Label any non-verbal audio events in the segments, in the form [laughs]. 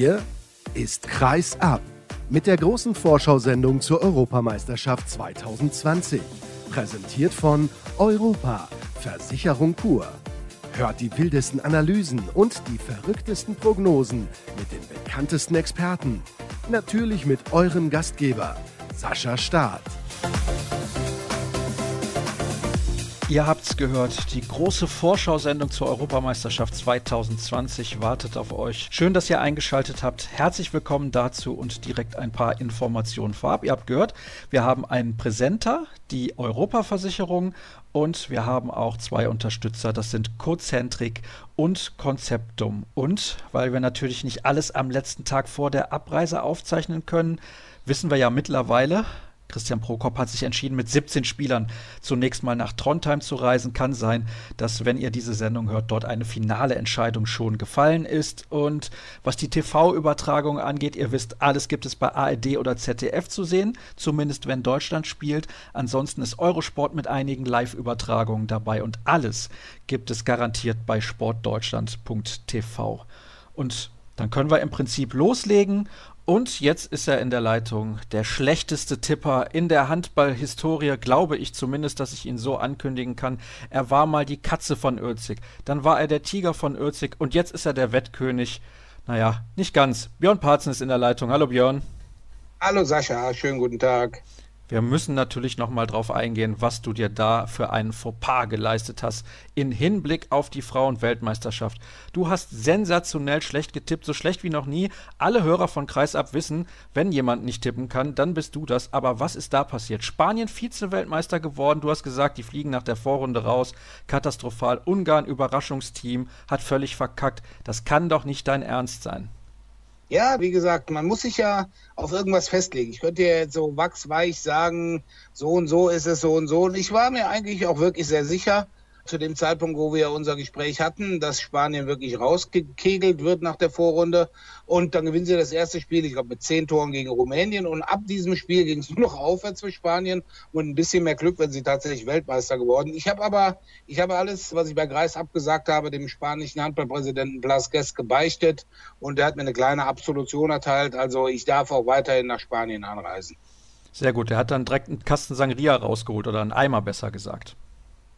hier ist Kreis ab mit der großen Vorschau-Sendung zur Europameisterschaft 2020. Präsentiert von Europa, Versicherung pur. Hört die wildesten Analysen und die verrücktesten Prognosen mit den bekanntesten Experten. Natürlich mit eurem Gastgeber, Sascha Staat. Ihr habt's gehört, die große Vorschau-Sendung zur Europameisterschaft 2020 wartet auf euch. Schön, dass ihr eingeschaltet habt. Herzlich willkommen dazu und direkt ein paar Informationen vorab. Ihr habt gehört, wir haben einen Präsenter, die Europaversicherung und wir haben auch zwei Unterstützer, das sind Cozentrik und Konzeptum. Und weil wir natürlich nicht alles am letzten Tag vor der Abreise aufzeichnen können, wissen wir ja mittlerweile, Christian Prokop hat sich entschieden, mit 17 Spielern zunächst mal nach Trondheim zu reisen. Kann sein, dass, wenn ihr diese Sendung hört, dort eine finale Entscheidung schon gefallen ist. Und was die TV-Übertragung angeht, ihr wisst, alles gibt es bei ARD oder ZDF zu sehen, zumindest wenn Deutschland spielt. Ansonsten ist Eurosport mit einigen Live-Übertragungen dabei und alles gibt es garantiert bei sportdeutschland.tv. Und dann können wir im Prinzip loslegen und jetzt ist er in der Leitung. Der schlechteste Tipper in der Handballhistorie, glaube ich zumindest, dass ich ihn so ankündigen kann. Er war mal die Katze von Özig, dann war er der Tiger von Özig und jetzt ist er der Wettkönig. Naja, nicht ganz. Björn Parzen ist in der Leitung. Hallo Björn. Hallo Sascha, schönen guten Tag. Wir müssen natürlich nochmal drauf eingehen, was du dir da für einen Fauxpas geleistet hast in Hinblick auf die Frauenweltmeisterschaft. Du hast sensationell schlecht getippt, so schlecht wie noch nie. Alle Hörer von Kreisab wissen, wenn jemand nicht tippen kann, dann bist du das. Aber was ist da passiert? Spanien Vize-Weltmeister geworden. Du hast gesagt, die fliegen nach der Vorrunde raus. Katastrophal. Ungarn Überraschungsteam hat völlig verkackt. Das kann doch nicht dein Ernst sein. Ja, wie gesagt, man muss sich ja auf irgendwas festlegen. Ich könnte ja jetzt so wachsweich sagen, so und so ist es, so und so. Und ich war mir eigentlich auch wirklich sehr sicher, zu dem Zeitpunkt, wo wir unser Gespräch hatten, dass Spanien wirklich rausgekegelt wird nach der Vorrunde. Und dann gewinnen sie das erste Spiel, ich glaube, mit zehn Toren gegen Rumänien. Und ab diesem Spiel ging es nur noch aufwärts für Spanien und ein bisschen mehr Glück, wenn sie tatsächlich Weltmeister geworden. Ich habe aber, ich habe alles, was ich bei Greis abgesagt habe, dem spanischen Handballpräsidenten Blasquez gebeichtet. Und der hat mir eine kleine Absolution erteilt. Also ich darf auch weiterhin nach Spanien anreisen. Sehr gut. Er hat dann direkt einen Kasten Sangria rausgeholt oder einen Eimer besser gesagt.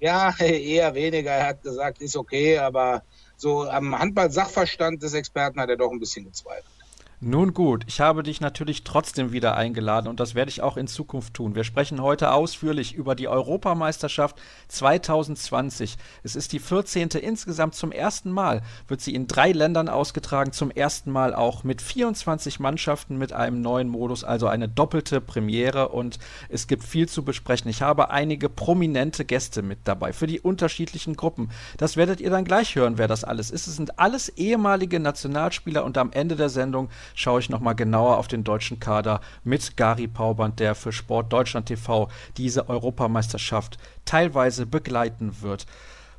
Ja, [laughs] eher weniger. Er hat gesagt, ist okay, aber so am Handball-Sachverstand des Experten hat er doch ein bisschen gezweifelt. Nun gut, ich habe dich natürlich trotzdem wieder eingeladen und das werde ich auch in Zukunft tun. Wir sprechen heute ausführlich über die Europameisterschaft 2020. Es ist die 14. insgesamt zum ersten Mal, wird sie in drei Ländern ausgetragen, zum ersten Mal auch mit 24 Mannschaften mit einem neuen Modus, also eine doppelte Premiere und es gibt viel zu besprechen. Ich habe einige prominente Gäste mit dabei für die unterschiedlichen Gruppen. Das werdet ihr dann gleich hören, wer das alles ist. Es sind alles ehemalige Nationalspieler und am Ende der Sendung schaue ich nochmal genauer auf den deutschen Kader mit Gary Pauband, der für Sport Deutschland TV diese Europameisterschaft teilweise begleiten wird.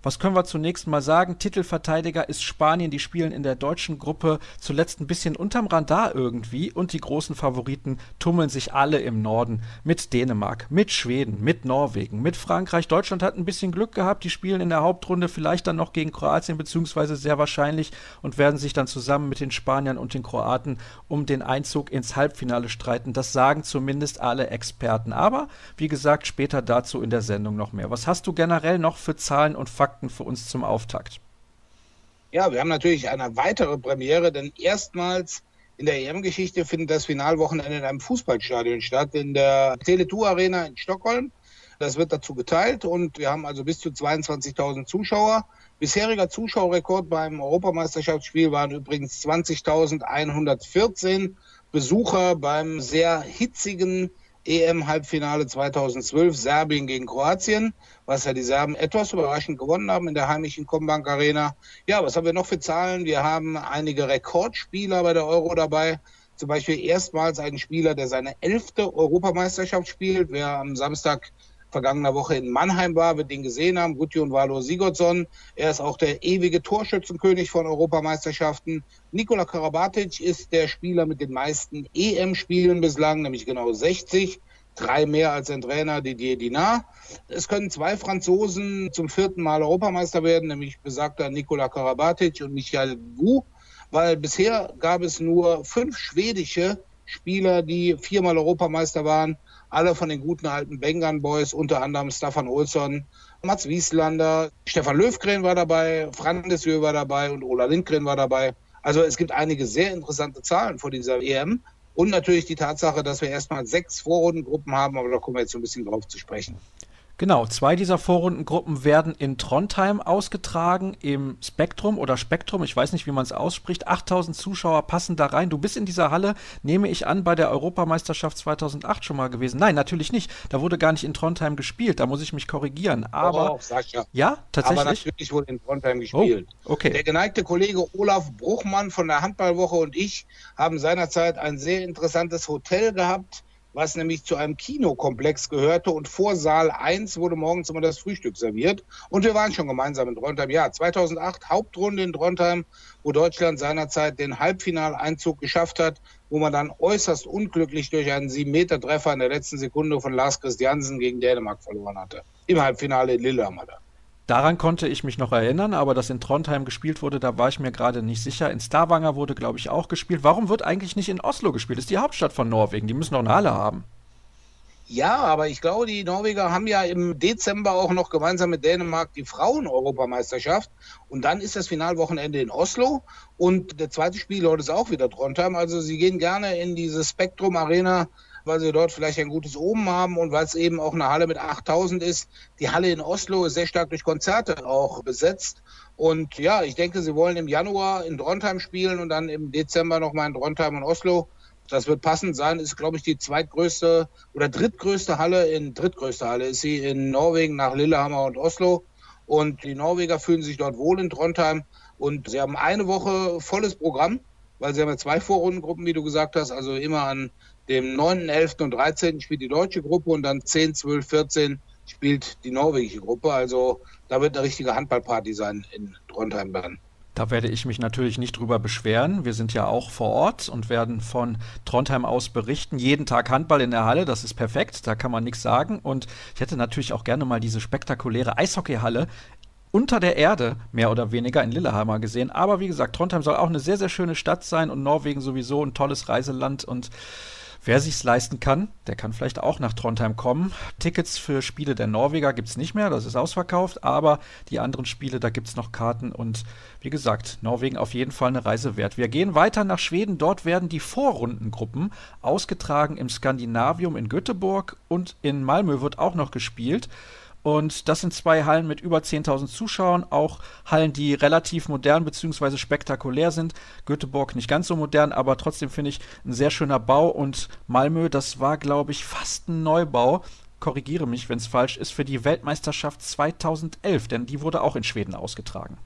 Was können wir zunächst mal sagen? Titelverteidiger ist Spanien. Die spielen in der deutschen Gruppe zuletzt ein bisschen unterm Radar irgendwie. Und die großen Favoriten tummeln sich alle im Norden mit Dänemark, mit Schweden, mit Norwegen, mit Frankreich. Deutschland hat ein bisschen Glück gehabt. Die spielen in der Hauptrunde vielleicht dann noch gegen Kroatien, beziehungsweise sehr wahrscheinlich und werden sich dann zusammen mit den Spaniern und den Kroaten um den Einzug ins Halbfinale streiten. Das sagen zumindest alle Experten. Aber wie gesagt, später dazu in der Sendung noch mehr. Was hast du generell noch für Zahlen und Fakten? Fakten für uns zum Auftakt? Ja, wir haben natürlich eine weitere Premiere, denn erstmals in der EM-Geschichte findet das Finalwochenende in einem Fußballstadion statt, in der Tele2 Arena in Stockholm. Das wird dazu geteilt und wir haben also bis zu 22.000 Zuschauer. Bisheriger Zuschauerrekord beim Europameisterschaftsspiel waren übrigens 20.114 Besucher beim sehr hitzigen EM-Halbfinale 2012 Serbien gegen Kroatien, was ja die Serben etwas überraschend gewonnen haben in der heimischen Combank Arena. Ja, was haben wir noch für Zahlen? Wir haben einige Rekordspieler bei der Euro dabei. Zum Beispiel erstmals einen Spieler, der seine elfte Europameisterschaft spielt. Wer am Samstag vergangener Woche in Mannheim war, wird ihn gesehen haben, Gudjon Valo Sigurdsson. Er ist auch der ewige Torschützenkönig von Europameisterschaften. Nikola Karabatic ist der Spieler mit den meisten EM-Spielen bislang, nämlich genau 60 drei mehr als sein Trainer Didier Dinard. Es können zwei Franzosen zum vierten Mal Europameister werden, nämlich besagter Nikola Karabatic und Michael Gou. weil bisher gab es nur fünf schwedische Spieler, die viermal Europameister waren, alle von den guten alten Bengan Boys, unter anderem Staffan Olsson, Mats Wieslander, Stefan Löfgren war dabei, Frandesjö war dabei und Ola Lindgren war dabei. Also es gibt einige sehr interessante Zahlen vor dieser EM und natürlich die Tatsache, dass wir erstmal sechs Vorrundengruppen haben, aber da kommen wir jetzt so ein bisschen drauf zu sprechen. Genau, zwei dieser Vorrundengruppen werden in Trondheim ausgetragen, im Spektrum oder Spektrum, ich weiß nicht, wie man es ausspricht. 8000 Zuschauer passen da rein. Du bist in dieser Halle, nehme ich an, bei der Europameisterschaft 2008 schon mal gewesen. Nein, natürlich nicht. Da wurde gar nicht in Trondheim gespielt, da muss ich mich korrigieren. Aber, oh, Sascha. ja, tatsächlich. Aber natürlich wurde in Trondheim gespielt. Oh, okay. Der geneigte Kollege Olaf Bruchmann von der Handballwoche und ich haben seinerzeit ein sehr interessantes Hotel gehabt was nämlich zu einem Kinokomplex gehörte und vor Saal 1 wurde morgens immer das Frühstück serviert. Und wir waren schon gemeinsam in Trondheim. Ja, 2008 Hauptrunde in Trondheim, wo Deutschland seinerzeit den Halbfinaleinzug geschafft hat, wo man dann äußerst unglücklich durch einen 7-Meter-Treffer in der letzten Sekunde von Lars Christiansen gegen Dänemark verloren hatte. Im Halbfinale in Lillehammer. Daran konnte ich mich noch erinnern, aber dass in Trondheim gespielt wurde, da war ich mir gerade nicht sicher. In Stavanger wurde, glaube ich, auch gespielt. Warum wird eigentlich nicht in Oslo gespielt? Das ist die Hauptstadt von Norwegen. Die müssen doch eine Halle haben. Ja, aber ich glaube, die Norweger haben ja im Dezember auch noch gemeinsam mit Dänemark die Frauen-Europameisterschaft. Und dann ist das Finalwochenende in Oslo. Und der zweite Spielort ist auch wieder Trondheim. Also sie gehen gerne in diese Spektrum Arena weil sie dort vielleicht ein gutes Oben haben und weil es eben auch eine Halle mit 8000 ist. Die Halle in Oslo ist sehr stark durch Konzerte auch besetzt. Und ja, ich denke, sie wollen im Januar in Trondheim spielen und dann im Dezember nochmal in Trondheim und Oslo. Das wird passend sein. Ist, glaube ich, die zweitgrößte oder drittgrößte Halle in drittgrößte Halle ist sie in Norwegen nach Lillehammer und Oslo. Und die Norweger fühlen sich dort wohl in Trondheim. Und sie haben eine Woche volles Programm, weil sie haben ja zwei Vorrundengruppen, wie du gesagt hast, also immer an dem 9., 11. und 13. spielt die deutsche Gruppe und dann 10, 12, 14 spielt die norwegische Gruppe. Also da wird eine richtige Handballparty sein in Trondheim dann. Da werde ich mich natürlich nicht drüber beschweren. Wir sind ja auch vor Ort und werden von Trondheim aus berichten. Jeden Tag Handball in der Halle, das ist perfekt, da kann man nichts sagen. Und ich hätte natürlich auch gerne mal diese spektakuläre Eishockeyhalle unter der Erde, mehr oder weniger, in Lillehammer gesehen. Aber wie gesagt, Trondheim soll auch eine sehr, sehr schöne Stadt sein und Norwegen sowieso ein tolles Reiseland und Wer sich's leisten kann, der kann vielleicht auch nach Trondheim kommen. Tickets für Spiele der Norweger gibt's nicht mehr, das ist ausverkauft, aber die anderen Spiele, da gibt's noch Karten und wie gesagt, Norwegen auf jeden Fall eine Reise wert. Wir gehen weiter nach Schweden, dort werden die Vorrundengruppen ausgetragen im Skandinavium in Göteborg und in Malmö wird auch noch gespielt. Und das sind zwei Hallen mit über 10.000 Zuschauern, auch Hallen, die relativ modern bzw. spektakulär sind. Göteborg nicht ganz so modern, aber trotzdem finde ich ein sehr schöner Bau. Und Malmö, das war, glaube ich, fast ein Neubau. Korrigiere mich, wenn es falsch ist, für die Weltmeisterschaft 2011, denn die wurde auch in Schweden ausgetragen.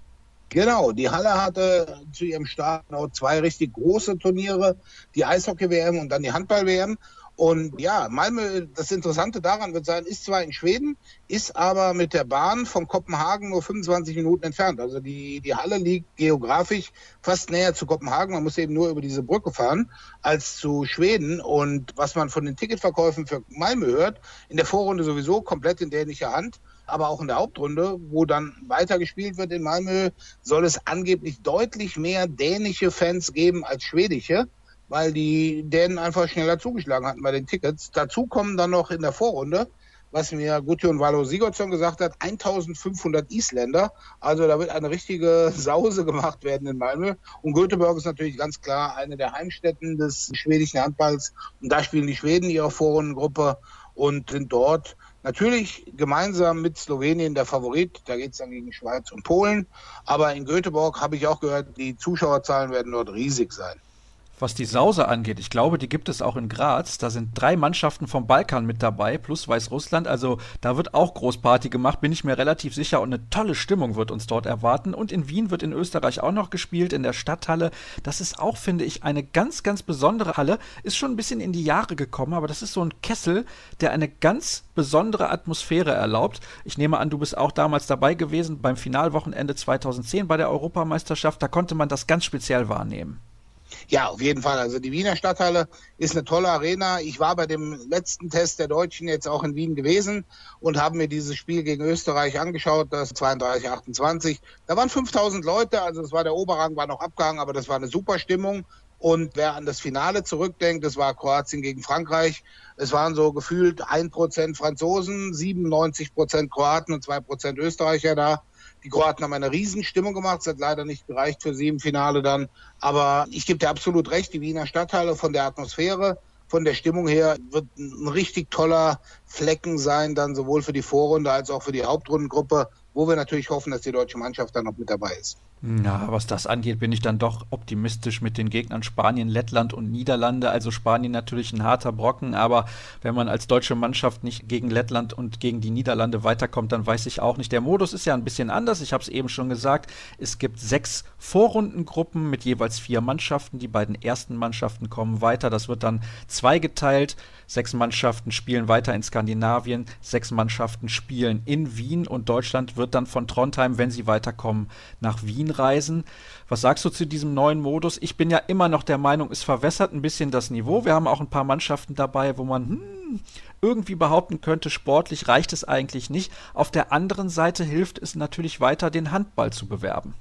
Genau, die Halle hatte zu ihrem Start noch zwei richtig große Turniere, die Eishockey-WM und dann die Handball-WM. Und ja, Malmö, das Interessante daran wird sein, ist zwar in Schweden, ist aber mit der Bahn von Kopenhagen nur 25 Minuten entfernt. Also die, die Halle liegt geografisch fast näher zu Kopenhagen. Man muss eben nur über diese Brücke fahren als zu Schweden. Und was man von den Ticketverkäufen für Malmö hört, in der Vorrunde sowieso komplett in dänischer Hand. Aber auch in der Hauptrunde, wo dann weiter gespielt wird in Malmö, soll es angeblich deutlich mehr dänische Fans geben als schwedische weil die Dänen einfach schneller zugeschlagen hatten bei den Tickets. Dazu kommen dann noch in der Vorrunde, was mir Gudjon Valo Sigurdsson gesagt hat, 1500 Isländer. Also da wird eine richtige [laughs] Sause gemacht werden in Malmö. Und Göteborg ist natürlich ganz klar eine der Heimstätten des schwedischen Handballs. Und da spielen die Schweden ihre Vorrundengruppe und sind dort natürlich gemeinsam mit Slowenien der Favorit. Da geht es dann gegen Schweiz und Polen. Aber in Göteborg habe ich auch gehört, die Zuschauerzahlen werden dort riesig sein. Was die Sause angeht, ich glaube, die gibt es auch in Graz. Da sind drei Mannschaften vom Balkan mit dabei, plus Weißrussland. Also da wird auch Großparty gemacht, bin ich mir relativ sicher. Und eine tolle Stimmung wird uns dort erwarten. Und in Wien wird in Österreich auch noch gespielt, in der Stadthalle. Das ist auch, finde ich, eine ganz, ganz besondere Halle. Ist schon ein bisschen in die Jahre gekommen, aber das ist so ein Kessel, der eine ganz besondere Atmosphäre erlaubt. Ich nehme an, du bist auch damals dabei gewesen beim Finalwochenende 2010 bei der Europameisterschaft. Da konnte man das ganz speziell wahrnehmen. Ja, auf jeden Fall. Also die Wiener Stadthalle ist eine tolle Arena. Ich war bei dem letzten Test der Deutschen jetzt auch in Wien gewesen und habe mir dieses Spiel gegen Österreich angeschaut, das 32, 28. Da waren 5000 Leute, also es war der Oberrang, war noch abgehangen, aber das war eine super Stimmung. Und wer an das Finale zurückdenkt, das war Kroatien gegen Frankreich. Es waren so gefühlt ein Prozent Franzosen, 97 Prozent Kroaten und zwei Prozent Österreicher da. Die Kroaten haben eine Riesenstimmung gemacht. Es hat leider nicht gereicht für sie im Finale dann. Aber ich gebe dir absolut recht. Die Wiener Stadthalle von der Atmosphäre, von der Stimmung her wird ein richtig toller Flecken sein, dann sowohl für die Vorrunde als auch für die Hauptrundengruppe, wo wir natürlich hoffen, dass die deutsche Mannschaft dann noch mit dabei ist. Ja, was das angeht, bin ich dann doch optimistisch mit den Gegnern Spanien, Lettland und Niederlande. Also Spanien natürlich ein harter Brocken, aber wenn man als deutsche Mannschaft nicht gegen Lettland und gegen die Niederlande weiterkommt, dann weiß ich auch nicht. Der Modus ist ja ein bisschen anders. Ich habe es eben schon gesagt. Es gibt sechs Vorrundengruppen mit jeweils vier Mannschaften. Die beiden ersten Mannschaften kommen weiter. Das wird dann zweigeteilt. Sechs Mannschaften spielen weiter in Skandinavien, sechs Mannschaften spielen in Wien und Deutschland wird dann von Trondheim, wenn sie weiterkommen, nach Wien reisen. Was sagst du zu diesem neuen Modus? Ich bin ja immer noch der Meinung, es verwässert ein bisschen das Niveau. Wir haben auch ein paar Mannschaften dabei, wo man hm, irgendwie behaupten könnte, sportlich reicht es eigentlich nicht. Auf der anderen Seite hilft es natürlich weiter, den Handball zu bewerben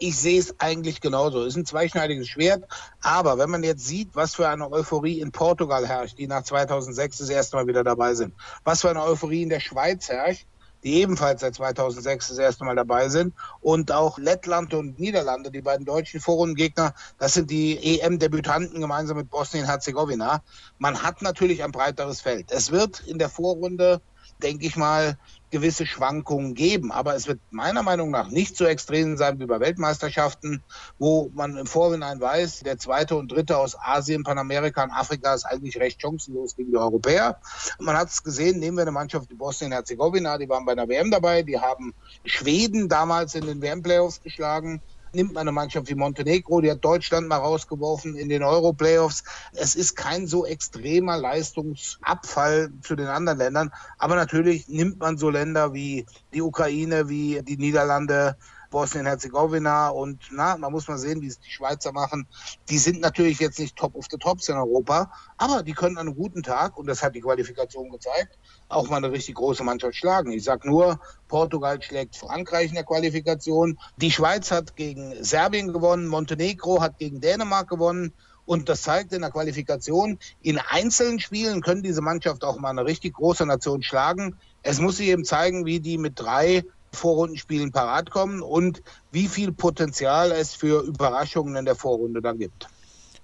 ich sehe es eigentlich genauso. Es ist ein zweischneidiges Schwert. Aber wenn man jetzt sieht, was für eine Euphorie in Portugal herrscht, die nach 2006 das erste Mal wieder dabei sind, was für eine Euphorie in der Schweiz herrscht, die ebenfalls seit 2006 das erste Mal dabei sind. Und auch Lettland und Niederlande, die beiden deutschen Vorrundengegner, das sind die EM-Debütanten gemeinsam mit Bosnien-Herzegowina. Man hat natürlich ein breiteres Feld. Es wird in der Vorrunde, denke ich mal, gewisse Schwankungen geben. Aber es wird meiner Meinung nach nicht so extrem sein wie bei Weltmeisterschaften, wo man im Vorhinein weiß, der zweite und dritte aus Asien, Panamerika und Afrika ist eigentlich recht chancenlos gegen die Europäer. Man hat es gesehen, nehmen wir eine Mannschaft wie Bosnien-Herzegowina, die waren bei einer WM dabei, die haben Schweden damals in den WM-Playoffs geschlagen nimmt man eine Mannschaft wie Montenegro, die hat Deutschland mal rausgeworfen in den Euro-Playoffs. Es ist kein so extremer Leistungsabfall zu den anderen Ländern, aber natürlich nimmt man so Länder wie die Ukraine, wie die Niederlande, Bosnien-Herzegowina und na, man muss mal sehen, wie es die Schweizer machen. Die sind natürlich jetzt nicht top of the tops in Europa, aber die können an einem guten Tag, und das hat die Qualifikation gezeigt, auch mal eine richtig große Mannschaft schlagen. Ich sag nur, Portugal schlägt Frankreich in der Qualifikation. Die Schweiz hat gegen Serbien gewonnen, Montenegro hat gegen Dänemark gewonnen. Und das zeigt in der Qualifikation, in einzelnen Spielen können diese Mannschaft auch mal eine richtig große Nation schlagen. Es muss sich eben zeigen, wie die mit drei Vorrundenspielen parat kommen und wie viel Potenzial es für Überraschungen in der Vorrunde dann gibt.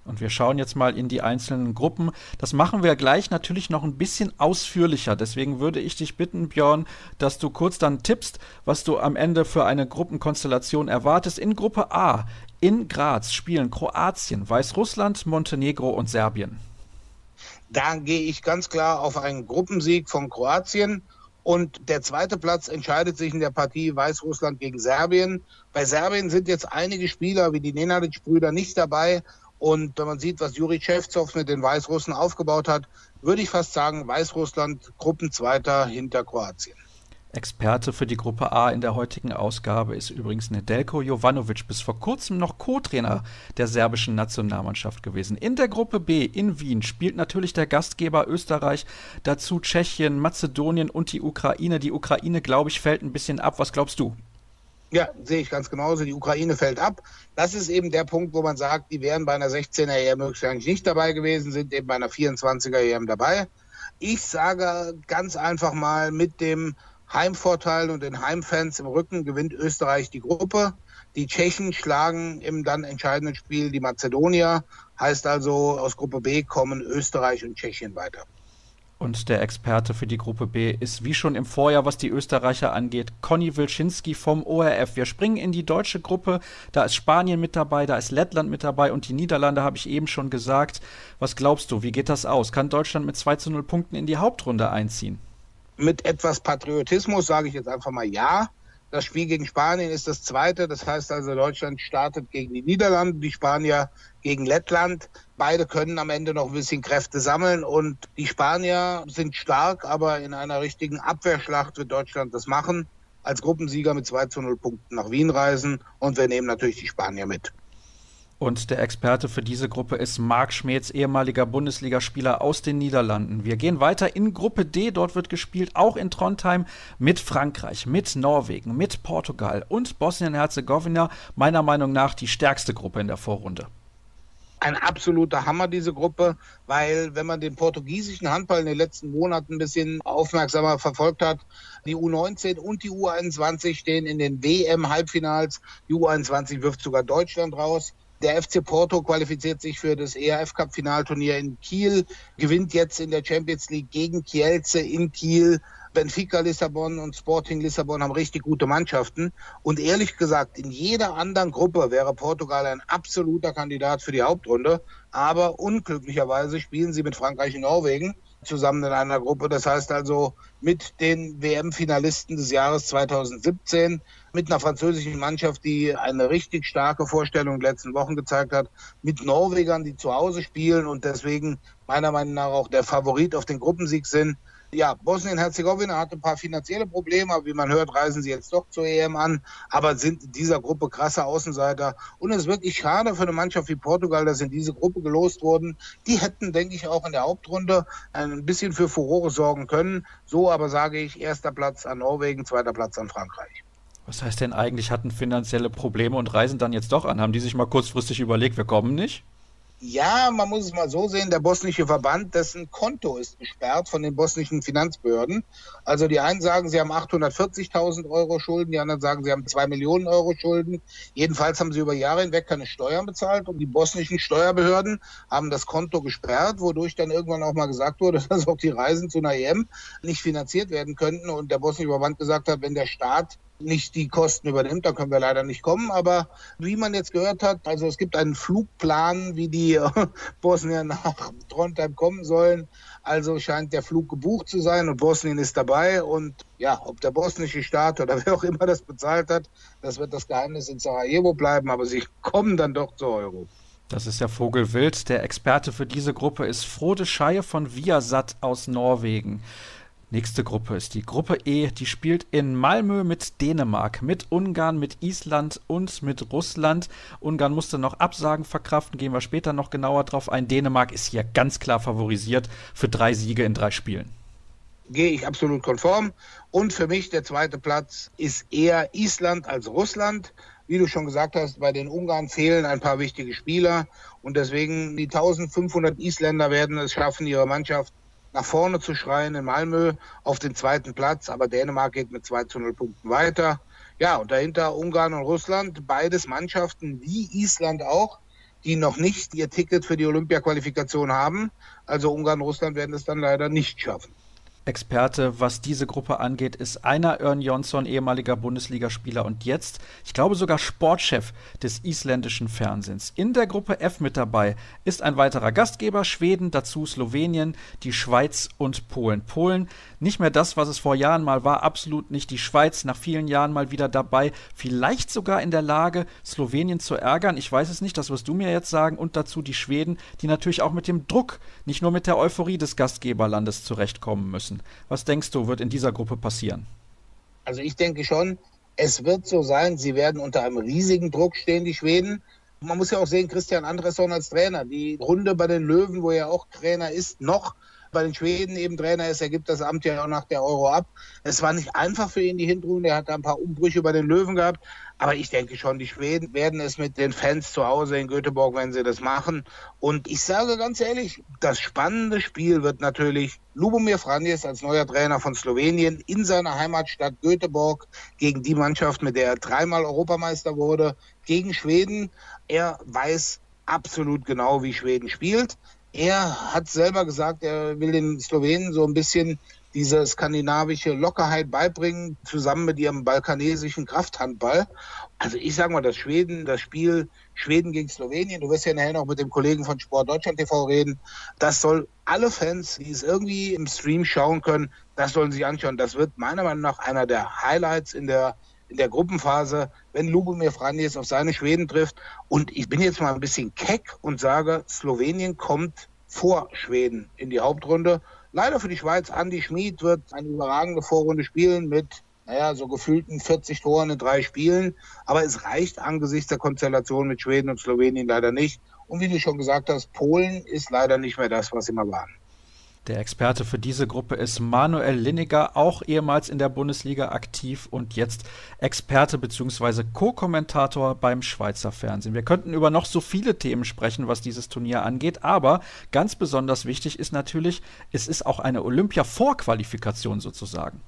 Und wir schauen jetzt mal in die einzelnen Gruppen. Das machen wir gleich natürlich noch ein bisschen ausführlicher. Deswegen würde ich dich bitten, Björn, dass du kurz dann tippst, was du am Ende für eine Gruppenkonstellation erwartest. In Gruppe A in Graz spielen Kroatien, Weißrussland, Montenegro und Serbien. Da gehe ich ganz klar auf einen Gruppensieg von Kroatien und der zweite Platz entscheidet sich in der Partie Weißrussland gegen Serbien. Bei Serbien sind jetzt einige Spieler wie die Nenadic-Brüder nicht dabei. Und wenn man sieht, was Juri Schewtsov mit den Weißrussen aufgebaut hat, würde ich fast sagen, Weißrussland Gruppenzweiter hinter Kroatien. Experte für die Gruppe A in der heutigen Ausgabe ist übrigens Nedelko Jovanovic, bis vor kurzem noch Co-Trainer der serbischen Nationalmannschaft gewesen. In der Gruppe B in Wien spielt natürlich der Gastgeber Österreich, dazu Tschechien, Mazedonien und die Ukraine. Die Ukraine, glaube ich, fällt ein bisschen ab. Was glaubst du? Ja, sehe ich ganz genauso. Die Ukraine fällt ab. Das ist eben der Punkt, wo man sagt, die wären bei einer 16er EM höchstwahrscheinlich nicht dabei gewesen, sind eben bei einer 24er EM dabei. Ich sage ganz einfach mal mit dem Heimvorteil und den Heimfans im Rücken gewinnt Österreich die Gruppe. Die Tschechen schlagen im dann entscheidenden Spiel die Mazedonier. Heißt also, aus Gruppe B kommen Österreich und Tschechien weiter. Und der Experte für die Gruppe B ist wie schon im Vorjahr, was die Österreicher angeht, Conny Wilczynski vom ORF. Wir springen in die deutsche Gruppe. Da ist Spanien mit dabei, da ist Lettland mit dabei und die Niederlande habe ich eben schon gesagt. Was glaubst du, wie geht das aus? Kann Deutschland mit 2 zu 0 Punkten in die Hauptrunde einziehen? Mit etwas Patriotismus sage ich jetzt einfach mal ja. Das Spiel gegen Spanien ist das zweite. Das heißt also, Deutschland startet gegen die Niederlande, die Spanier gegen Lettland. Beide können am Ende noch ein bisschen Kräfte sammeln und die Spanier sind stark, aber in einer richtigen Abwehrschlacht wird Deutschland das machen. Als Gruppensieger mit 2 zu 0 Punkten nach Wien reisen und wir nehmen natürlich die Spanier mit. Und der Experte für diese Gruppe ist Marc Schmeetz, ehemaliger Bundesligaspieler aus den Niederlanden. Wir gehen weiter in Gruppe D. Dort wird gespielt, auch in Trondheim, mit Frankreich, mit Norwegen, mit Portugal und Bosnien-Herzegowina. Meiner Meinung nach die stärkste Gruppe in der Vorrunde ein absoluter Hammer, diese Gruppe, weil wenn man den portugiesischen Handball in den letzten Monaten ein bisschen aufmerksamer verfolgt hat, die U19 und die U21 stehen in den WM-Halbfinals. Die U21 wirft sogar Deutschland raus. Der FC Porto qualifiziert sich für das ERF Cup Finalturnier in Kiel, gewinnt jetzt in der Champions League gegen Kielce in Kiel. Benfica Lissabon und Sporting Lissabon haben richtig gute Mannschaften. Und ehrlich gesagt, in jeder anderen Gruppe wäre Portugal ein absoluter Kandidat für die Hauptrunde. Aber unglücklicherweise spielen sie mit Frankreich und Norwegen zusammen in einer Gruppe. Das heißt also mit den WM-Finalisten des Jahres 2017, mit einer französischen Mannschaft, die eine richtig starke Vorstellung in den letzten Wochen gezeigt hat, mit Norwegern, die zu Hause spielen und deswegen meiner Meinung nach auch der Favorit auf den Gruppensieg sind ja, Bosnien-Herzegowina hat ein paar finanzielle Probleme, aber wie man hört, reisen sie jetzt doch zur EM an, aber sind in dieser Gruppe krasse Außenseiter. Und es ist wirklich schade für eine Mannschaft wie Portugal, dass in diese Gruppe gelost wurden. Die hätten, denke ich, auch in der Hauptrunde ein bisschen für Furore sorgen können. So aber sage ich, erster Platz an Norwegen, zweiter Platz an Frankreich. Was heißt denn eigentlich, hatten finanzielle Probleme und reisen dann jetzt doch an? Haben die sich mal kurzfristig überlegt, wir kommen nicht? Ja, man muss es mal so sehen, der bosnische Verband, dessen Konto ist gesperrt von den bosnischen Finanzbehörden. Also die einen sagen, sie haben 840.000 Euro Schulden, die anderen sagen, sie haben 2 Millionen Euro Schulden. Jedenfalls haben sie über Jahre hinweg keine Steuern bezahlt und die bosnischen Steuerbehörden haben das Konto gesperrt, wodurch dann irgendwann auch mal gesagt wurde, [laughs] dass auch die Reisen zu einer EM nicht finanziert werden könnten und der bosnische Verband gesagt hat, wenn der Staat nicht die Kosten übernimmt, dann können wir leider nicht kommen. Aber wie man jetzt gehört hat, also es gibt einen Flugplan, wie die [laughs] Bosnier nach Trondheim kommen sollen. Also scheint der Flug gebucht zu sein und Bosnien ist dabei. Und ja, ob der bosnische Staat oder [laughs] wer auch immer das bezahlt hat, das wird das Geheimnis in Sarajevo bleiben. Aber sie kommen dann doch zur Euro. Das ist der Vogelwild. Der Experte für diese Gruppe ist Frode Scheier von Viasat aus Norwegen. Nächste Gruppe ist die Gruppe E. Die spielt in Malmö mit Dänemark, mit Ungarn, mit Island und mit Russland. Ungarn musste noch Absagen verkraften, gehen wir später noch genauer drauf ein. Dänemark ist hier ganz klar favorisiert für drei Siege in drei Spielen. Gehe ich absolut konform. Und für mich der zweite Platz ist eher Island als Russland. Wie du schon gesagt hast, bei den Ungarn fehlen ein paar wichtige Spieler. Und deswegen die 1500 Isländer werden es schaffen, ihre Mannschaft nach vorne zu schreien in Malmö auf den zweiten Platz, aber Dänemark geht mit 2 zu 0 Punkten weiter. Ja, und dahinter Ungarn und Russland, beides Mannschaften wie Island auch, die noch nicht ihr Ticket für die Olympia-Qualifikation haben. Also Ungarn und Russland werden es dann leider nicht schaffen. Experte, was diese Gruppe angeht, ist einer Ern Jonsson, ehemaliger Bundesligaspieler und jetzt, ich glaube sogar Sportchef des isländischen Fernsehens. In der Gruppe F mit dabei ist ein weiterer Gastgeber, Schweden, dazu Slowenien, die Schweiz und Polen. Polen, nicht mehr das, was es vor Jahren mal war, absolut nicht. Die Schweiz nach vielen Jahren mal wieder dabei, vielleicht sogar in der Lage, Slowenien zu ärgern. Ich weiß es nicht, das wirst du mir jetzt sagen. Und dazu die Schweden, die natürlich auch mit dem Druck, nicht nur mit der Euphorie des Gastgeberlandes zurechtkommen müssen. Was denkst du, wird in dieser Gruppe passieren? Also ich denke schon, es wird so sein, sie werden unter einem riesigen Druck stehen, die Schweden. Man muss ja auch sehen, Christian Andresson als Trainer. Die Runde bei den Löwen, wo er auch Trainer ist, noch bei den Schweden eben Trainer ist, er gibt das Amt ja auch nach der Euro ab. Es war nicht einfach für ihn die Hinrunde, er hat ein paar Umbrüche bei den Löwen gehabt, aber ich denke schon, die Schweden werden es mit den Fans zu Hause in Göteborg, wenn sie das machen. Und ich sage ganz ehrlich, das spannende Spiel wird natürlich Lubomir Franjes als neuer Trainer von Slowenien in seiner Heimatstadt Göteborg gegen die Mannschaft, mit der er dreimal Europameister wurde, gegen Schweden. Er weiß absolut genau, wie Schweden spielt. Er hat selber gesagt, er will den Slowenen so ein bisschen diese skandinavische Lockerheit beibringen, zusammen mit ihrem balkanesischen Krafthandball. Also ich sage mal, das Schweden, das Spiel Schweden gegen Slowenien, du wirst ja nachher noch mit dem Kollegen von Sport Deutschland TV reden, das soll alle Fans, die es irgendwie im Stream schauen können, das sollen sich anschauen. Das wird meiner Meinung nach einer der Highlights in der in der Gruppenphase, wenn Lubomir Franjes auf seine Schweden trifft. Und ich bin jetzt mal ein bisschen keck und sage, Slowenien kommt vor Schweden in die Hauptrunde. Leider für die Schweiz, Andi Schmid wird eine überragende Vorrunde spielen mit naja, so gefühlten 40 Toren in drei Spielen. Aber es reicht angesichts der Konstellation mit Schweden und Slowenien leider nicht. Und wie du schon gesagt hast, Polen ist leider nicht mehr das, was sie mal waren. Der Experte für diese Gruppe ist Manuel Linniger, auch ehemals in der Bundesliga aktiv und jetzt Experte bzw. Co-Kommentator beim Schweizer Fernsehen. Wir könnten über noch so viele Themen sprechen, was dieses Turnier angeht, aber ganz besonders wichtig ist natürlich, es ist auch eine Olympia-Vorqualifikation sozusagen.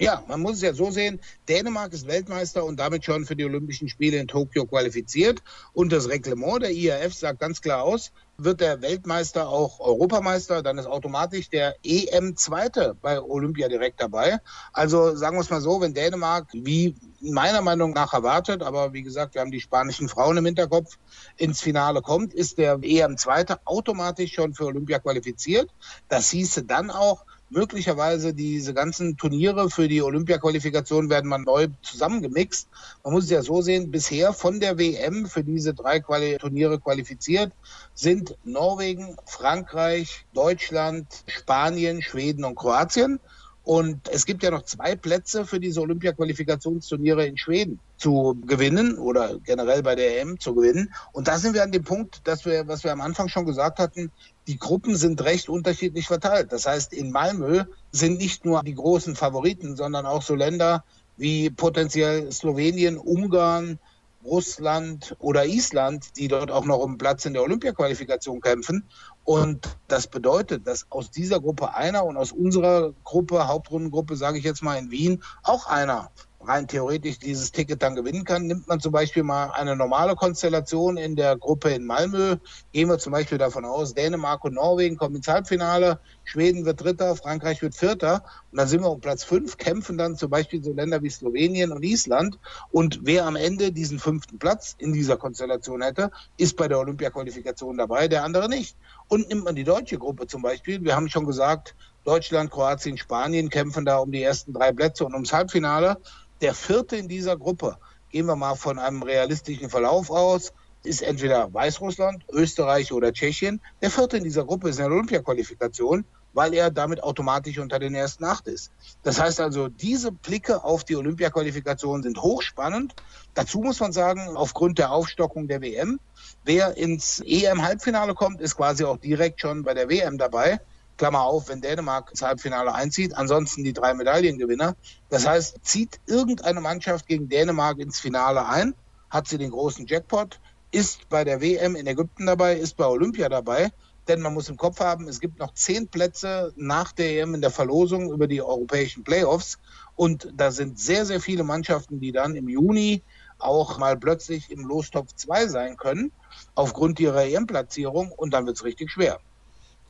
Ja, man muss es ja so sehen, Dänemark ist Weltmeister und damit schon für die Olympischen Spiele in Tokio qualifiziert. Und das Reglement der IAF sagt ganz klar aus, wird der Weltmeister auch Europameister, dann ist automatisch der EM-Zweite bei Olympia direkt dabei. Also sagen wir es mal so, wenn Dänemark, wie meiner Meinung nach erwartet, aber wie gesagt, wir haben die spanischen Frauen im Hinterkopf, ins Finale kommt, ist der EM-Zweite automatisch schon für Olympia qualifiziert. Das hieße dann auch, möglicherweise diese ganzen Turniere für die Olympia-Qualifikation werden mal neu zusammengemixt. Man muss es ja so sehen, bisher von der WM für diese drei Quali Turniere qualifiziert sind Norwegen, Frankreich, Deutschland, Spanien, Schweden und Kroatien. Und es gibt ja noch zwei Plätze für diese Olympia-Qualifikationsturniere in Schweden zu gewinnen oder generell bei der EM zu gewinnen. Und da sind wir an dem Punkt, dass wir, was wir am Anfang schon gesagt hatten, die Gruppen sind recht unterschiedlich verteilt. Das heißt, in Malmö sind nicht nur die großen Favoriten, sondern auch so Länder wie potenziell Slowenien, Ungarn, Russland oder Island, die dort auch noch um Platz in der Olympia-Qualifikation kämpfen. Und das bedeutet, dass aus dieser Gruppe einer und aus unserer Gruppe, Hauptrundengruppe, sage ich jetzt mal in Wien, auch einer rein theoretisch dieses Ticket dann gewinnen kann. Nimmt man zum Beispiel mal eine normale Konstellation in der Gruppe in Malmö, gehen wir zum Beispiel davon aus, Dänemark und Norwegen kommen ins Halbfinale, Schweden wird Dritter, Frankreich wird Vierter und dann sind wir um Platz fünf, kämpfen dann zum Beispiel so Länder wie Slowenien und Island und wer am Ende diesen fünften Platz in dieser Konstellation hätte, ist bei der Olympia-Qualifikation dabei, der andere nicht. Und nimmt man die deutsche Gruppe zum Beispiel, wir haben schon gesagt, Deutschland, Kroatien, Spanien kämpfen da um die ersten drei Plätze und ums Halbfinale der vierte in dieser Gruppe, gehen wir mal von einem realistischen Verlauf aus, ist entweder Weißrussland, Österreich oder Tschechien. Der vierte in dieser Gruppe ist eine Olympia-Qualifikation, weil er damit automatisch unter den ersten acht ist. Das heißt also, diese Blicke auf die Olympia-Qualifikation sind hochspannend. Dazu muss man sagen, aufgrund der Aufstockung der WM, wer ins EM-Halbfinale kommt, ist quasi auch direkt schon bei der WM dabei. Klammer auf, wenn Dänemark ins Halbfinale einzieht, ansonsten die drei Medaillengewinner. Das heißt, zieht irgendeine Mannschaft gegen Dänemark ins Finale ein, hat sie den großen Jackpot, ist bei der WM in Ägypten dabei, ist bei Olympia dabei. Denn man muss im Kopf haben, es gibt noch zehn Plätze nach der EM in der Verlosung über die europäischen Playoffs. Und da sind sehr, sehr viele Mannschaften, die dann im Juni auch mal plötzlich im Lostopf 2 sein können, aufgrund ihrer EM-Platzierung. Und dann wird es richtig schwer.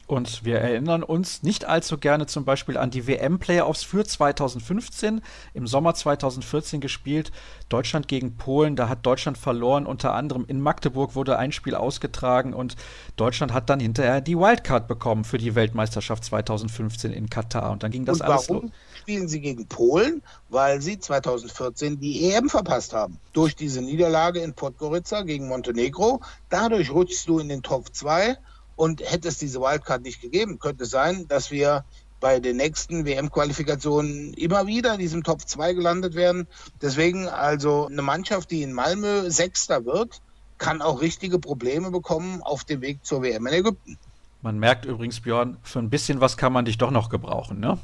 Und wir erinnern uns nicht allzu gerne zum Beispiel an die WM-Playoffs für 2015, im Sommer 2014 gespielt, Deutschland gegen Polen. Da hat Deutschland verloren, unter anderem in Magdeburg wurde ein Spiel ausgetragen und Deutschland hat dann hinterher die Wildcard bekommen für die Weltmeisterschaft 2015 in Katar. Und dann ging das und alles warum los. spielen sie gegen Polen? Weil sie 2014 die EM verpasst haben. Durch diese Niederlage in Podgorica gegen Montenegro. Dadurch rutschst du in den Top 2 und hätte es diese Wildcard nicht gegeben, könnte es sein, dass wir bei den nächsten WM-Qualifikationen immer wieder in diesem Top 2 gelandet werden. Deswegen also eine Mannschaft, die in Malmö Sechster wird, kann auch richtige Probleme bekommen auf dem Weg zur WM in Ägypten. Man merkt übrigens, Björn, für ein bisschen was kann man dich doch noch gebrauchen, ne?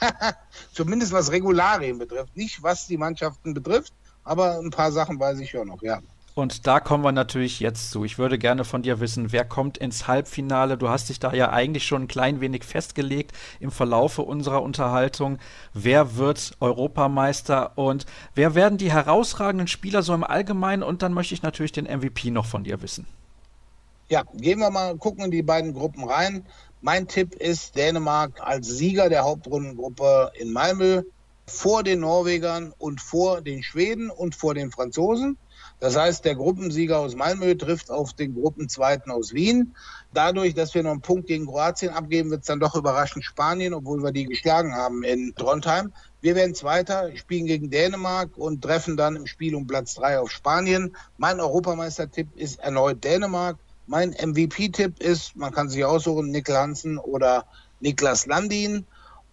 [laughs] Zumindest was Regularien betrifft. Nicht was die Mannschaften betrifft, aber ein paar Sachen weiß ich schon noch, ja. Und da kommen wir natürlich jetzt zu. Ich würde gerne von dir wissen, wer kommt ins Halbfinale? Du hast dich da ja eigentlich schon ein klein wenig festgelegt im Verlaufe unserer Unterhaltung. Wer wird Europameister und wer werden die herausragenden Spieler so im Allgemeinen? Und dann möchte ich natürlich den MVP noch von dir wissen. Ja, gehen wir mal gucken in die beiden Gruppen rein. Mein Tipp ist Dänemark als Sieger der Hauptrundengruppe in Malmö vor den Norwegern und vor den Schweden und vor den Franzosen. Das heißt, der Gruppensieger aus Malmö trifft auf den Gruppenzweiten aus Wien. Dadurch, dass wir noch einen Punkt gegen Kroatien abgeben, wird es dann doch überraschend Spanien, obwohl wir die geschlagen haben in Trondheim. Wir werden Zweiter, spielen gegen Dänemark und treffen dann im Spiel um Platz drei auf Spanien. Mein Europameistertipp ist erneut Dänemark. Mein MVP-Tipp ist, man kann sich aussuchen, Niklas Hansen oder Niklas Landin.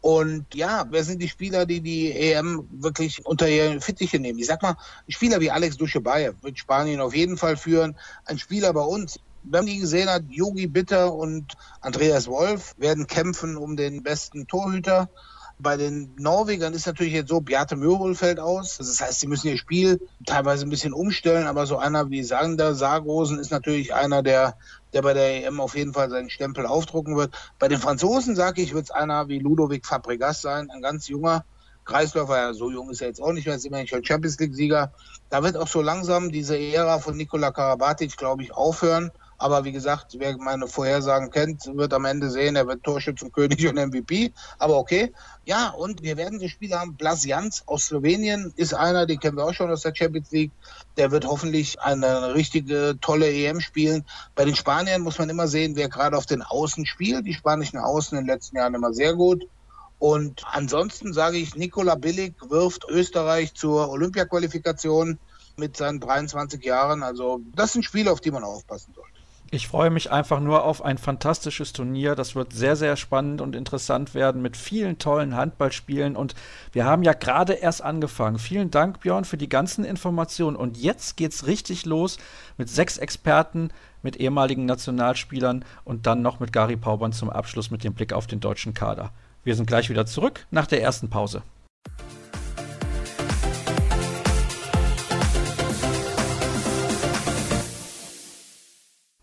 Und ja, wer sind die Spieler, die die EM wirklich unter ihre Fittiche nehmen? Ich sag mal, Spieler wie Alex Duschebaev wird Spanien auf jeden Fall führen. Ein Spieler bei uns, wenn man die gesehen hat, Yogi Bitter und Andreas Wolf werden kämpfen um den besten Torhüter. Bei den Norwegern ist natürlich jetzt so, Beate Mörol fällt aus. Das heißt, sie müssen ihr Spiel teilweise ein bisschen umstellen, aber so einer wie Sander Sargosen ist natürlich einer, der, der bei der EM auf jeden Fall seinen Stempel aufdrucken wird. Bei den Franzosen, sage ich, wird es einer wie Ludovic Fabregas sein, ein ganz junger Kreisläufer, ja, so jung ist er jetzt auch nicht mehr, ist immerhin schon Champions League-Sieger. Da wird auch so langsam diese Ära von Nikola Karabatic, glaube ich, aufhören. Aber wie gesagt, wer meine Vorhersagen kennt, wird am Ende sehen, er wird Torschützenkönig und MVP. Aber okay. Ja, und wir werden die Spieler haben. Blas Jans aus Slowenien ist einer, den kennen wir auch schon aus der Champions League. Der wird hoffentlich eine richtige, tolle EM spielen. Bei den Spaniern muss man immer sehen, wer gerade auf den Außen spielt. Die spanischen Außen in den letzten Jahren immer sehr gut. Und ansonsten sage ich, Nikola Billig wirft Österreich zur Olympiaqualifikation mit seinen 23 Jahren. Also das sind Spiele, auf die man aufpassen sollte. Ich freue mich einfach nur auf ein fantastisches Turnier. Das wird sehr, sehr spannend und interessant werden mit vielen tollen Handballspielen. Und wir haben ja gerade erst angefangen. Vielen Dank, Björn, für die ganzen Informationen. Und jetzt geht es richtig los mit sechs Experten, mit ehemaligen Nationalspielern und dann noch mit Gary Paubern zum Abschluss mit dem Blick auf den deutschen Kader. Wir sind gleich wieder zurück nach der ersten Pause.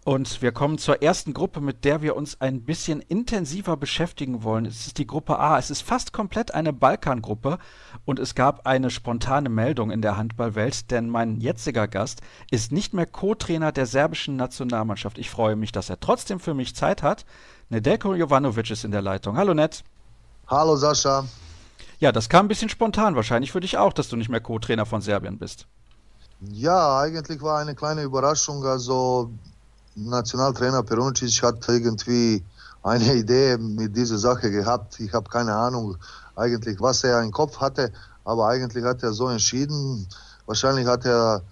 Und wir kommen zur ersten Gruppe, mit der wir uns ein bisschen intensiver beschäftigen wollen. Es ist die Gruppe A. Es ist fast komplett eine Balkangruppe und es gab eine spontane Meldung in der Handballwelt, denn mein jetziger Gast ist nicht mehr Co-Trainer der serbischen Nationalmannschaft. Ich freue mich, dass er trotzdem für mich Zeit hat. Nedeljko Jovanovic ist in der Leitung. Hallo Ned. Hallo Sascha. Ja, das kam ein bisschen spontan wahrscheinlich für dich auch, dass du nicht mehr Co-Trainer von Serbien bist. Ja, eigentlich war eine kleine Überraschung. Also Nationaltrainer Peruncic hat irgendwie eine Idee mit dieser Sache gehabt. Ich habe keine Ahnung eigentlich, was er im Kopf hatte, aber eigentlich hat er so entschieden. Wahrscheinlich hat er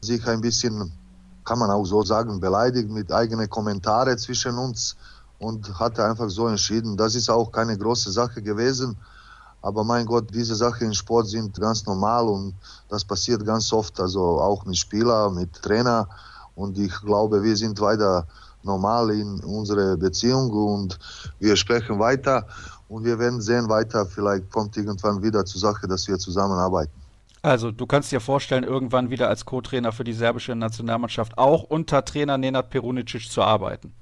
sich ein bisschen, kann man auch so sagen, beleidigt mit eigenen Kommentaren zwischen uns und hat einfach so entschieden. Das ist auch keine große Sache gewesen. Aber mein Gott, diese Sachen im Sport sind ganz normal und das passiert ganz oft, also auch mit Spielern, mit Trainer. Und ich glaube, wir sind weiter normal in unserer Beziehung und wir sprechen weiter und wir werden sehen weiter. Vielleicht kommt irgendwann wieder zur Sache, dass wir zusammenarbeiten. Also, du kannst dir vorstellen, irgendwann wieder als Co-Trainer für die serbische Nationalmannschaft auch unter Trainer Nenad Perunicic zu arbeiten.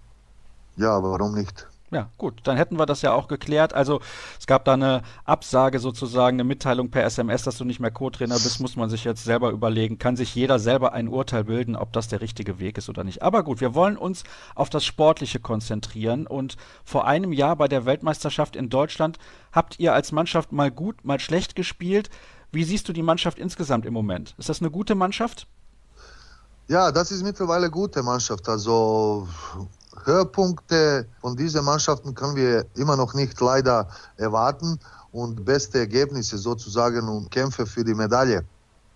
Ja, warum nicht? Ja, gut, dann hätten wir das ja auch geklärt. Also es gab da eine Absage sozusagen, eine Mitteilung per SMS, dass du nicht mehr Co-Trainer bist, muss man sich jetzt selber überlegen. Kann sich jeder selber ein Urteil bilden, ob das der richtige Weg ist oder nicht. Aber gut, wir wollen uns auf das Sportliche konzentrieren. Und vor einem Jahr bei der Weltmeisterschaft in Deutschland habt ihr als Mannschaft mal gut, mal schlecht gespielt. Wie siehst du die Mannschaft insgesamt im Moment? Ist das eine gute Mannschaft? Ja, das ist mittlerweile eine gute Mannschaft. Also Höhepunkte von diesen Mannschaften können wir immer noch nicht leider erwarten und beste Ergebnisse sozusagen und Kämpfe für die Medaille.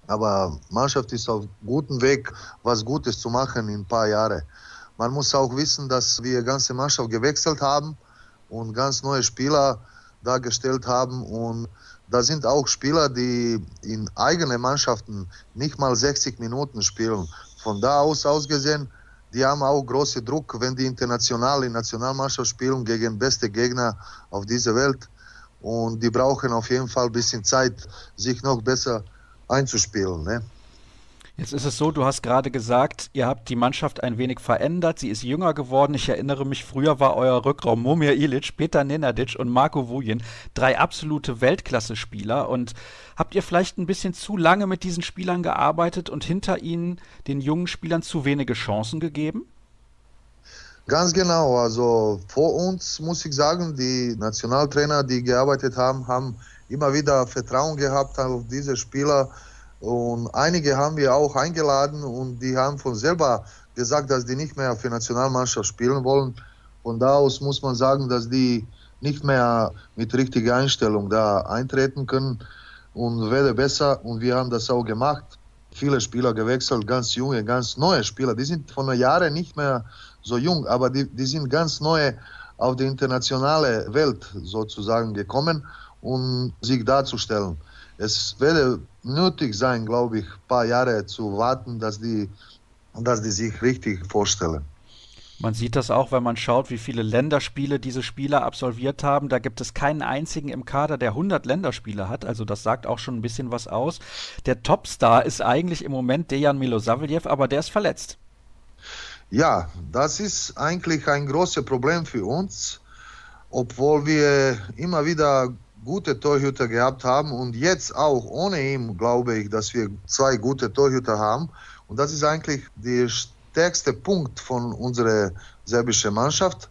Aber Mannschaft ist auf gutem Weg, was Gutes zu machen in ein paar Jahren. Man muss auch wissen, dass wir ganze Mannschaft gewechselt haben und ganz neue Spieler dargestellt haben und da sind auch Spieler, die in eigenen Mannschaften nicht mal 60 Minuten spielen. Von da aus ausgesehen die haben auch großen Druck, wenn die international in Nationalmannschaft spielen gegen beste Gegner auf dieser Welt. Und die brauchen auf jeden Fall ein bisschen Zeit, sich noch besser einzuspielen. Ne? Jetzt ist es so, du hast gerade gesagt, ihr habt die Mannschaft ein wenig verändert. Sie ist jünger geworden. Ich erinnere mich, früher war euer Rückraum Momir Ilic, Peter Nenadic und Marco Vujen drei absolute Weltklasse-Spieler. Und habt ihr vielleicht ein bisschen zu lange mit diesen Spielern gearbeitet und hinter ihnen den jungen Spielern zu wenige Chancen gegeben? Ganz genau. Also vor uns muss ich sagen, die Nationaltrainer, die gearbeitet haben, haben immer wieder Vertrauen gehabt auf diese Spieler und einige haben wir auch eingeladen und die haben von selber gesagt, dass die nicht mehr für Nationalmannschaft spielen wollen. Von da aus muss man sagen, dass die nicht mehr mit richtiger Einstellung da eintreten können und werde besser. Und wir haben das auch gemacht. Viele Spieler gewechselt, ganz junge, ganz neue Spieler. Die sind von Jahren nicht mehr so jung, aber die, die sind ganz neue auf die internationale Welt sozusagen gekommen, um sich darzustellen. Es werde nötig sein, glaube ich, ein paar Jahre zu warten, dass die, dass die sich richtig vorstellen. Man sieht das auch, wenn man schaut, wie viele Länderspiele diese Spieler absolviert haben. Da gibt es keinen einzigen im Kader, der 100 Länderspiele hat. Also das sagt auch schon ein bisschen was aus. Der Topstar ist eigentlich im Moment Dejan Milosavljev, aber der ist verletzt. Ja, das ist eigentlich ein großes Problem für uns, obwohl wir immer wieder gute Torhüter gehabt haben und jetzt auch ohne ihn glaube ich, dass wir zwei gute Torhüter haben. Und das ist eigentlich der stärkste Punkt von unserer serbischen Mannschaft.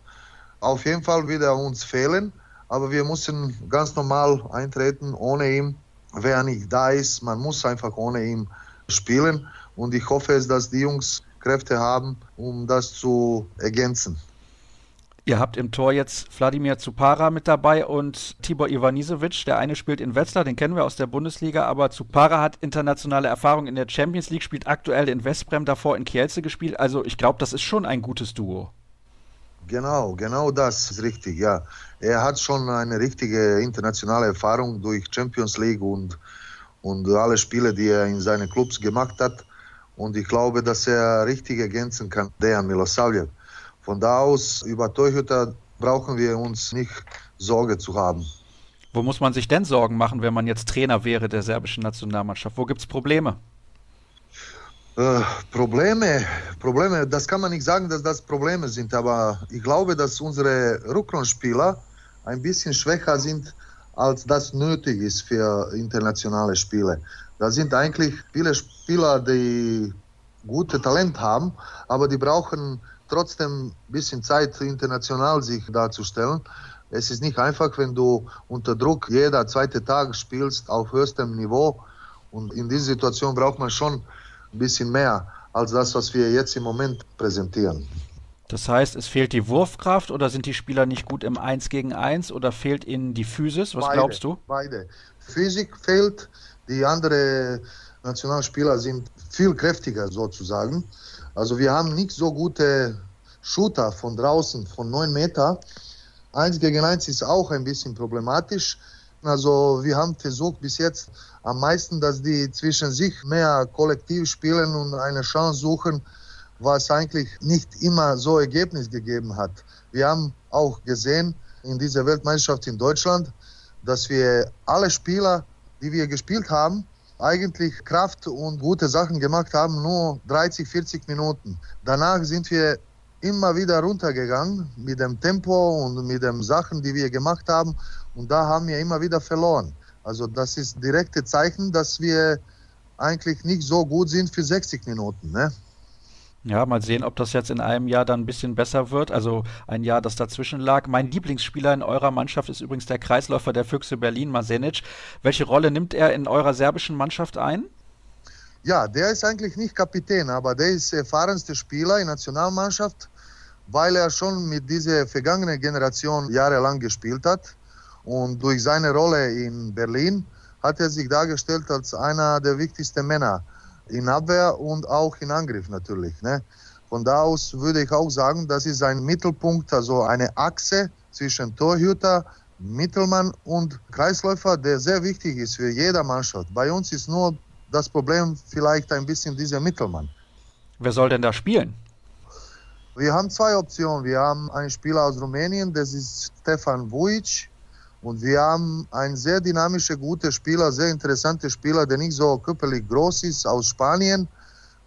Auf jeden Fall wird er uns fehlen, aber wir müssen ganz normal eintreten ohne ihn. Wer nicht da ist, man muss einfach ohne ihn spielen. Und ich hoffe, dass die Jungs Kräfte haben, um das zu ergänzen. Ihr habt im Tor jetzt Wladimir Zupara mit dabei und Tibor Ivanisevic. Der eine spielt in Wetzlar, den kennen wir aus der Bundesliga, aber Zupara hat internationale Erfahrung in der Champions League, spielt aktuell in Westbrem, davor in Kielce gespielt. Also ich glaube, das ist schon ein gutes Duo. Genau, genau das ist richtig, ja. Er hat schon eine richtige internationale Erfahrung durch Champions League und, und alle Spiele, die er in seinen Clubs gemacht hat. Und ich glaube, dass er richtig ergänzen kann, Dejan Milosavljev. Von da aus, über Torhüter brauchen wir uns nicht Sorge zu haben. Wo muss man sich denn Sorgen machen, wenn man jetzt Trainer wäre der serbischen Nationalmannschaft? Wo gibt es Probleme? Äh, Probleme, Probleme, das kann man nicht sagen, dass das Probleme sind, aber ich glaube, dass unsere Rückrundspieler ein bisschen schwächer sind, als das nötig ist für internationale Spiele. Da sind eigentlich viele Spieler, die gute Talent haben, aber die brauchen trotzdem ein bisschen Zeit, international sich darzustellen. Es ist nicht einfach, wenn du unter Druck jeder zweite Tag spielst auf höchstem Niveau. Und in dieser Situation braucht man schon ein bisschen mehr als das, was wir jetzt im Moment präsentieren. Das heißt, es fehlt die Wurfkraft oder sind die Spieler nicht gut im 1 gegen 1 oder fehlt ihnen die Physis? Was beide, glaubst du? Beide. Physik fehlt, die anderen Nationalspieler sind viel kräftiger sozusagen. Also wir haben nicht so gute Shooter von draußen, von 9 Meter. Eins gegen eins ist auch ein bisschen problematisch. Also wir haben versucht bis jetzt am meisten, dass die zwischen sich mehr kollektiv spielen und eine Chance suchen, was eigentlich nicht immer so Ergebnis gegeben hat. Wir haben auch gesehen in dieser Weltmeisterschaft in Deutschland, dass wir alle Spieler die wir gespielt haben, eigentlich Kraft und gute Sachen gemacht haben, nur 30, 40 Minuten. Danach sind wir immer wieder runtergegangen mit dem Tempo und mit den Sachen, die wir gemacht haben. Und da haben wir immer wieder verloren. Also das ist direkte Zeichen, dass wir eigentlich nicht so gut sind für 60 Minuten. Ne? Ja, mal sehen, ob das jetzt in einem Jahr dann ein bisschen besser wird. Also ein Jahr, das dazwischen lag. Mein Lieblingsspieler in eurer Mannschaft ist übrigens der Kreisläufer der Füchse Berlin, Masenic. Welche Rolle nimmt er in eurer serbischen Mannschaft ein? Ja, der ist eigentlich nicht Kapitän, aber der ist erfahrenste Spieler in der Nationalmannschaft, weil er schon mit dieser vergangenen Generation jahrelang gespielt hat. Und durch seine Rolle in Berlin hat er sich dargestellt als einer der wichtigsten Männer in Abwehr und auch in Angriff natürlich. Ne? Von da aus würde ich auch sagen, das ist ein Mittelpunkt, also eine Achse zwischen Torhüter, Mittelmann und Kreisläufer, der sehr wichtig ist für jede Mannschaft. Bei uns ist nur das Problem vielleicht ein bisschen dieser Mittelmann. Wer soll denn da spielen? Wir haben zwei Optionen. Wir haben einen Spieler aus Rumänien, das ist Stefan Vujic. Und wir haben einen sehr dynamischen, guten Spieler, sehr interessanten Spieler, der nicht so körperlich groß ist, aus Spanien,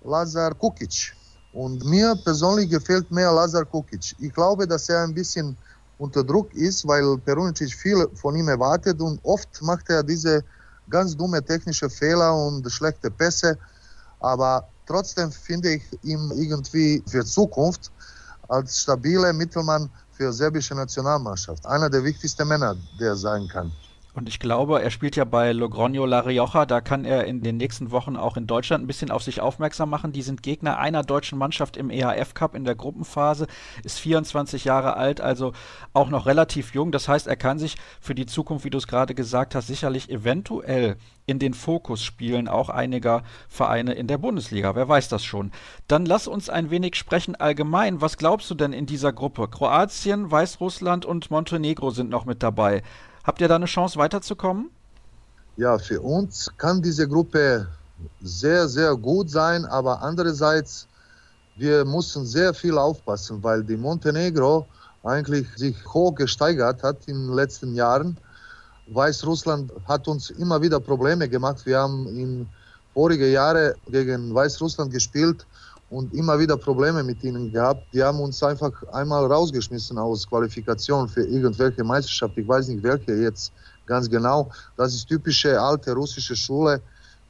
Lazar Kukic. Und mir persönlich gefällt mehr Lazar Kukic. Ich glaube, dass er ein bisschen unter Druck ist, weil Perunicic viel von ihm erwartet und oft macht er diese ganz dumme technische Fehler und schlechte Pässe. Aber trotzdem finde ich ihn irgendwie für Zukunft als stabiler Mittelmann für serbische Nationalmannschaft. Einer der wichtigsten Männer, der sein kann. Und ich glaube, er spielt ja bei Logroño La Rioja, da kann er in den nächsten Wochen auch in Deutschland ein bisschen auf sich aufmerksam machen. Die sind Gegner einer deutschen Mannschaft im EHF Cup in der Gruppenphase, ist 24 Jahre alt, also auch noch relativ jung. Das heißt, er kann sich für die Zukunft, wie du es gerade gesagt hast, sicherlich eventuell in den Fokus spielen, auch einiger Vereine in der Bundesliga. Wer weiß das schon. Dann lass uns ein wenig sprechen allgemein. Was glaubst du denn in dieser Gruppe? Kroatien, Weißrussland und Montenegro sind noch mit dabei. Habt ihr da eine Chance weiterzukommen? Ja, für uns kann diese Gruppe sehr, sehr gut sein, aber andererseits, wir müssen sehr viel aufpassen, weil die Montenegro eigentlich sich hoch gesteigert hat in den letzten Jahren. Weißrussland hat uns immer wieder Probleme gemacht. Wir haben in vorige Jahre gegen Weißrussland gespielt und immer wieder Probleme mit ihnen gehabt. Die haben uns einfach einmal rausgeschmissen aus Qualifikation für irgendwelche Meisterschaft. Ich weiß nicht welche jetzt ganz genau. Das ist typische alte russische Schule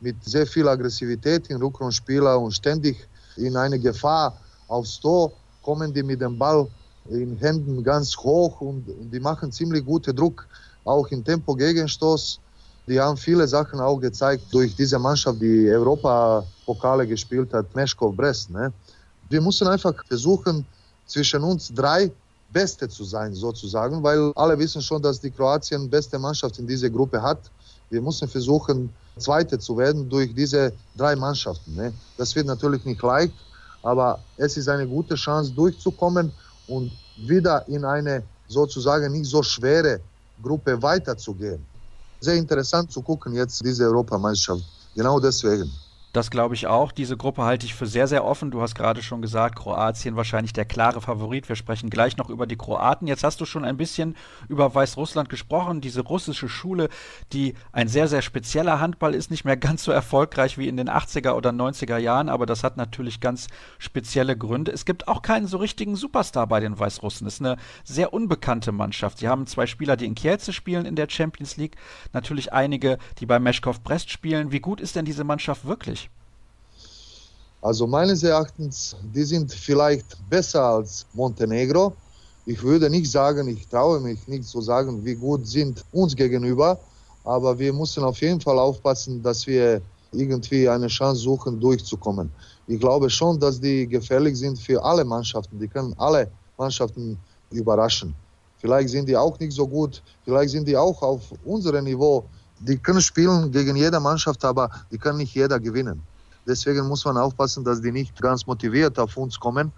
mit sehr viel Aggressivität in Rückrundspieler und ständig in eine Gefahr aufs Tor kommen die mit dem Ball in Händen ganz hoch und die machen ziemlich guten Druck, auch im Tempo-Gegenstoß. Die haben viele Sachen auch gezeigt durch diese Mannschaft, die Europapokale gespielt hat, Meshkov Brest. Ne? Wir müssen einfach versuchen, zwischen uns drei Beste zu sein, sozusagen, weil alle wissen schon, dass die Kroatien beste Mannschaft in dieser Gruppe hat. Wir müssen versuchen, Zweite zu werden durch diese drei Mannschaften. Ne? Das wird natürlich nicht leicht, aber es ist eine gute Chance, durchzukommen und wieder in eine sozusagen nicht so schwere Gruppe weiterzugehen sehr interessant zu gucken jetzt diese Europameisterschaft. Genau deswegen. Das glaube ich auch. Diese Gruppe halte ich für sehr, sehr offen. Du hast gerade schon gesagt, Kroatien wahrscheinlich der klare Favorit. Wir sprechen gleich noch über die Kroaten. Jetzt hast du schon ein bisschen über Weißrussland gesprochen. Diese russische Schule, die ein sehr, sehr spezieller Handball ist, nicht mehr ganz so erfolgreich wie in den 80er oder 90er Jahren, aber das hat natürlich ganz spezielle Gründe. Es gibt auch keinen so richtigen Superstar bei den Weißrussen. Es ist eine sehr unbekannte Mannschaft. Sie haben zwei Spieler, die in Kielce spielen in der Champions League. Natürlich einige, die bei Meshkov Brest spielen. Wie gut ist denn diese Mannschaft wirklich? Also meines Erachtens, die sind vielleicht besser als Montenegro. Ich würde nicht sagen, ich traue mich nicht zu sagen, wie gut sind uns gegenüber, aber wir müssen auf jeden Fall aufpassen, dass wir irgendwie eine Chance suchen, durchzukommen. Ich glaube schon, dass die gefährlich sind für alle Mannschaften. Die können alle Mannschaften überraschen. Vielleicht sind die auch nicht so gut, vielleicht sind die auch auf unserem Niveau. Die können spielen gegen jede Mannschaft, aber die können nicht jeder gewinnen. Deswegen muss man aufpassen, dass die nicht ganz motiviert auf uns kommen.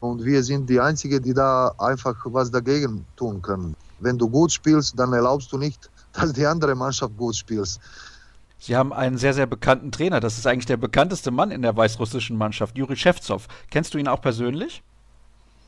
Und wir sind die Einzigen, die da einfach was dagegen tun können. Wenn du gut spielst, dann erlaubst du nicht, [laughs] dass die andere Mannschaft gut spielt. Sie haben einen sehr, sehr bekannten Trainer. Das ist eigentlich der bekannteste Mann in der weißrussischen Mannschaft, Juri Schewtsov. Kennst du ihn auch persönlich?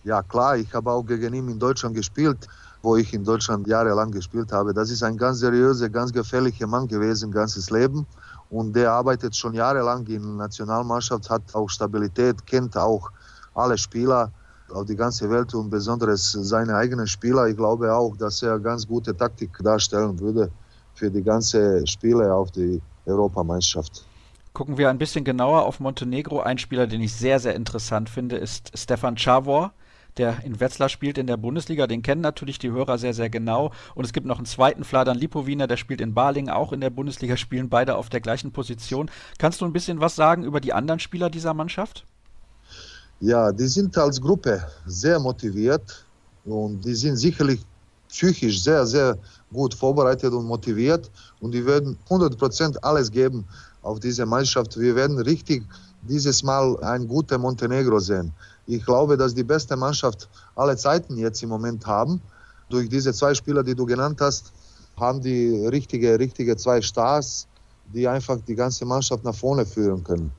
Ja, klar. Ich habe auch gegen ihn in Deutschland gespielt, wo ich in Deutschland jahrelang gespielt habe. Das ist ein ganz seriöser, ganz gefährlicher Mann gewesen, ganzes Leben und der arbeitet schon jahrelang in der Nationalmannschaft, hat auch Stabilität, kennt auch alle Spieler auf die ganze Welt und besonders seine eigenen Spieler. Ich glaube auch, dass er ganz gute Taktik darstellen würde für die ganze Spiele auf die Europameisterschaft. Gucken wir ein bisschen genauer auf Montenegro. Ein Spieler, den ich sehr, sehr interessant finde, ist Stefan Chavor der in Wetzlar spielt in der Bundesliga. Den kennen natürlich die Hörer sehr, sehr genau. Und es gibt noch einen zweiten Fladan Lipowiner, der spielt in Balingen, auch in der Bundesliga, spielen beide auf der gleichen Position. Kannst du ein bisschen was sagen über die anderen Spieler dieser Mannschaft? Ja, die sind als Gruppe sehr motiviert und die sind sicherlich psychisch sehr, sehr gut vorbereitet und motiviert und die werden 100% alles geben auf diese Mannschaft. Wir werden richtig dieses Mal ein guter Montenegro sehen. Ich glaube, dass die beste Mannschaft aller Zeiten jetzt im Moment haben. Durch diese zwei Spieler, die du genannt hast, haben die richtige, richtige zwei Stars, die einfach die ganze Mannschaft nach vorne führen können.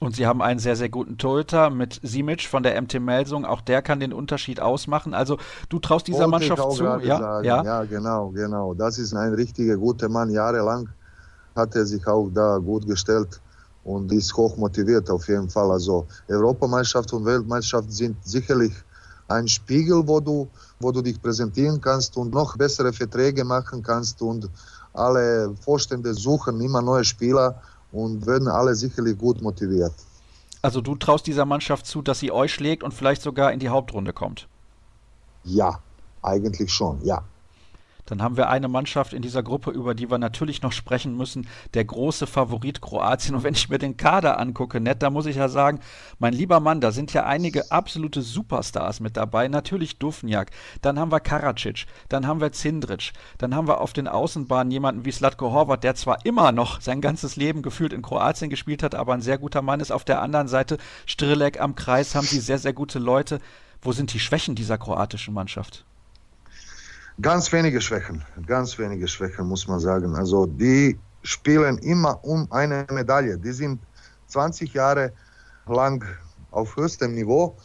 Und sie haben einen sehr, sehr guten Torhüter mit Simic von der MT Melsung. Auch der kann den Unterschied ausmachen. Also du traust dieser Wollte Mannschaft zu. Ja? ja? ja, genau, genau. Das ist ein richtiger guter Mann. Jahrelang hat er sich auch da gut gestellt und ist hoch motiviert auf jeden Fall. Also Europameisterschaft und Weltmeisterschaft sind sicherlich ein Spiegel, wo du, wo du dich präsentieren kannst und noch bessere Verträge machen kannst und alle Vorstände suchen immer neue Spieler und werden alle sicherlich gut motiviert. Also du traust dieser Mannschaft zu, dass sie euch schlägt und vielleicht sogar in die Hauptrunde kommt? Ja, eigentlich schon, ja. Dann haben wir eine Mannschaft in dieser Gruppe, über die wir natürlich noch sprechen müssen. Der große Favorit Kroatien. Und wenn ich mir den Kader angucke, nett, da muss ich ja sagen, mein lieber Mann, da sind ja einige absolute Superstars mit dabei. Natürlich Dufnjak. Dann haben wir Karacic. Dann haben wir Zindric. Dann haben wir auf den Außenbahnen jemanden wie Slatko Horvat, der zwar immer noch sein ganzes Leben gefühlt in Kroatien gespielt hat, aber ein sehr guter Mann ist. Auf der anderen Seite Strilek am Kreis haben sie sehr, sehr gute Leute. Wo sind die Schwächen dieser kroatischen Mannschaft? Ganz wenige Schwächen, ganz wenige Schwächen muss man sagen. Also die spielen immer um eine Medaille. Die sind 20 Jahre lang auf höchstem Niveau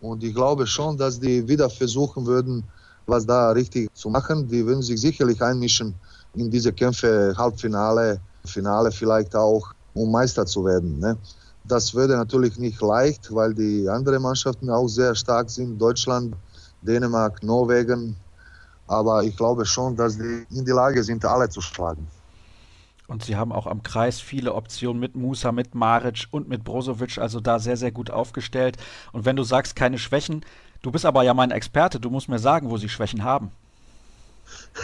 und ich glaube schon, dass die wieder versuchen würden, was da richtig zu machen. Die würden sich sicherlich einmischen in diese Kämpfe, Halbfinale, Finale vielleicht auch, um Meister zu werden. Ne? Das würde natürlich nicht leicht, weil die anderen Mannschaften auch sehr stark sind. Deutschland, Dänemark, Norwegen, aber ich glaube schon, dass die in die Lage sind, alle zu schlagen. Und sie haben auch am Kreis viele Optionen mit Musa, mit Maric und mit Brozovic, also da sehr, sehr gut aufgestellt. Und wenn du sagst, keine Schwächen, du bist aber ja mein Experte, du musst mir sagen, wo sie Schwächen haben.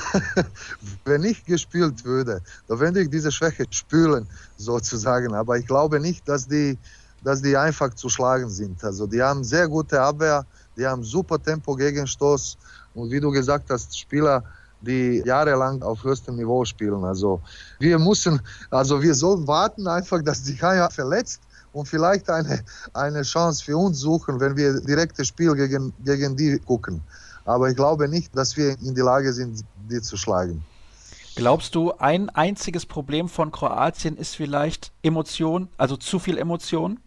[laughs] wenn ich gespielt würde, dann würde ich diese Schwäche spülen, sozusagen. Aber ich glaube nicht, dass die, dass die einfach zu schlagen sind. Also die haben sehr gute Abwehr, die haben super Tempo gegen Stoß und wie du gesagt hast, Spieler, die jahrelang auf höchstem Niveau spielen. Also wir müssen, also wir sollen warten einfach, dass sich keiner verletzt und vielleicht eine, eine Chance für uns suchen, wenn wir direktes Spiel gegen, gegen die gucken. Aber ich glaube nicht, dass wir in die Lage sind, die zu schlagen. Glaubst du, ein einziges Problem von Kroatien ist vielleicht Emotion, also zu viel Emotion?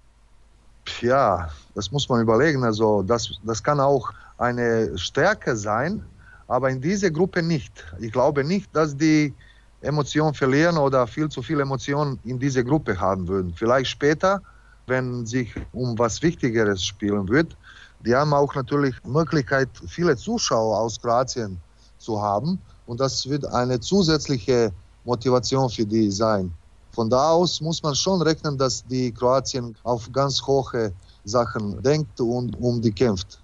Ja, das muss man überlegen. Also das, das kann auch eine Stärke sein, aber in dieser Gruppe nicht. Ich glaube nicht, dass die Emotionen verlieren oder viel zu viel Emotionen in dieser Gruppe haben würden. Vielleicht später, wenn sich um was Wichtigeres spielen wird. Die haben auch natürlich Möglichkeit, viele Zuschauer aus Kroatien zu haben und das wird eine zusätzliche Motivation für die sein. Von da aus muss man schon rechnen, dass die Kroatien auf ganz hohe Sachen denkt und um die kämpft.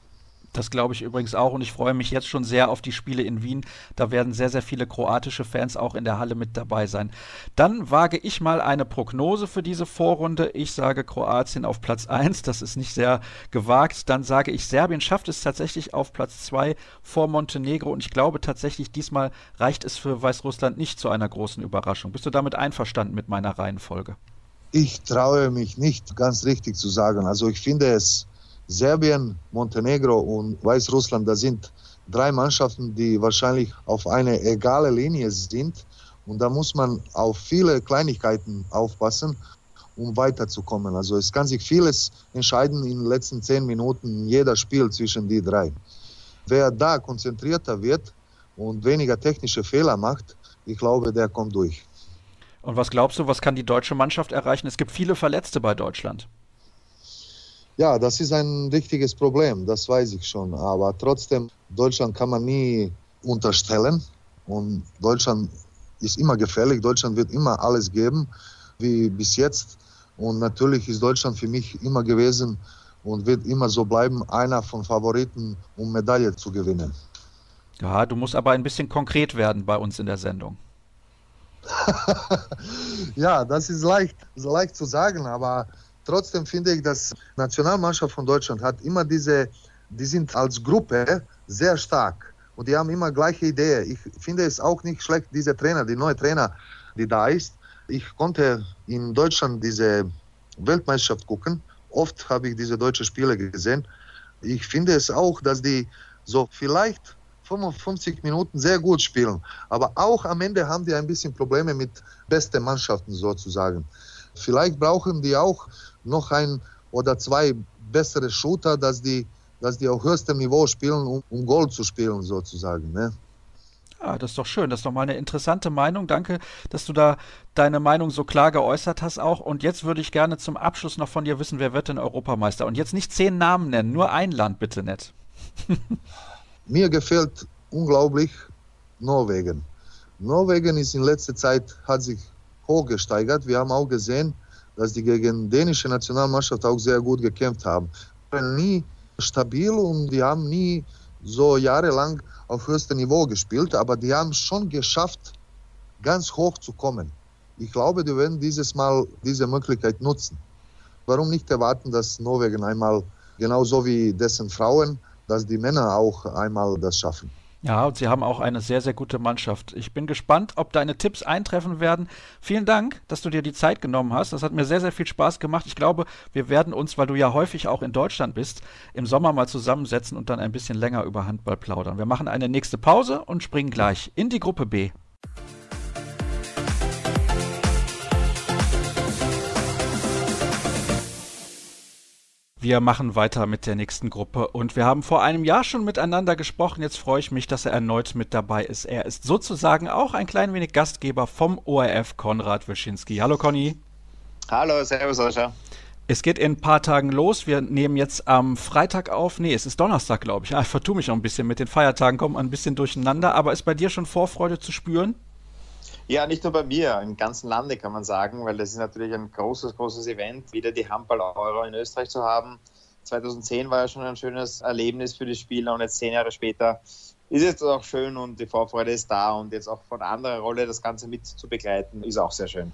Das glaube ich übrigens auch und ich freue mich jetzt schon sehr auf die Spiele in Wien. Da werden sehr, sehr viele kroatische Fans auch in der Halle mit dabei sein. Dann wage ich mal eine Prognose für diese Vorrunde. Ich sage Kroatien auf Platz 1, das ist nicht sehr gewagt. Dann sage ich, Serbien schafft es tatsächlich auf Platz 2 vor Montenegro und ich glaube tatsächlich, diesmal reicht es für Weißrussland nicht zu einer großen Überraschung. Bist du damit einverstanden mit meiner Reihenfolge? Ich traue mich nicht ganz richtig zu sagen. Also ich finde es Serbien, Montenegro und Weißrussland, das sind drei Mannschaften, die wahrscheinlich auf eine egale Linie sind. Und da muss man auf viele Kleinigkeiten aufpassen, um weiterzukommen. Also es kann sich vieles entscheiden in den letzten zehn Minuten jeder Spiel zwischen die drei. Wer da konzentrierter wird und weniger technische Fehler macht, ich glaube, der kommt durch. Und was glaubst du, was kann die deutsche Mannschaft erreichen? Es gibt viele Verletzte bei Deutschland. Ja, das ist ein richtiges Problem, das weiß ich schon. Aber trotzdem, Deutschland kann man nie unterstellen. Und Deutschland ist immer gefährlich. Deutschland wird immer alles geben, wie bis jetzt. Und natürlich ist Deutschland für mich immer gewesen und wird immer so bleiben, einer von Favoriten, um Medaille zu gewinnen. Ja, du musst aber ein bisschen konkret werden bei uns in der Sendung. [laughs] ja, das ist leicht, leicht zu sagen, aber Trotzdem finde ich, dass Nationalmannschaft von Deutschland hat immer diese, die sind als Gruppe sehr stark und die haben immer gleiche Idee. Ich finde es auch nicht schlecht, dieser Trainer, die neue Trainer, die da ist. Ich konnte in Deutschland diese Weltmeisterschaft gucken. Oft habe ich diese deutschen Spiele gesehen. Ich finde es auch, dass die so vielleicht 55 Minuten sehr gut spielen. Aber auch am Ende haben die ein bisschen Probleme mit besten Mannschaften sozusagen. Vielleicht brauchen die auch noch ein oder zwei bessere Shooter, dass die, dass die auf höchstem Niveau spielen, um, um Gold zu spielen sozusagen. Ne? Ah, das ist doch schön. Das ist doch mal eine interessante Meinung. Danke, dass du da deine Meinung so klar geäußert hast auch. Und jetzt würde ich gerne zum Abschluss noch von dir wissen, wer wird denn Europameister? Und jetzt nicht zehn Namen nennen, nur ein Land bitte nett. [laughs] Mir gefällt unglaublich Norwegen. Norwegen ist in letzter Zeit, hat sich hochgesteigert. Wir haben auch gesehen, dass die gegen dänische Nationalmannschaft auch sehr gut gekämpft haben. Nie stabil und die haben nie so jahrelang auf höchstem Niveau gespielt, aber die haben schon geschafft, ganz hoch zu kommen. Ich glaube, die werden dieses Mal diese Möglichkeit nutzen. Warum nicht erwarten, dass Norwegen einmal, genauso wie dessen Frauen, dass die Männer auch einmal das schaffen? Ja, und sie haben auch eine sehr, sehr gute Mannschaft. Ich bin gespannt, ob deine Tipps eintreffen werden. Vielen Dank, dass du dir die Zeit genommen hast. Das hat mir sehr, sehr viel Spaß gemacht. Ich glaube, wir werden uns, weil du ja häufig auch in Deutschland bist, im Sommer mal zusammensetzen und dann ein bisschen länger über Handball plaudern. Wir machen eine nächste Pause und springen gleich in die Gruppe B. Wir machen weiter mit der nächsten Gruppe und wir haben vor einem Jahr schon miteinander gesprochen. Jetzt freue ich mich, dass er erneut mit dabei ist. Er ist sozusagen auch ein klein wenig Gastgeber vom ORF Konrad Wyszynski. Hallo Conny. Hallo, servus Sascha. Es geht in ein paar Tagen los. Wir nehmen jetzt am Freitag auf. Nee, es ist Donnerstag, glaube ich. Ja, ich vertue mich noch ein bisschen mit den Feiertagen, kommen ein bisschen durcheinander. Aber ist bei dir schon Vorfreude zu spüren? Ja, nicht nur bei mir, im ganzen Lande kann man sagen, weil das ist natürlich ein großes, großes Event, wieder die Handball-Euro in Österreich zu haben. 2010 war ja schon ein schönes Erlebnis für die Spieler und jetzt zehn Jahre später ist es auch schön und die Vorfreude ist da und jetzt auch von anderer Rolle das Ganze mit zu begleiten, ist auch sehr schön.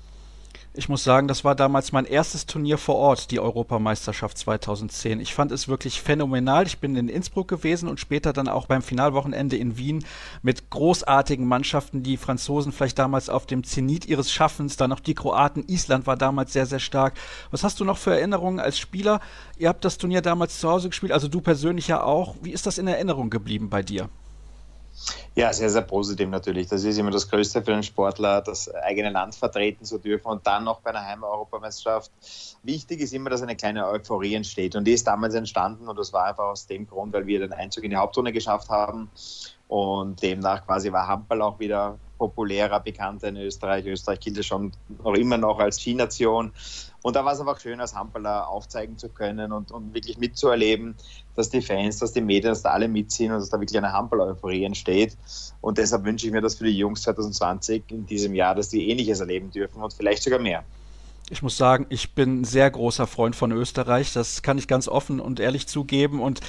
Ich muss sagen, das war damals mein erstes Turnier vor Ort, die Europameisterschaft 2010. Ich fand es wirklich phänomenal. Ich bin in Innsbruck gewesen und später dann auch beim Finalwochenende in Wien mit großartigen Mannschaften. Die Franzosen vielleicht damals auf dem Zenit ihres Schaffens, dann noch die Kroaten. Island war damals sehr, sehr stark. Was hast du noch für Erinnerungen als Spieler? Ihr habt das Turnier damals zu Hause gespielt, also du persönlich ja auch. Wie ist das in Erinnerung geblieben bei dir? Ja, sehr, sehr positiv natürlich. Das ist immer das Größte für einen Sportler, das eigene Land vertreten zu dürfen und dann noch bei einer Heimeuropameisterschaft. Wichtig ist immer, dass eine kleine Euphorie entsteht und die ist damals entstanden und das war einfach aus dem Grund, weil wir den Einzug in die Hauptrunde geschafft haben und demnach quasi war Handball auch wieder populärer, bekannter in Österreich. Österreich gilt ja schon noch immer noch als Skination. Und da war es einfach schön, als Handballer aufzeigen zu können und, und wirklich mitzuerleben, dass die Fans, dass die Medien, dass da alle mitziehen und dass da wirklich eine Handball-Euphorie entsteht. Und deshalb wünsche ich mir das für die Jungs 2020 in diesem Jahr, dass die Ähnliches erleben dürfen und vielleicht sogar mehr. Ich muss sagen, ich bin ein sehr großer Freund von Österreich. Das kann ich ganz offen und ehrlich zugeben. Und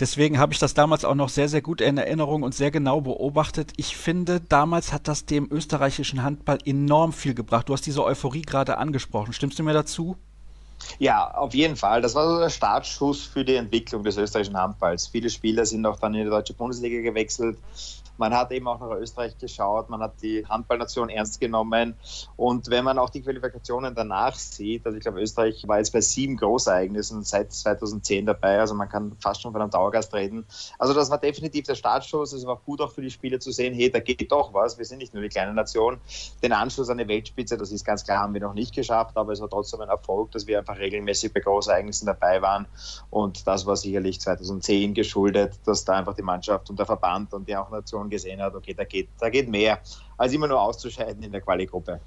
deswegen habe ich das damals auch noch sehr, sehr gut in Erinnerung und sehr genau beobachtet. Ich finde, damals hat das dem österreichischen Handball enorm viel gebracht. Du hast diese Euphorie gerade angesprochen. Stimmst du mir dazu? Ja, auf jeden Fall. Das war so der Startschuss für die Entwicklung des österreichischen Handballs. Viele Spieler sind auch dann in die deutsche Bundesliga gewechselt. Man hat eben auch nach Österreich geschaut, man hat die Handballnation ernst genommen. Und wenn man auch die Qualifikationen danach sieht, also ich glaube, Österreich war jetzt bei sieben Großereignissen seit 2010 dabei, also man kann fast schon von einem Dauergast reden. Also das war definitiv der Startschuss. Es war gut auch für die Spieler zu sehen, hey, da geht doch was. Wir sind nicht nur die kleine Nation. Den Anschluss an die Weltspitze, das ist ganz klar, haben wir noch nicht geschafft, aber es war trotzdem ein Erfolg, dass wir einfach regelmäßig bei Großereignissen dabei waren. Und das war sicherlich 2010 geschuldet, dass da einfach die Mannschaft und der Verband und die auch Nation gesehen hat, okay, da geht, da geht mehr, als immer nur auszuscheiden in der Quali-Gruppe.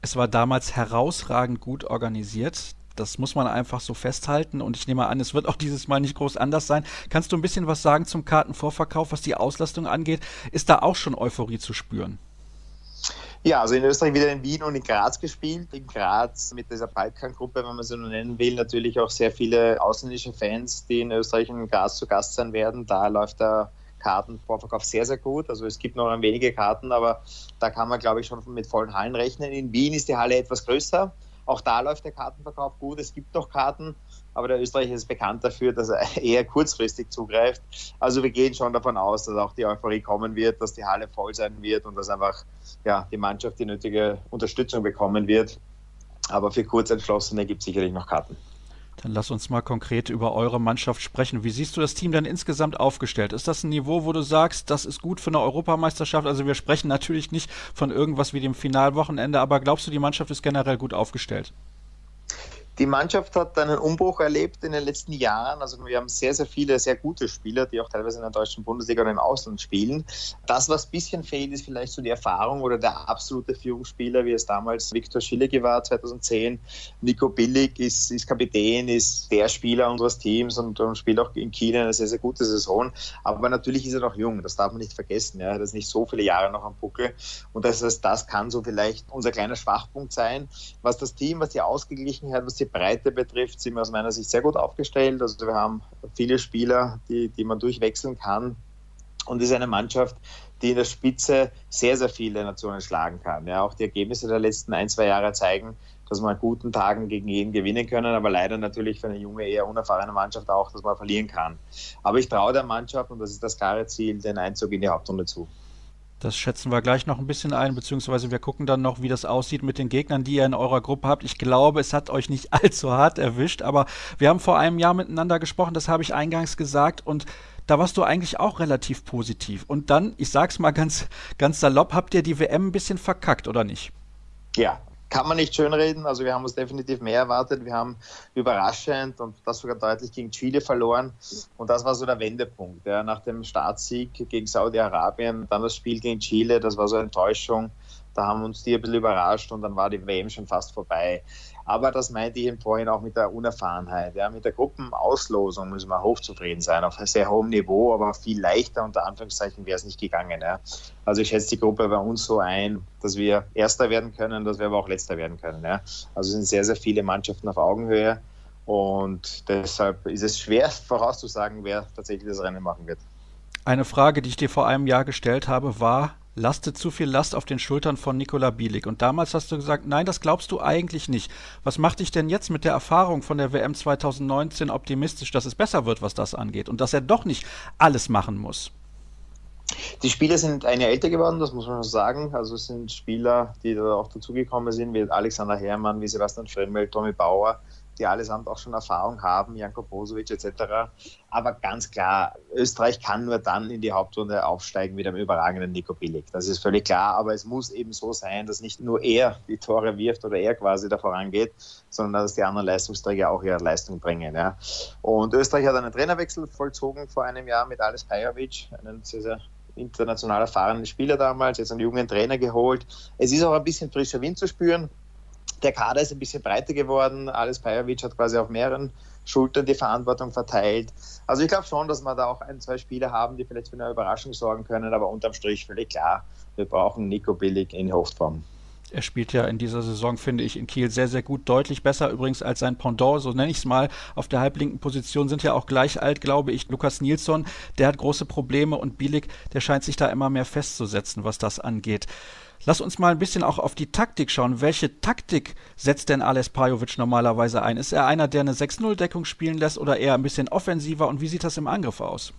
Es war damals herausragend gut organisiert. Das muss man einfach so festhalten und ich nehme an, es wird auch dieses Mal nicht groß anders sein. Kannst du ein bisschen was sagen zum Kartenvorverkauf, was die Auslastung angeht? Ist da auch schon Euphorie zu spüren? Ja, also in Österreich wieder in Wien und in Graz gespielt. In Graz mit dieser Balkan-Gruppe, wenn man sie nur nennen will, natürlich auch sehr viele ausländische Fans, die in Österreich und in Graz zu Gast sein werden. Da läuft der Kartenvorverkauf sehr, sehr gut. Also es gibt noch ein wenige Karten, aber da kann man, glaube ich, schon mit vollen Hallen rechnen. In Wien ist die Halle etwas größer. Auch da läuft der Kartenverkauf gut. Es gibt noch Karten, aber der Österreicher ist bekannt dafür, dass er [laughs] eher kurzfristig zugreift. Also wir gehen schon davon aus, dass auch die Euphorie kommen wird, dass die Halle voll sein wird und dass einfach ja, die Mannschaft die nötige Unterstützung bekommen wird. Aber für Kurzentschlossene gibt es sicherlich noch Karten. Dann lass uns mal konkret über eure Mannschaft sprechen. Wie siehst du das Team denn insgesamt aufgestellt? Ist das ein Niveau, wo du sagst, das ist gut für eine Europameisterschaft? Also wir sprechen natürlich nicht von irgendwas wie dem Finalwochenende, aber glaubst du, die Mannschaft ist generell gut aufgestellt? Die Mannschaft hat einen Umbruch erlebt in den letzten Jahren. Also wir haben sehr, sehr viele sehr gute Spieler, die auch teilweise in der deutschen Bundesliga oder im Ausland spielen. Das, was ein bisschen fehlt, ist vielleicht so die Erfahrung oder der absolute Führungsspieler, wie es damals Viktor Schillige war 2010. Nico Billig ist, ist Kapitän, ist der Spieler unseres Teams und, und, spielt auch in Kiel eine sehr, sehr gute Saison. Aber natürlich ist er noch jung, das darf man nicht vergessen. Ja. Er hat nicht so viele Jahre noch am Buckel. Und das heißt, das kann so vielleicht unser kleiner Schwachpunkt sein, was das Team, was die Ausgeglichenheit, was die Breite betrifft, sind wir aus meiner Sicht sehr gut aufgestellt. Also wir haben viele Spieler, die, die man durchwechseln kann. und ist eine Mannschaft, die in der Spitze sehr, sehr viele Nationen schlagen kann. Ja, auch die Ergebnisse der letzten ein, zwei Jahre zeigen, dass man an guten Tagen gegen jeden gewinnen können, aber leider natürlich für eine junge, eher unerfahrene Mannschaft auch, dass man verlieren kann. Aber ich traue der Mannschaft, und das ist das klare Ziel, den Einzug in die Hauptrunde zu. Das schätzen wir gleich noch ein bisschen ein, beziehungsweise wir gucken dann noch, wie das aussieht mit den Gegnern, die ihr in eurer Gruppe habt. Ich glaube, es hat euch nicht [laughs] allzu hart erwischt, aber wir haben vor einem Jahr miteinander gesprochen, das habe ich eingangs gesagt und da warst du eigentlich auch relativ positiv. Und dann, ich sag's mal ganz, ganz salopp, habt ihr die WM ein bisschen verkackt, oder nicht? Ja, kann man nicht schönreden. Also wir haben uns definitiv mehr erwartet. Wir haben überraschend und das sogar deutlich gegen Chile verloren. Und das war so der Wendepunkt. Ja. Nach dem Startsieg gegen Saudi-Arabien, dann das Spiel gegen Chile, das war so eine Enttäuschung. Da haben uns die ein bisschen überrascht und dann war die WM schon fast vorbei. Aber das meinte ich vorhin auch mit der Unerfahrenheit. Ja, mit der Gruppenauslosung müssen wir hochzufrieden sein, auf sehr hohem Niveau, aber viel leichter unter Anführungszeichen wäre es nicht gegangen. Ja. Also ich schätze die Gruppe bei uns so ein, dass wir Erster werden können, dass wir aber auch Letzter werden können. Ja. Also es sind sehr, sehr viele Mannschaften auf Augenhöhe und deshalb ist es schwer [laughs] vorauszusagen, wer tatsächlich das Rennen machen wird. Eine Frage, die ich dir vor einem Jahr gestellt habe, war, lastet zu viel Last auf den Schultern von Nikola Bielik. Und damals hast du gesagt, nein, das glaubst du eigentlich nicht. Was macht dich denn jetzt mit der Erfahrung von der WM 2019 optimistisch, dass es besser wird, was das angeht und dass er doch nicht alles machen muss? Die Spieler sind eine älter geworden, das muss man schon sagen. Also es sind Spieler, die da auch dazugekommen sind, wie Alexander Herrmann, wie Sebastian Frimmel, Tommy Bauer, die allesamt auch schon Erfahrung haben, Janko Bosovic etc. Aber ganz klar, Österreich kann nur dann in die Hauptrunde aufsteigen mit einem überragenden Nico Billig. Das ist völlig klar, aber es muss eben so sein, dass nicht nur er die Tore wirft oder er quasi da vorangeht, sondern dass die anderen Leistungsträger auch ihre Leistung bringen. Ja. Und Österreich hat einen Trainerwechsel vollzogen vor einem Jahr mit Ales Pajovic, einen sehr, sehr international erfahrenen Spieler damals, jetzt einen jungen Trainer geholt. Es ist auch ein bisschen frischer Wind zu spüren. Der Kader ist ein bisschen breiter geworden. Alles Pajovic hat quasi auf mehreren Schultern die Verantwortung verteilt. Also ich glaube schon, dass wir da auch ein, zwei Spieler haben, die vielleicht für eine Überraschung sorgen können, aber unterm Strich völlig klar, wir brauchen Nico Billig in Hochform. Er spielt ja in dieser Saison, finde ich, in Kiel sehr, sehr gut, deutlich besser übrigens als sein Pendant, so nenne ich es mal. Auf der halblinken Position sind ja auch gleich alt, glaube ich. Lukas Nilsson, der hat große Probleme und Bielik, der scheint sich da immer mehr festzusetzen, was das angeht. Lass uns mal ein bisschen auch auf die Taktik schauen. Welche Taktik setzt denn Ales Pajovic normalerweise ein? Ist er einer, der eine 6-0-Deckung spielen lässt oder eher ein bisschen offensiver? Und wie sieht das im Angriff aus?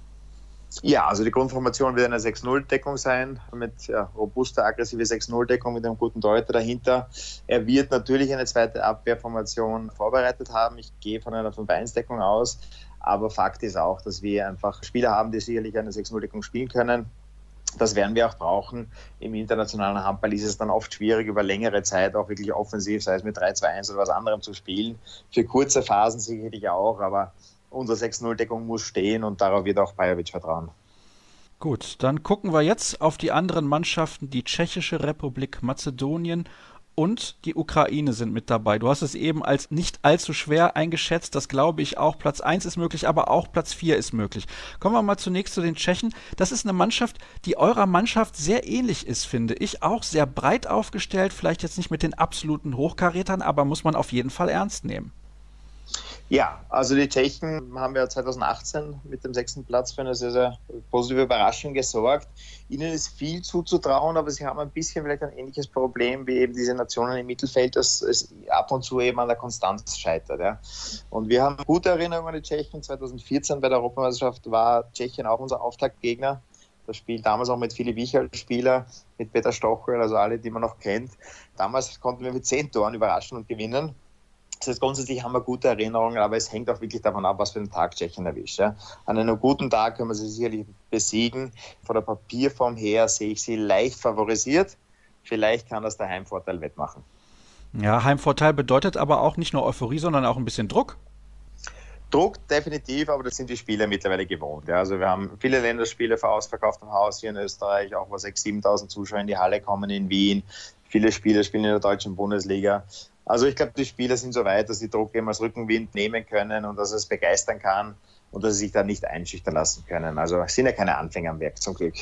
Ja, also die Grundformation wird eine 6-0-Deckung sein, mit ja, robuster, aggressive 6-0-Deckung mit einem guten Deuter dahinter. Er wird natürlich eine zweite Abwehrformation vorbereitet haben. Ich gehe von einer 5-1-Deckung aus. Aber Fakt ist auch, dass wir einfach Spieler haben, die sicherlich eine 6-0-Deckung spielen können. Das werden wir auch brauchen. Im internationalen Handball ist es dann oft schwierig, über längere Zeit auch wirklich offensiv, sei es mit 3-2-1 oder was anderem zu spielen. Für kurze Phasen sicherlich auch, aber unsere 6-0-Deckung muss stehen und darauf wird auch Bajovic vertrauen. Gut, dann gucken wir jetzt auf die anderen Mannschaften. Die Tschechische Republik Mazedonien und die Ukraine sind mit dabei. Du hast es eben als nicht allzu schwer eingeschätzt. Das glaube ich auch. Platz 1 ist möglich, aber auch Platz 4 ist möglich. Kommen wir mal zunächst zu den Tschechen. Das ist eine Mannschaft, die eurer Mannschaft sehr ähnlich ist, finde ich. Auch sehr breit aufgestellt. Vielleicht jetzt nicht mit den absoluten Hochkarätern, aber muss man auf jeden Fall ernst nehmen. Ja, also die Tschechen haben ja 2018 mit dem sechsten Platz für eine sehr, sehr positive Überraschung gesorgt. Ihnen ist viel zuzutrauen, aber sie haben ein bisschen vielleicht ein ähnliches Problem wie eben diese Nationen im Mittelfeld, dass es ab und zu eben an der Konstanz scheitert. Ja. Und wir haben gute Erinnerungen an die Tschechen. 2014 bei der Europameisterschaft war Tschechien auch unser Auftaktgegner. Das Spiel damals auch mit Philipp Wichel Spieler, mit Peter Stochel, also alle, die man noch kennt. Damals konnten wir mit zehn Toren überraschen und gewinnen. Das heißt, grundsätzlich haben wir gute Erinnerungen, aber es hängt auch wirklich davon ab, was für einen Tag Tschechien erwischt. Ja. An einem guten Tag können wir sie sicherlich besiegen. Von der Papierform her sehe ich sie leicht favorisiert. Vielleicht kann das der Heimvorteil wettmachen. Ja, Heimvorteil bedeutet aber auch nicht nur Euphorie, sondern auch ein bisschen Druck. Druck definitiv, aber das sind die Spieler mittlerweile gewohnt. Ja, also wir haben viele Länderspiele für ausverkauft im Haus hier in Österreich, auch wo 6.000, 7.000 Zuschauer in die Halle kommen in Wien. Viele Spieler spielen in der deutschen Bundesliga. Also ich glaube, die Spieler sind so weit, dass die Druck eben als Rückenwind nehmen können und dass es begeistern kann und dass sie sich da nicht einschüchtern lassen können. Also sind ja keine Anfänger am Werk, zum Glück.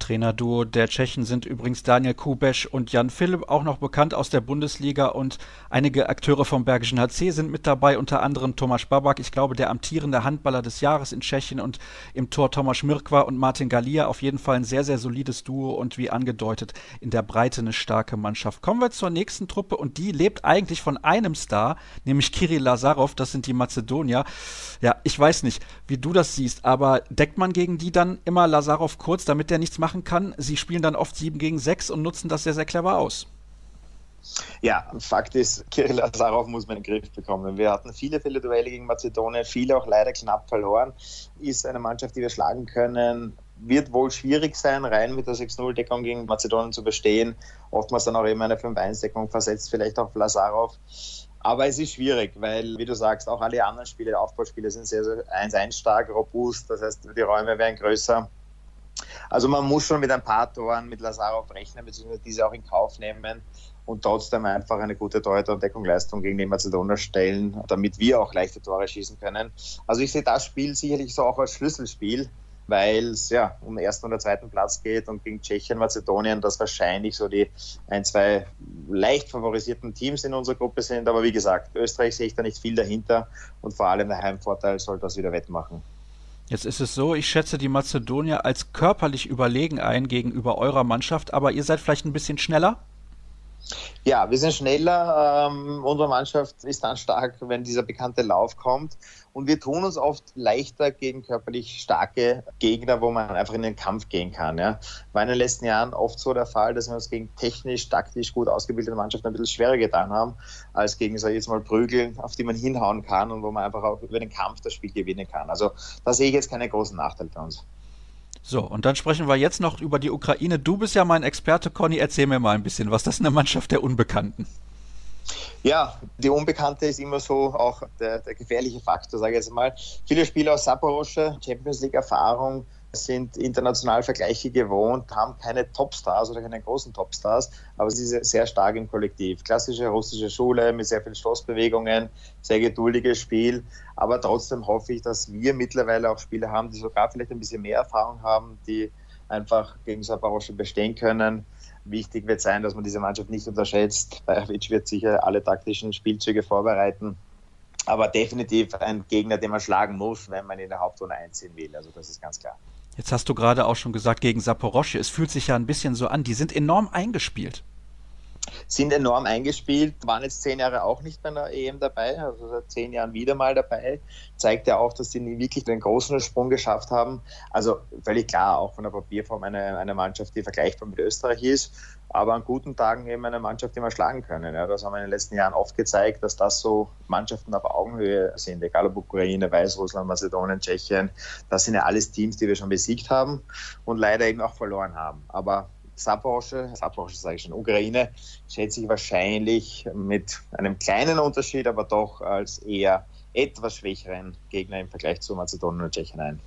Trainerduo der Tschechen sind übrigens Daniel Kubesch und Jan Philipp, auch noch bekannt aus der Bundesliga und einige Akteure vom Bergischen HC sind mit dabei, unter anderem Tomasz Babak, ich glaube der amtierende Handballer des Jahres in Tschechien und im Tor Tomasz Mirkwa und Martin Galia, auf jeden Fall ein sehr, sehr solides Duo und wie angedeutet in der Breite eine starke Mannschaft. Kommen wir zur nächsten Truppe und die lebt eigentlich von einem Star, nämlich Kirill Lazarov, das sind die Mazedonier. Ja, ich weiß nicht, wie du das siehst, aber deckt man gegen die dann immer Lazarov kurz, damit der nichts macht? Machen kann. Sie spielen dann oft 7 gegen 6 und nutzen das sehr, sehr clever aus. Ja, Fakt ist, Kirill Azarov muss man in den Griff bekommen. Wir hatten viele, viele Duelle gegen Mazedonien, viele auch leider knapp verloren. Ist eine Mannschaft, die wir schlagen können. Wird wohl schwierig sein, rein mit der 6-0-Deckung gegen Mazedonien zu bestehen. Oftmals dann auch eben eine 5-1-Deckung versetzt, vielleicht auch Lazarov. Aber es ist schwierig, weil, wie du sagst, auch alle anderen Spiele, Aufbauspiele sind sehr, sehr 1-1 stark, robust. Das heißt, die Räume werden größer. Also man muss schon mit ein paar Toren mit Lazarov rechnen, beziehungsweise diese auch in Kauf nehmen und trotzdem einfach eine gute Torhüter- und Deckungsleistung gegen den Mazedonier stellen, damit wir auch leichte Tore schießen können. Also ich sehe das Spiel sicherlich so auch als Schlüsselspiel, weil es ja um den ersten oder zweiten Platz geht und gegen Tschechien, Mazedonien, das wahrscheinlich so die ein, zwei leicht favorisierten Teams in unserer Gruppe sind. Aber wie gesagt, Österreich sehe ich da nicht viel dahinter und vor allem der Heimvorteil soll das wieder wettmachen. Jetzt ist es so, ich schätze die Mazedonier als körperlich überlegen ein gegenüber eurer Mannschaft, aber ihr seid vielleicht ein bisschen schneller? Ja, wir sind schneller. Ähm, unsere Mannschaft ist dann stark, wenn dieser bekannte Lauf kommt. Und wir tun uns oft leichter gegen körperlich starke Gegner, wo man einfach in den Kampf gehen kann. Ja. War in den letzten Jahren oft so der Fall, dass wir uns gegen technisch, taktisch gut ausgebildete Mannschaften ein bisschen schwerer getan haben, als gegen, sag ich jetzt mal, Prügel, auf die man hinhauen kann und wo man einfach auch über den Kampf das Spiel gewinnen kann. Also da sehe ich jetzt keine großen Nachteile für uns. So, und dann sprechen wir jetzt noch über die Ukraine. Du bist ja mein Experte, Conny. Erzähl mir mal ein bisschen was. Das ist eine Mannschaft der Unbekannten. Ja, die Unbekannte ist immer so auch der, der gefährliche Faktor, sage ich jetzt mal. Viele Spieler aus Saporosche, Champions League Erfahrung, sind international Vergleiche gewohnt, haben keine Topstars oder keine großen Topstars, aber sie sind sehr stark im Kollektiv. Klassische russische Schule mit sehr vielen Stoßbewegungen, sehr geduldiges Spiel, aber trotzdem hoffe ich, dass wir mittlerweile auch Spieler haben, die sogar vielleicht ein bisschen mehr Erfahrung haben, die einfach gegen Saporosche bestehen können. Wichtig wird sein, dass man diese Mannschaft nicht unterschätzt. Bajovic wird sicher alle taktischen Spielzüge vorbereiten aber definitiv ein Gegner, den man schlagen muss, wenn man in der Hauptrunde einziehen will. Also das ist ganz klar. Jetzt hast du gerade auch schon gesagt, gegen Saporosche, es fühlt sich ja ein bisschen so an, die sind enorm eingespielt. Sind enorm eingespielt, waren jetzt zehn Jahre auch nicht bei der EM dabei, also seit zehn Jahren wieder mal dabei. Zeigt ja auch, dass die nie wirklich den großen Sprung geschafft haben. Also völlig klar, auch von der Papierform eine, eine Mannschaft, die vergleichbar mit Österreich ist, aber an guten Tagen eben eine Mannschaft, die wir schlagen können. Ja, das haben wir in den letzten Jahren oft gezeigt, dass das so Mannschaften auf Augenhöhe sind, egal ob Ukraine, Weißrussland, Mazedonien, Tschechien. Das sind ja alles Teams, die wir schon besiegt haben und leider eben auch verloren haben. Aber Saporosche, Saporosche sage ich schon, Ukraine, schätze ich wahrscheinlich mit einem kleinen Unterschied, aber doch als eher etwas schwächeren Gegner im Vergleich zu Mazedonien und Tschechien ein.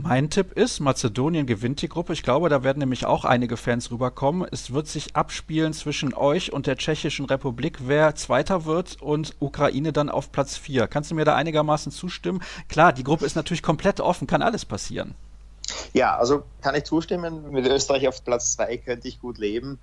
Mein Tipp ist, Mazedonien gewinnt die Gruppe. Ich glaube, da werden nämlich auch einige Fans rüberkommen. Es wird sich abspielen zwischen euch und der Tschechischen Republik, wer Zweiter wird und Ukraine dann auf Platz 4. Kannst du mir da einigermaßen zustimmen? Klar, die Gruppe ist natürlich komplett offen, kann alles passieren. Ja, also kann ich zustimmen. Mit Österreich auf Platz 2 könnte ich gut leben.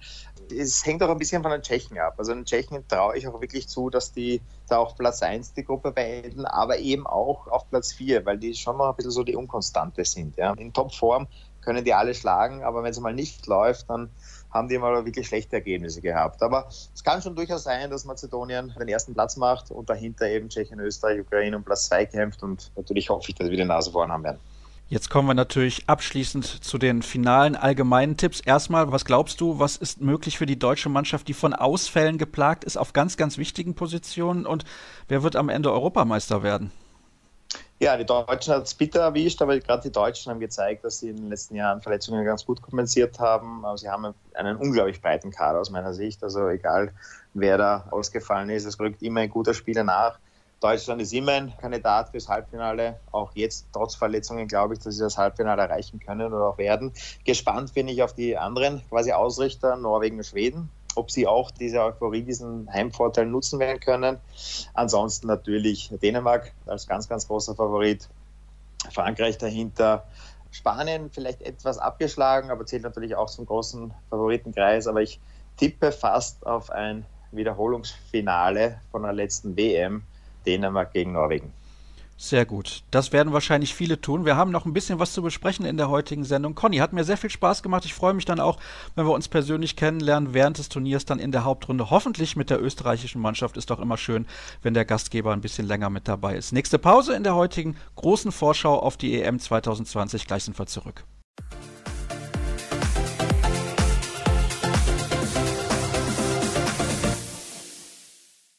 Es hängt auch ein bisschen von den Tschechen ab. Also den Tschechen traue ich auch wirklich zu, dass die da auf Platz 1 die Gruppe beenden, aber eben auch auf Platz 4, weil die schon noch ein bisschen so die Unkonstante sind. Ja. In Topform können die alle schlagen, aber wenn es mal nicht läuft, dann haben die mal wirklich schlechte Ergebnisse gehabt. Aber es kann schon durchaus sein, dass Mazedonien den ersten Platz macht und dahinter eben Tschechien, Österreich, Ukraine um Platz 2 kämpft und natürlich hoffe ich, dass wir die Nase vorn haben werden. Jetzt kommen wir natürlich abschließend zu den finalen allgemeinen Tipps. Erstmal, was glaubst du, was ist möglich für die deutsche Mannschaft, die von Ausfällen geplagt ist auf ganz, ganz wichtigen Positionen und wer wird am Ende Europameister werden? Ja, die Deutschen hat es bitter erwischt, aber gerade die Deutschen haben gezeigt, dass sie in den letzten Jahren Verletzungen ganz gut kompensiert haben. Aber sie haben einen unglaublich breiten Kader aus meiner Sicht. Also egal, wer da ausgefallen ist, es rückt immer ein guter Spieler nach. Deutschland ist immer ein Kandidat fürs Halbfinale. Auch jetzt, trotz Verletzungen, glaube ich, dass sie das Halbfinale erreichen können oder auch werden. Gespannt bin ich auf die anderen quasi Ausrichter, Norwegen und Schweden, ob sie auch diese Euphorie, diesen Heimvorteil nutzen werden können. Ansonsten natürlich Dänemark als ganz, ganz großer Favorit. Frankreich dahinter. Spanien vielleicht etwas abgeschlagen, aber zählt natürlich auch zum großen Favoritenkreis. Aber ich tippe fast auf ein Wiederholungsfinale von der letzten WM, Dänemark gegen Norwegen. Sehr gut. Das werden wahrscheinlich viele tun. Wir haben noch ein bisschen was zu besprechen in der heutigen Sendung. Conny, hat mir sehr viel Spaß gemacht. Ich freue mich dann auch, wenn wir uns persönlich kennenlernen während des Turniers dann in der Hauptrunde. Hoffentlich mit der österreichischen Mannschaft. Ist doch immer schön, wenn der Gastgeber ein bisschen länger mit dabei ist. Nächste Pause in der heutigen großen Vorschau auf die EM 2020. Gleich sind wir zurück.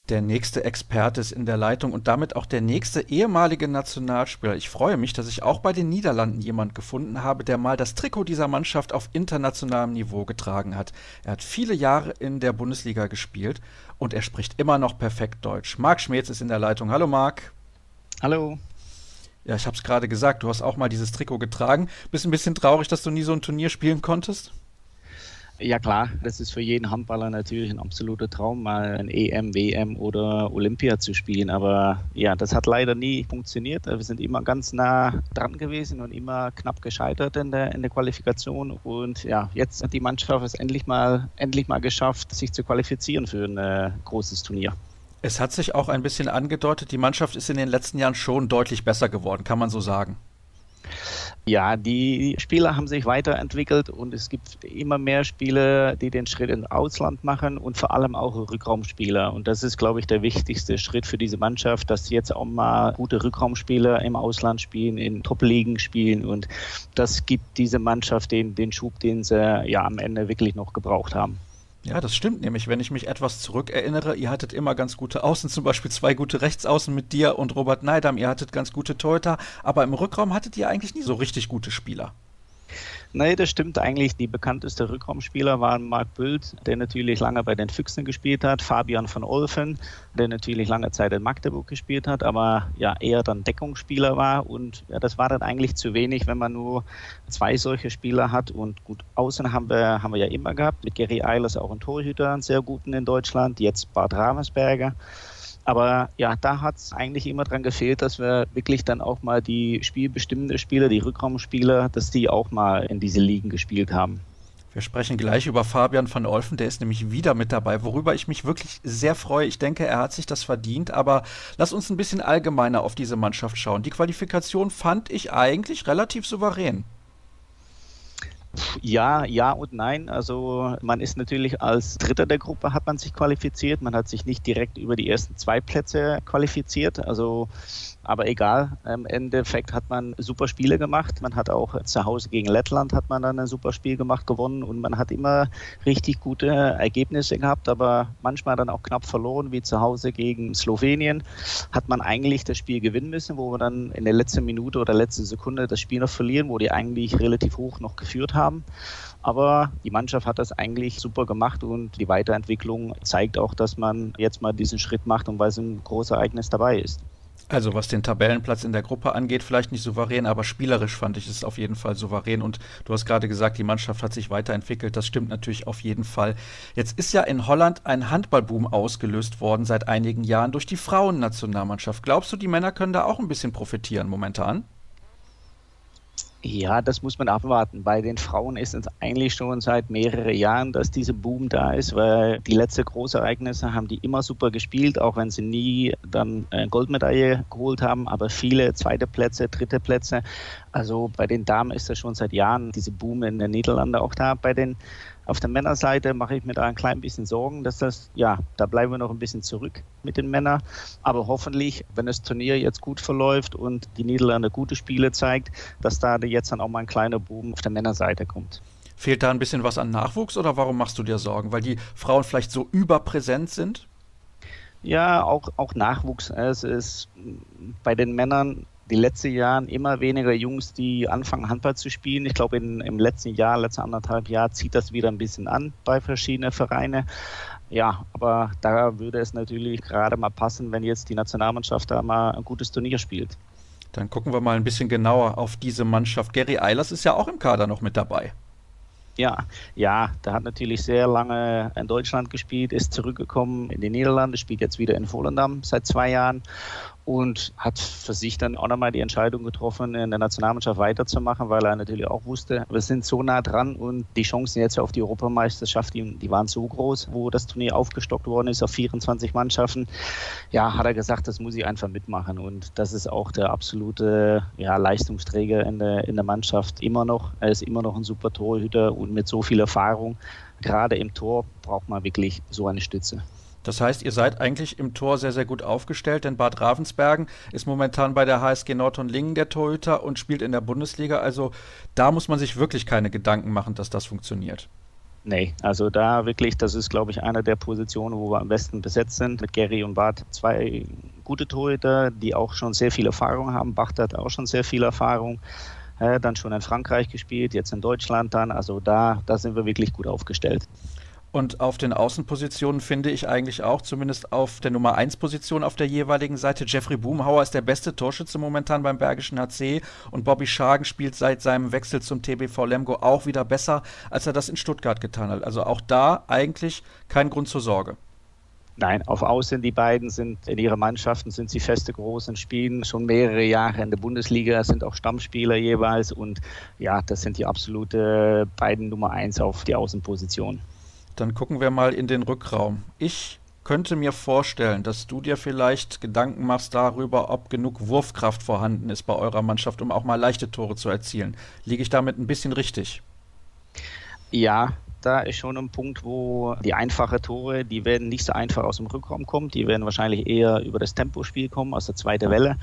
Der nächste Experte ist in der Leitung und damit auch der nächste ehemalige Nationalspieler. Ich freue mich, dass ich auch bei den Niederlanden jemand gefunden habe, der mal das Trikot dieser Mannschaft auf internationalem Niveau getragen hat. Er hat viele Jahre in der Bundesliga gespielt und er spricht immer noch perfekt Deutsch. Marc Schmetz ist in der Leitung. Hallo Marc. Hallo. Ja, ich habe es gerade gesagt, du hast auch mal dieses Trikot getragen. Bist ein bisschen traurig, dass du nie so ein Turnier spielen konntest? Ja klar, das ist für jeden Handballer natürlich ein absoluter Traum, mal ein EM, WM oder Olympia zu spielen. Aber ja, das hat leider nie funktioniert. Wir sind immer ganz nah dran gewesen und immer knapp gescheitert in der, in der Qualifikation. Und ja, jetzt hat die Mannschaft es endlich mal, endlich mal geschafft, sich zu qualifizieren für ein äh, großes Turnier. Es hat sich auch ein bisschen angedeutet, die Mannschaft ist in den letzten Jahren schon deutlich besser geworden, kann man so sagen. Ja, die Spieler haben sich weiterentwickelt und es gibt immer mehr Spieler, die den Schritt ins Ausland machen und vor allem auch Rückraumspieler. Und das ist, glaube ich, der wichtigste Schritt für diese Mannschaft, dass sie jetzt auch mal gute Rückraumspieler im Ausland spielen, in Top-Ligen spielen. Und das gibt diese Mannschaft den, den Schub, den sie ja am Ende wirklich noch gebraucht haben. Ja, das stimmt nämlich. Wenn ich mich etwas zurückerinnere, ihr hattet immer ganz gute Außen, [laughs] zum Beispiel zwei gute Rechtsaußen mit dir und Robert Neidam. Ihr hattet ganz gute Torhüter, aber im Rückraum hattet ihr eigentlich nie so richtig gute Spieler. Nee, das stimmt eigentlich. Die bekannteste Rückraumspieler waren Marc Bült, der natürlich lange bei den Füchsen gespielt hat, Fabian von Olfen, der natürlich lange Zeit in Magdeburg gespielt hat, aber ja eher dann Deckungsspieler war und ja, das war dann eigentlich zu wenig, wenn man nur zwei solche Spieler hat und gut, außen haben wir, haben wir ja immer gehabt, mit Gary Eilers auch einen Torhüter, einen sehr guten in Deutschland, jetzt Bart Ravensberger. Aber ja, da hat es eigentlich immer dran gefehlt, dass wir wirklich dann auch mal die spielbestimmende Spieler, die Rückraumspieler, dass die auch mal in diese Ligen gespielt haben. Wir sprechen gleich über Fabian van Olfen, der ist nämlich wieder mit dabei, worüber ich mich wirklich sehr freue. Ich denke, er hat sich das verdient, aber lass uns ein bisschen allgemeiner auf diese Mannschaft schauen. Die Qualifikation fand ich eigentlich relativ souverän. Ja, ja und nein. Also man ist natürlich als Dritter der Gruppe hat man sich qualifiziert. Man hat sich nicht direkt über die ersten zwei Plätze qualifiziert. Also aber egal, im Endeffekt hat man super Spiele gemacht. Man hat auch zu Hause gegen Lettland hat man dann ein super Spiel gemacht, gewonnen und man hat immer richtig gute Ergebnisse gehabt, aber manchmal dann auch knapp verloren, wie zu Hause gegen Slowenien. Hat man eigentlich das Spiel gewinnen müssen, wo wir dann in der letzten Minute oder letzten Sekunde das Spiel noch verlieren, wo die eigentlich relativ hoch noch geführt haben. Aber die Mannschaft hat das eigentlich super gemacht und die Weiterentwicklung zeigt auch, dass man jetzt mal diesen Schritt macht und weil es ein großes Ereignis dabei ist. Also was den Tabellenplatz in der Gruppe angeht, vielleicht nicht souverän, aber spielerisch fand ich es auf jeden Fall souverän. Und du hast gerade gesagt, die Mannschaft hat sich weiterentwickelt. Das stimmt natürlich auf jeden Fall. Jetzt ist ja in Holland ein Handballboom ausgelöst worden seit einigen Jahren durch die Frauennationalmannschaft. Glaubst du, die Männer können da auch ein bisschen profitieren momentan? Ja, das muss man abwarten. Bei den Frauen ist es eigentlich schon seit mehreren Jahren, dass dieser Boom da ist, weil die letzten Großereignisse haben die immer super gespielt, auch wenn sie nie dann eine Goldmedaille geholt haben, aber viele zweite Plätze, dritte Plätze. Also bei den Damen ist das schon seit Jahren diese Boom in den Niederlanden auch da. Bei den auf der Männerseite mache ich mir da ein klein bisschen Sorgen, dass das, ja, da bleiben wir noch ein bisschen zurück mit den Männern. Aber hoffentlich, wenn das Turnier jetzt gut verläuft und die Niederlande gute Spiele zeigt, dass da jetzt dann auch mal ein kleiner Boom auf der Männerseite kommt. Fehlt da ein bisschen was an Nachwuchs oder warum machst du dir Sorgen? Weil die Frauen vielleicht so überpräsent sind? Ja, auch, auch Nachwuchs. Es ist bei den Männern die letzten Jahren immer weniger Jungs, die anfangen Handball zu spielen. Ich glaube, im letzten Jahr, letzten anderthalb Jahr zieht das wieder ein bisschen an bei verschiedenen Vereinen. Ja, aber da würde es natürlich gerade mal passen, wenn jetzt die Nationalmannschaft da mal ein gutes Turnier spielt. Dann gucken wir mal ein bisschen genauer auf diese Mannschaft. Gary Eilers ist ja auch im Kader noch mit dabei. Ja, ja, der hat natürlich sehr lange in Deutschland gespielt, ist zurückgekommen in die Niederlande, spielt jetzt wieder in Volendam seit zwei Jahren und hat für sich dann auch nochmal die Entscheidung getroffen, in der Nationalmannschaft weiterzumachen, weil er natürlich auch wusste, wir sind so nah dran und die Chancen jetzt auf die Europameisterschaft, die, die waren so groß, wo das Turnier aufgestockt worden ist auf 24 Mannschaften. Ja, hat er gesagt, das muss ich einfach mitmachen und das ist auch der absolute ja, Leistungsträger in der, in der Mannschaft immer noch. Er ist immer noch ein super Torhüter und mit so viel Erfahrung, gerade im Tor braucht man wirklich so eine Stütze. Das heißt, ihr seid eigentlich im Tor sehr, sehr gut aufgestellt, denn Bad Ravensbergen ist momentan bei der HSG Nordhorn-Lingen der Torhüter und spielt in der Bundesliga. Also da muss man sich wirklich keine Gedanken machen, dass das funktioniert. Nee, also da wirklich, das ist, glaube ich, eine der Positionen, wo wir am besten besetzt sind. Mit Gary und Bart zwei gute Torhüter, die auch schon sehr viel Erfahrung haben. Bacht hat auch schon sehr viel Erfahrung. Dann schon in Frankreich gespielt, jetzt in Deutschland dann. Also da, da sind wir wirklich gut aufgestellt. Und auf den Außenpositionen finde ich eigentlich auch, zumindest auf der Nummer 1 Position auf der jeweiligen Seite. Jeffrey Boomhauer ist der beste Torschütze momentan beim Bergischen HC und Bobby Schagen spielt seit seinem Wechsel zum TBV Lemgo auch wieder besser, als er das in Stuttgart getan hat. Also auch da eigentlich kein Grund zur Sorge. Nein, auf Außen, die beiden sind in ihren Mannschaften, sind sie feste großen spielen schon mehrere Jahre in der Bundesliga, sind auch Stammspieler jeweils und ja, das sind die absolute beiden Nummer 1 auf die Außenposition. Dann gucken wir mal in den Rückraum. Ich könnte mir vorstellen, dass du dir vielleicht Gedanken machst darüber, ob genug Wurfkraft vorhanden ist bei eurer Mannschaft, um auch mal leichte Tore zu erzielen. Liege ich damit ein bisschen richtig? Ja, da ist schon ein Punkt, wo die einfachen Tore, die werden nicht so einfach aus dem Rückraum kommen, die werden wahrscheinlich eher über das Tempospiel kommen, aus der zweiten Welle.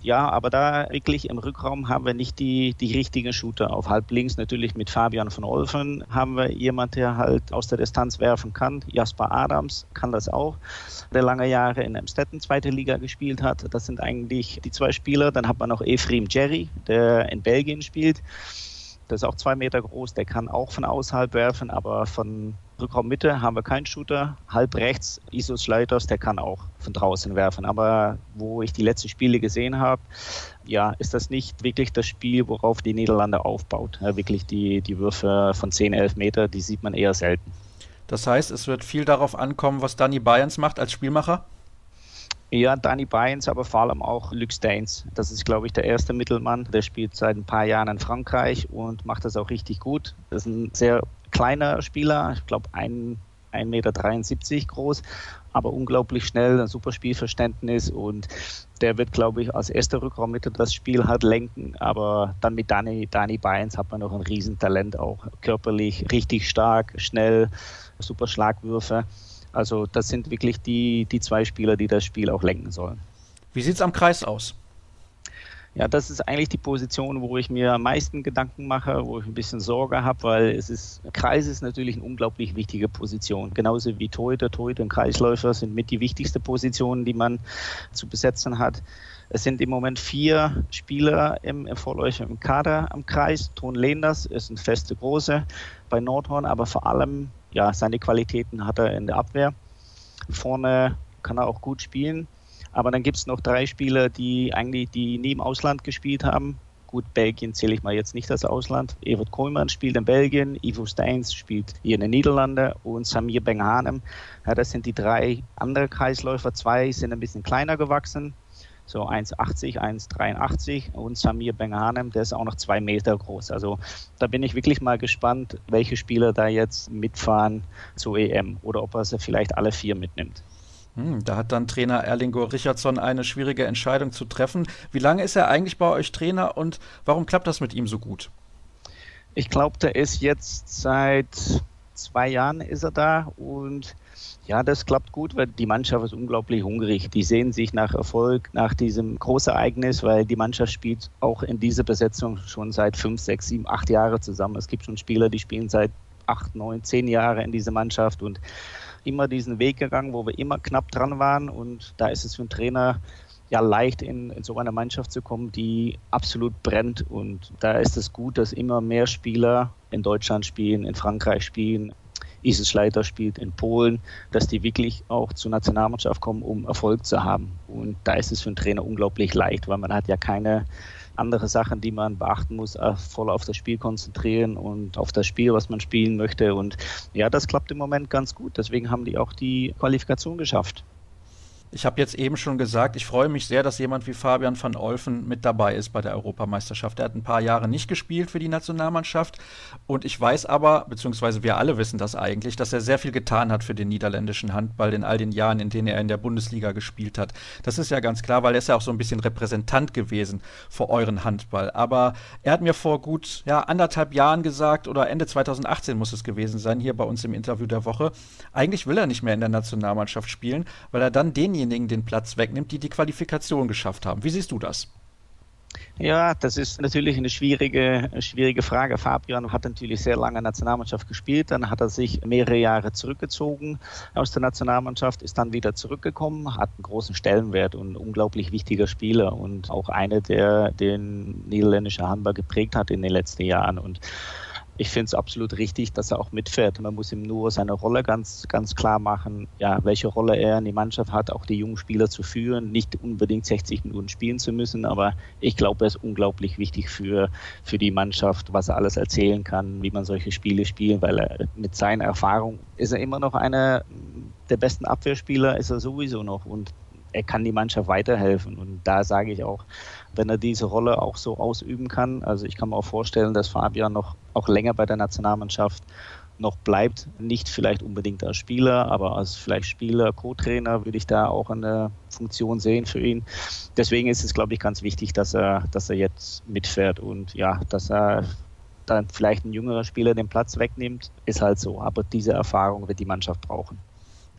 Ja, aber da wirklich im Rückraum haben wir nicht die, die richtigen Shooter. Auf halb links natürlich mit Fabian von Olfen haben wir jemand, der halt aus der Distanz werfen kann. Jasper Adams kann das auch, der lange Jahre in Emstetten zweite Liga gespielt hat. Das sind eigentlich die zwei Spieler. Dann hat man noch Efrim Jerry, der in Belgien spielt. Der ist auch zwei Meter groß, der kann auch von außerhalb werfen, aber von Rückraummitte haben wir keinen Shooter. Halb rechts Isos Schleiters, der kann auch von draußen werfen. Aber wo ich die letzten Spiele gesehen habe, ja, ist das nicht wirklich das Spiel, worauf die Niederlande aufbaut. Ja, wirklich die, die Würfe von 10, 11 Meter, die sieht man eher selten. Das heißt, es wird viel darauf ankommen, was Danny Bayerns macht als Spielmacher? Ja, Danny Bynes, aber vor allem auch Luc Steins. Das ist, glaube ich, der erste Mittelmann. Der spielt seit ein paar Jahren in Frankreich und macht das auch richtig gut. Das ist ein sehr kleiner Spieler, ich glaube 1,73 Meter groß, aber unglaublich schnell, ein super Spielverständnis und der wird, glaube ich, als erster Rückraummitte das Spiel halt lenken. Aber dann mit Danny, Danny Bynes hat man noch ein Riesentalent, auch körperlich richtig stark, schnell, super Schlagwürfe. Also das sind wirklich die, die zwei Spieler, die das Spiel auch lenken sollen. Wie sieht es am Kreis aus? Ja, das ist eigentlich die Position, wo ich mir am meisten Gedanken mache, wo ich ein bisschen Sorge habe, weil es ist, Kreis ist natürlich eine unglaublich wichtige Position. Genauso wie Torhüter, Torhüter und Kreisläufer sind mit die wichtigsten Positionen, die man zu besetzen hat. Es sind im Moment vier Spieler im, im Vorläufer im Kader am Kreis. Ton Lehners ist ein feste Große bei Nordhorn, aber vor allem ja, seine Qualitäten hat er in der Abwehr. Vorne kann er auch gut spielen. Aber dann gibt es noch drei Spieler, die eigentlich die nie im Ausland gespielt haben. Gut, Belgien zähle ich mal jetzt nicht als Ausland. Evert Kohlmann spielt in Belgien, Ivo Steins spielt hier in den Niederlanden und Samir Benghanem. Ja, das sind die drei andere Kreisläufer. Zwei sind ein bisschen kleiner gewachsen, so 1,80, 1,83 und Samir Benganem, der ist auch noch zwei Meter groß. Also da bin ich wirklich mal gespannt, welche Spieler da jetzt mitfahren zur EM oder ob er sie vielleicht alle vier mitnimmt. Hm, da hat dann Trainer Erlingo Richardson eine schwierige Entscheidung zu treffen. Wie lange ist er eigentlich bei euch Trainer und warum klappt das mit ihm so gut? Ich glaube, der ist jetzt seit zwei Jahren ist er da und ja, das klappt gut, weil die Mannschaft ist unglaublich hungrig. Die sehen sich nach Erfolg, nach diesem Großereignis, weil die Mannschaft spielt auch in dieser Besetzung schon seit fünf, sechs, sieben, acht Jahren zusammen. Es gibt schon Spieler, die spielen seit acht, neun, zehn Jahren in dieser Mannschaft und immer diesen Weg gegangen, wo wir immer knapp dran waren. Und da ist es für einen Trainer ja leicht in, in, so eine Mannschaft zu kommen, die absolut brennt. Und da ist es gut, dass immer mehr Spieler in Deutschland spielen, in Frankreich spielen, Isis Schleiter spielt in Polen, dass die wirklich auch zur Nationalmannschaft kommen, um Erfolg zu haben. Und da ist es für einen Trainer unglaublich leicht, weil man hat ja keine andere Sachen, die man beachten muss, äh, voll auf das Spiel konzentrieren und auf das Spiel, was man spielen möchte. Und ja, das klappt im Moment ganz gut. Deswegen haben die auch die Qualifikation geschafft. Ich habe jetzt eben schon gesagt, ich freue mich sehr, dass jemand wie Fabian van Olfen mit dabei ist bei der Europameisterschaft. Er hat ein paar Jahre nicht gespielt für die Nationalmannschaft und ich weiß aber, beziehungsweise wir alle wissen das eigentlich, dass er sehr viel getan hat für den niederländischen Handball in all den Jahren, in denen er in der Bundesliga gespielt hat. Das ist ja ganz klar, weil er ist ja auch so ein bisschen Repräsentant gewesen für euren Handball. Aber er hat mir vor gut ja, anderthalb Jahren gesagt, oder Ende 2018 muss es gewesen sein, hier bei uns im Interview der Woche, eigentlich will er nicht mehr in der Nationalmannschaft spielen, weil er dann denjenigen denjenigen den Platz wegnimmt, die die Qualifikation geschafft haben. Wie siehst du das? Ja, das ist natürlich eine schwierige, schwierige Frage. Fabian hat natürlich sehr lange Nationalmannschaft gespielt, dann hat er sich mehrere Jahre zurückgezogen aus der Nationalmannschaft, ist dann wieder zurückgekommen, hat einen großen Stellenwert und unglaublich wichtiger Spieler und auch einer, der den niederländischen Handball geprägt hat in den letzten Jahren. Und ich finde es absolut richtig, dass er auch mitfährt. Man muss ihm nur seine Rolle ganz, ganz klar machen, ja, welche Rolle er in die Mannschaft hat, auch die jungen Spieler zu führen, nicht unbedingt 60 Minuten spielen zu müssen, aber ich glaube, er ist unglaublich wichtig für, für die Mannschaft, was er alles erzählen kann, wie man solche Spiele spielt, weil er mit seiner Erfahrung ist er immer noch einer der besten Abwehrspieler, ist er sowieso noch und er kann die Mannschaft weiterhelfen. Und da sage ich auch, wenn er diese Rolle auch so ausüben kann, also ich kann mir auch vorstellen, dass Fabian noch auch länger bei der Nationalmannschaft noch bleibt, nicht vielleicht unbedingt als Spieler, aber als vielleicht Spieler, Co-Trainer würde ich da auch eine Funktion sehen für ihn. Deswegen ist es, glaube ich, ganz wichtig, dass er, dass er jetzt mitfährt und ja, dass er dann vielleicht ein jüngerer Spieler den Platz wegnimmt, ist halt so. Aber diese Erfahrung wird die Mannschaft brauchen.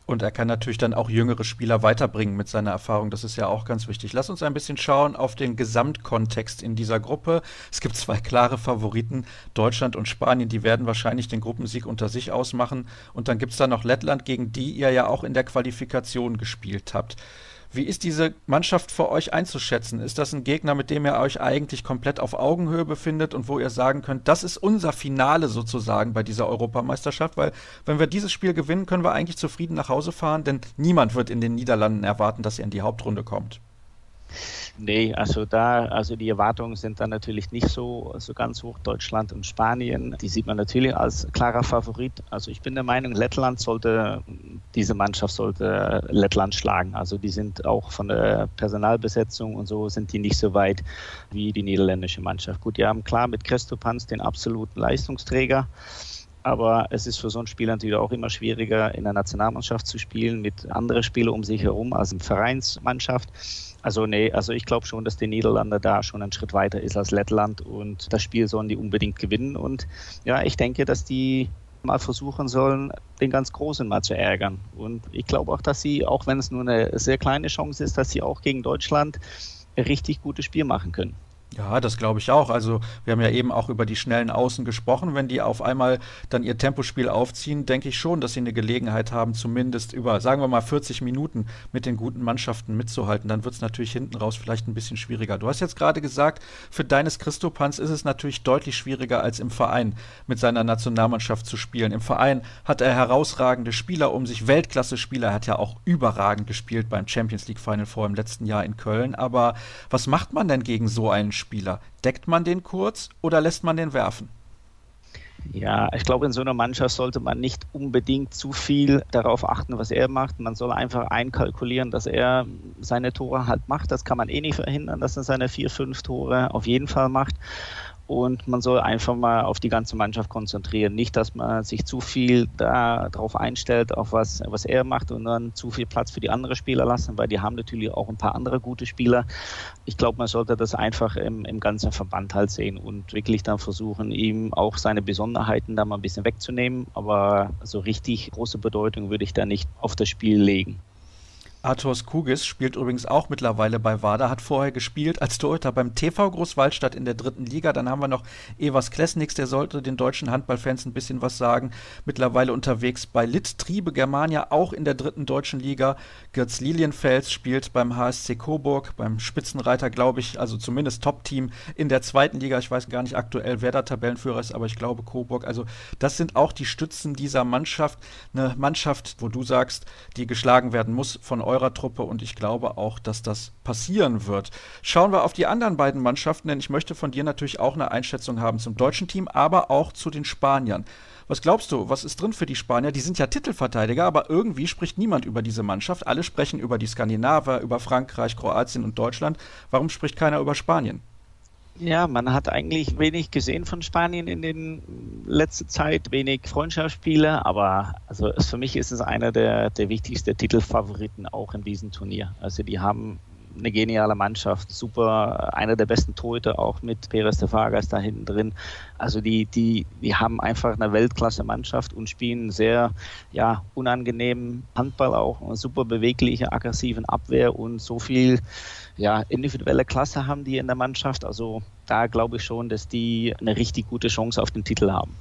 Und er kann natürlich dann auch jüngere Spieler weiterbringen mit seiner Erfahrung. Das ist ja auch ganz wichtig. Lass uns ein bisschen schauen auf den Gesamtkontext in dieser Gruppe. Es gibt zwei klare Favoriten, Deutschland und Spanien. Die werden wahrscheinlich den Gruppensieg unter sich ausmachen. Und dann gibt es da noch Lettland, gegen die ihr ja auch in der Qualifikation gespielt habt. Wie ist diese Mannschaft für euch einzuschätzen? Ist das ein Gegner, mit dem ihr euch eigentlich komplett auf Augenhöhe befindet und wo ihr sagen könnt, das ist unser Finale sozusagen bei dieser Europameisterschaft? Weil wenn wir dieses Spiel gewinnen, können wir eigentlich zufrieden nach Hause fahren, denn niemand wird in den Niederlanden erwarten, dass ihr in die Hauptrunde kommt. Nee, also da, also die Erwartungen sind dann natürlich nicht so, so ganz hoch. Deutschland und Spanien, die sieht man natürlich als klarer Favorit. Also ich bin der Meinung, Lettland sollte, diese Mannschaft sollte Lettland schlagen. Also die sind auch von der Personalbesetzung und so sind die nicht so weit wie die niederländische Mannschaft. Gut, die haben klar mit Christopans den absoluten Leistungsträger aber es ist für so einen Spieler natürlich auch immer schwieriger, in der Nationalmannschaft zu spielen, mit anderen Spielern um sich herum als in Vereinsmannschaft. Also nee, also ich glaube schon, dass die Niederlande da schon einen Schritt weiter ist als Lettland und das Spiel sollen die unbedingt gewinnen. Und ja, ich denke, dass die mal versuchen sollen, den ganz Großen mal zu ärgern. Und ich glaube auch, dass sie, auch wenn es nur eine sehr kleine Chance ist, dass sie auch gegen Deutschland ein richtig gutes Spiel machen können. Ja, das glaube ich auch. Also wir haben ja eben auch über die schnellen Außen gesprochen. Wenn die auf einmal dann ihr Tempospiel aufziehen, denke ich schon, dass sie eine Gelegenheit haben, zumindest über, sagen wir mal, 40 Minuten mit den guten Mannschaften mitzuhalten. Dann wird es natürlich hinten raus vielleicht ein bisschen schwieriger. Du hast jetzt gerade gesagt, für deines Christopans ist es natürlich deutlich schwieriger als im Verein mit seiner Nationalmannschaft zu spielen. Im Verein hat er herausragende Spieler um sich, Weltklasse-Spieler. Er hat ja auch überragend gespielt beim Champions League Final vor im letzten Jahr in Köln. Aber was macht man denn gegen so einen Spieler? Deckt man den kurz oder lässt man den werfen? Ja, ich glaube, in so einer Mannschaft sollte man nicht unbedingt zu viel darauf achten, was er macht. Man soll einfach einkalkulieren, dass er seine Tore halt macht. Das kann man eh nicht verhindern, dass er seine vier, fünf Tore auf jeden Fall macht und man soll einfach mal auf die ganze Mannschaft konzentrieren. Nicht, dass man sich zu viel darauf einstellt, auf was, was er macht und dann zu viel Platz für die anderen Spieler lassen, weil die haben natürlich auch ein paar andere gute Spieler. Ich glaube, man sollte das einfach im, im ganzen Verband halt sehen und wirklich dann versuchen, ihm auch seine Besonderheiten da mal ein bisschen wegzunehmen. Aber so richtig große Bedeutung würde ich da nicht auf das Spiel legen. Arthurs Kugis spielt übrigens auch mittlerweile bei WADA, hat vorher gespielt als Torhüter beim TV Großwaldstadt in der dritten Liga. Dann haben wir noch Evas Klesniks, der sollte den deutschen Handballfans ein bisschen was sagen. Mittlerweile unterwegs bei Lit Triebe Germania, auch in der dritten deutschen Liga. Götz Lilienfels spielt beim HSC Coburg, beim Spitzenreiter, glaube ich, also zumindest Top-Team in der zweiten Liga. Ich weiß gar nicht aktuell, wer da Tabellenführer ist, aber ich glaube Coburg. Also das sind auch die Stützen dieser Mannschaft. Eine Mannschaft, wo du sagst, die geschlagen werden muss von euch eurer Truppe und ich glaube auch, dass das passieren wird. Schauen wir auf die anderen beiden Mannschaften, denn ich möchte von dir natürlich auch eine Einschätzung haben zum deutschen Team, aber auch zu den Spaniern. Was glaubst du, was ist drin für die Spanier? Die sind ja Titelverteidiger, aber irgendwie spricht niemand über diese Mannschaft. Alle sprechen über die Skandinavier, über Frankreich, Kroatien und Deutschland. Warum spricht keiner über Spanien? Ja, man hat eigentlich wenig gesehen von Spanien in den letzter Zeit, wenig Freundschaftsspiele, aber also für mich ist es einer der, der wichtigsten Titelfavoriten auch in diesem Turnier. Also die haben eine geniale Mannschaft, super, einer der besten Torhüter auch mit Perez de Vargas da hinten drin. Also die, die, die haben einfach eine Weltklasse-Mannschaft und spielen sehr, ja, unangenehmen Handball auch, super bewegliche, aggressiven Abwehr und so viel, ja, individuelle Klasse haben die in der Mannschaft. Also da glaube ich schon, dass die eine richtig gute Chance auf den Titel haben.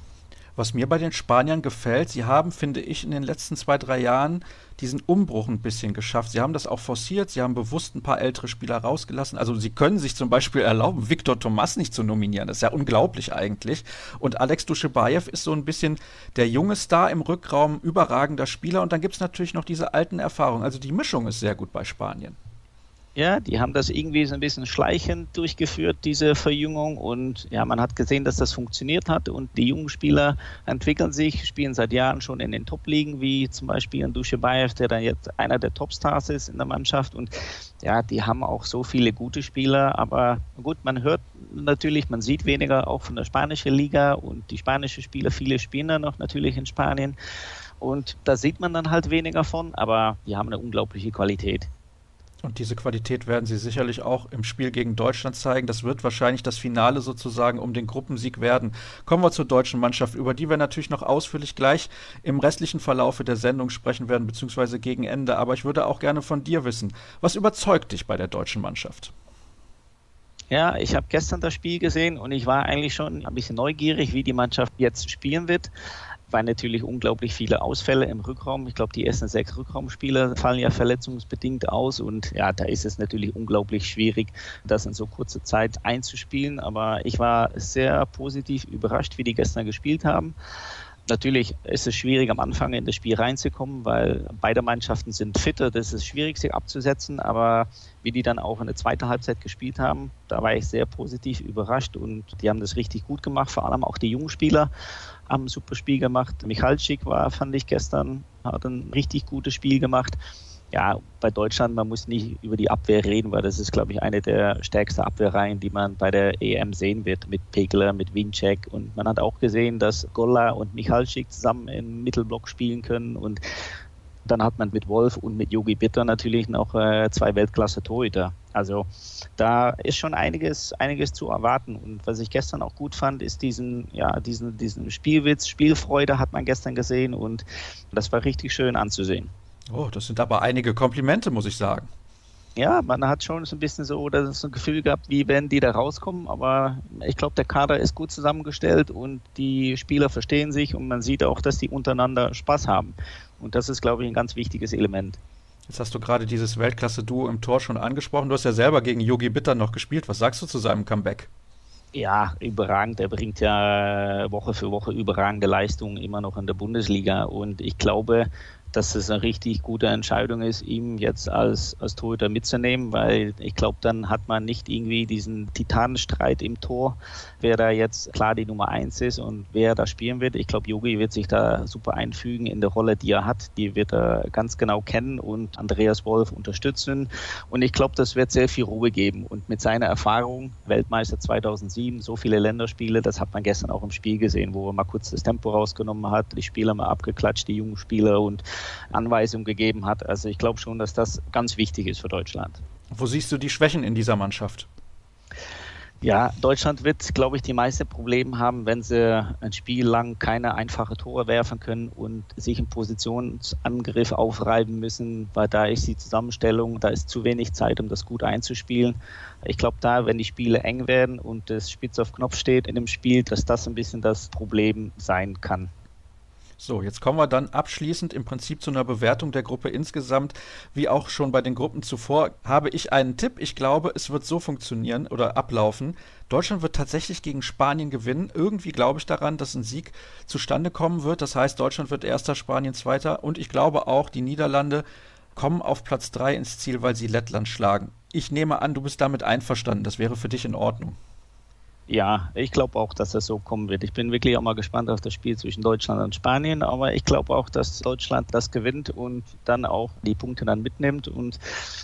Was mir bei den Spaniern gefällt, sie haben, finde ich, in den letzten zwei, drei Jahren diesen Umbruch ein bisschen geschafft. Sie haben das auch forciert, sie haben bewusst ein paar ältere Spieler rausgelassen. Also sie können sich zum Beispiel erlauben, Viktor Thomas nicht zu nominieren. Das ist ja unglaublich eigentlich. Und Alex Duschebaev ist so ein bisschen der junge Star im Rückraum, überragender Spieler. Und dann gibt es natürlich noch diese alten Erfahrungen. Also die Mischung ist sehr gut bei Spanien. Ja, die haben das irgendwie so ein bisschen schleichend durchgeführt, diese Verjüngung. Und ja, man hat gesehen, dass das funktioniert hat. Und die jungen Spieler entwickeln sich, spielen seit Jahren schon in den Top-Ligen, wie zum Beispiel ein Duschebaev, der dann jetzt einer der Topstars ist in der Mannschaft. Und ja, die haben auch so viele gute Spieler. Aber gut, man hört natürlich, man sieht weniger auch von der spanischen Liga. Und die spanischen Spieler, viele spielen dann noch natürlich in Spanien. Und da sieht man dann halt weniger von. Aber die haben eine unglaubliche Qualität. Und diese Qualität werden sie sicherlich auch im Spiel gegen Deutschland zeigen. Das wird wahrscheinlich das Finale sozusagen um den Gruppensieg werden. Kommen wir zur deutschen Mannschaft, über die wir natürlich noch ausführlich gleich im restlichen Verlaufe der Sendung sprechen werden, beziehungsweise gegen Ende. Aber ich würde auch gerne von dir wissen, was überzeugt dich bei der deutschen Mannschaft? Ja, ich habe gestern das Spiel gesehen und ich war eigentlich schon ein bisschen neugierig, wie die Mannschaft jetzt spielen wird waren natürlich unglaublich viele Ausfälle im Rückraum. Ich glaube, die ersten sechs Rückraumspieler fallen ja verletzungsbedingt aus und ja, da ist es natürlich unglaublich schwierig, das in so kurzer Zeit einzuspielen. Aber ich war sehr positiv überrascht, wie die gestern gespielt haben. Natürlich ist es schwierig, am Anfang in das Spiel reinzukommen, weil beide Mannschaften sind fitter. Das ist schwierig, sich abzusetzen. Aber wie die dann auch in der zweiten Halbzeit gespielt haben, da war ich sehr positiv überrascht und die haben das richtig gut gemacht. Vor allem auch die jungen Spieler haben ein super Spiel gemacht. Michalczyk war, fand ich gestern, hat ein richtig gutes Spiel gemacht ja, bei Deutschland, man muss nicht über die Abwehr reden, weil das ist, glaube ich, eine der stärksten Abwehrreihen, die man bei der EM sehen wird, mit Pegler, mit Winczek. Und man hat auch gesehen, dass Golla und Michalczyk zusammen im Mittelblock spielen können. Und dann hat man mit Wolf und mit Yogi Bitter natürlich noch äh, zwei Weltklasse-Torhüter. Also da ist schon einiges, einiges zu erwarten. Und was ich gestern auch gut fand, ist diesen, ja, diesen, diesen Spielwitz, Spielfreude hat man gestern gesehen und das war richtig schön anzusehen. Oh, das sind aber einige Komplimente, muss ich sagen. Ja, man hat schon so ein bisschen so das so ein Gefühl gehabt, wie werden die da rauskommen, aber ich glaube, der Kader ist gut zusammengestellt und die Spieler verstehen sich und man sieht auch, dass die untereinander Spaß haben. Und das ist, glaube ich, ein ganz wichtiges Element. Jetzt hast du gerade dieses Weltklasse-Duo im Tor schon angesprochen. Du hast ja selber gegen Yogi Bitter noch gespielt. Was sagst du zu seinem Comeback? Ja, überragend. Er bringt ja Woche für Woche überragende Leistungen immer noch in der Bundesliga. Und ich glaube, dass es eine richtig gute Entscheidung ist, ihm jetzt als, als Torhüter mitzunehmen, weil ich glaube, dann hat man nicht irgendwie diesen Titanenstreit im Tor, wer da jetzt klar die Nummer eins ist und wer da spielen wird. Ich glaube, Yogi wird sich da super einfügen in der Rolle, die er hat. Die wird er ganz genau kennen und Andreas Wolf unterstützen. Und ich glaube, das wird sehr viel Ruhe geben. Und mit seiner Erfahrung, Weltmeister 2007, so viele Länderspiele, das hat man gestern auch im Spiel gesehen, wo er mal kurz das Tempo rausgenommen hat, die Spieler mal abgeklatscht, die jungen Spieler und Anweisungen gegeben hat. Also ich glaube schon, dass das ganz wichtig ist für Deutschland. Wo siehst du die Schwächen in dieser Mannschaft? Ja, Deutschland wird, glaube ich, die meisten Probleme haben, wenn sie ein Spiel lang keine einfache Tore werfen können und sich im Positionsangriff aufreiben müssen, weil da ist die Zusammenstellung, da ist zu wenig Zeit, um das gut einzuspielen. Ich glaube, da, wenn die Spiele eng werden und das Spitz auf Knopf steht in dem Spiel, dass das ein bisschen das Problem sein kann. So, jetzt kommen wir dann abschließend im Prinzip zu einer Bewertung der Gruppe insgesamt. Wie auch schon bei den Gruppen zuvor habe ich einen Tipp. Ich glaube, es wird so funktionieren oder ablaufen. Deutschland wird tatsächlich gegen Spanien gewinnen. Irgendwie glaube ich daran, dass ein Sieg zustande kommen wird. Das heißt, Deutschland wird erster, Spanien zweiter. Und ich glaube auch, die Niederlande kommen auf Platz drei ins Ziel, weil sie Lettland schlagen. Ich nehme an, du bist damit einverstanden. Das wäre für dich in Ordnung. Ja, ich glaube auch, dass das so kommen wird. Ich bin wirklich auch mal gespannt auf das Spiel zwischen Deutschland und Spanien, aber ich glaube auch, dass Deutschland das gewinnt und dann auch die Punkte dann mitnimmt. Und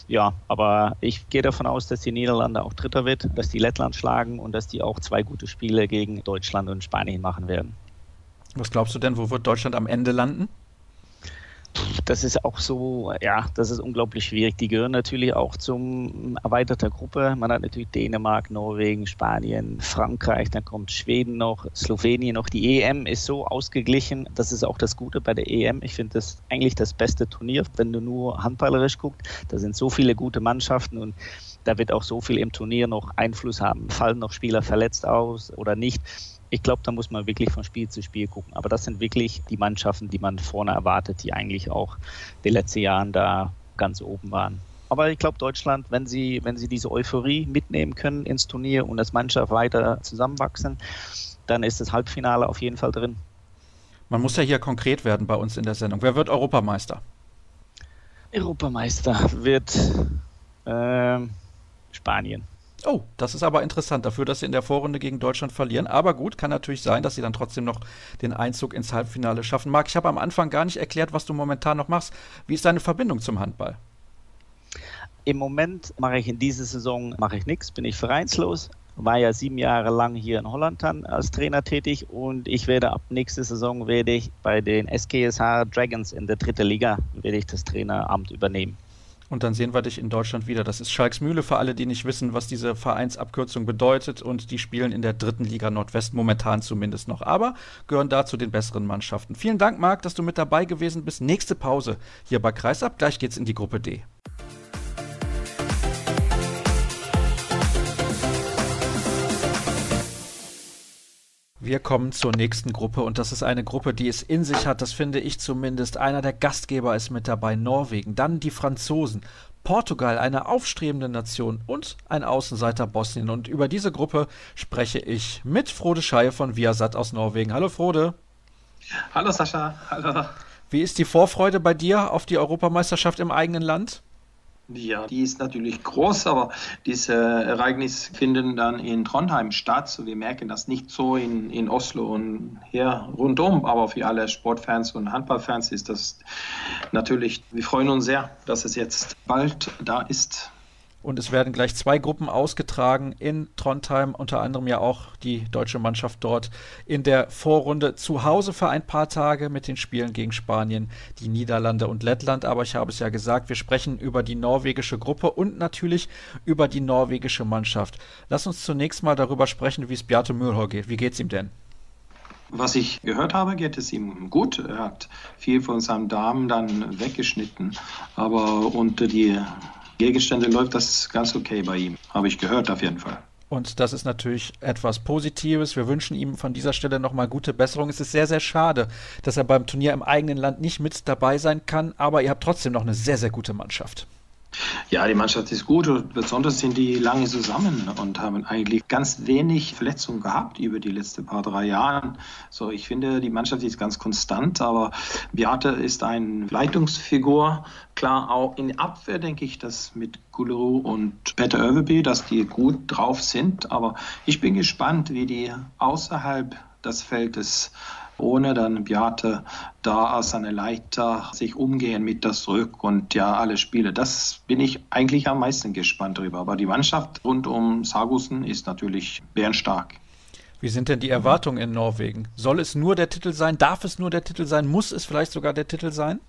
ja, aber ich gehe davon aus, dass die Niederlande auch Dritter wird, dass die Lettland schlagen und dass die auch zwei gute Spiele gegen Deutschland und Spanien machen werden. Was glaubst du denn, wo wird Deutschland am Ende landen? Das ist auch so, ja, das ist unglaublich schwierig. Die gehören natürlich auch zum erweiterter Gruppe. Man hat natürlich Dänemark, Norwegen, Spanien, Frankreich, dann kommt Schweden noch, Slowenien noch. Die EM ist so ausgeglichen. Das ist auch das Gute bei der EM. Ich finde das eigentlich das beste Turnier, wenn du nur handballerisch guckst. Da sind so viele gute Mannschaften und da wird auch so viel im Turnier noch Einfluss haben. Fallen noch Spieler verletzt aus oder nicht? Ich glaube, da muss man wirklich von Spiel zu Spiel gucken. Aber das sind wirklich die Mannschaften, die man vorne erwartet, die eigentlich auch die letzten Jahren da ganz oben waren. Aber ich glaube, Deutschland, wenn sie, wenn sie diese Euphorie mitnehmen können ins Turnier und als Mannschaft weiter zusammenwachsen, dann ist das Halbfinale auf jeden Fall drin. Man muss ja hier konkret werden bei uns in der Sendung. Wer wird Europameister? Europameister wird äh, Spanien. Oh, das ist aber interessant dafür, dass sie in der Vorrunde gegen Deutschland verlieren. Aber gut, kann natürlich sein, dass sie dann trotzdem noch den Einzug ins Halbfinale schaffen. Marc, ich habe am Anfang gar nicht erklärt, was du momentan noch machst. Wie ist deine Verbindung zum Handball? Im Moment mache ich in dieser Saison mache ich nichts, bin ich vereinslos. War ja sieben Jahre lang hier in Holland dann als Trainer tätig und ich werde ab nächster Saison werde ich bei den SKSH Dragons in der dritten Liga werde ich das Traineramt übernehmen. Und dann sehen wir dich in Deutschland wieder. Das ist Schalksmühle für alle, die nicht wissen, was diese Vereinsabkürzung bedeutet. Und die spielen in der dritten Liga Nordwest momentan zumindest noch. Aber gehören da zu den besseren Mannschaften. Vielen Dank, Marc, dass du mit dabei gewesen bist. Nächste Pause hier bei Kreisab. Gleich geht's in die Gruppe D. Wir kommen zur nächsten Gruppe und das ist eine Gruppe, die es in sich hat, das finde ich zumindest. Einer der Gastgeber ist mit dabei, Norwegen, dann die Franzosen, Portugal, eine aufstrebende Nation und ein Außenseiter Bosnien. Und über diese Gruppe spreche ich mit Frode Scheier von Viasat aus Norwegen. Hallo Frode. Hallo Sascha, hallo. Wie ist die Vorfreude bei dir auf die Europameisterschaft im eigenen Land? Ja, die ist natürlich groß, aber diese Ereignisse finden dann in Trondheim statt. So, wir merken das nicht so in, in Oslo und hier rundum, aber für alle Sportfans und Handballfans ist das natürlich, wir freuen uns sehr, dass es jetzt bald da ist. Und es werden gleich zwei Gruppen ausgetragen in Trondheim, unter anderem ja auch die deutsche Mannschaft dort in der Vorrunde zu Hause für ein paar Tage mit den Spielen gegen Spanien, die Niederlande und Lettland. Aber ich habe es ja gesagt, wir sprechen über die norwegische Gruppe und natürlich über die norwegische Mannschaft. Lass uns zunächst mal darüber sprechen, wie es Bjarte Mühlhor geht. Wie geht es ihm denn? Was ich gehört habe, geht es ihm gut. Er hat viel von seinem Darm dann weggeschnitten. Aber unter die Gegenstände läuft das ganz okay bei ihm. Habe ich gehört auf jeden Fall. Und das ist natürlich etwas Positives. Wir wünschen ihm von dieser Stelle nochmal gute Besserung. Es ist sehr, sehr schade, dass er beim Turnier im eigenen Land nicht mit dabei sein kann, aber ihr habt trotzdem noch eine sehr, sehr gute Mannschaft. Ja, die Mannschaft ist gut und besonders sind die lange zusammen und haben eigentlich ganz wenig Verletzungen gehabt über die letzten paar drei Jahre. So, ich finde, die Mannschaft ist ganz konstant, aber Beate ist eine Leitungsfigur. Klar, auch in Abwehr denke ich, dass mit Gulleru und Peter Överby, dass die gut drauf sind, aber ich bin gespannt, wie die außerhalb des Feldes ohne dann Beate da als eine Leiter sich umgehen mit das Rück und ja alle Spiele. Das bin ich eigentlich am meisten gespannt drüber. Aber die Mannschaft rund um Sargussen ist natürlich bärenstark. Wie sind denn die Erwartungen in Norwegen? Soll es nur der Titel sein? Darf es nur der Titel sein? Muss es vielleicht sogar der Titel sein?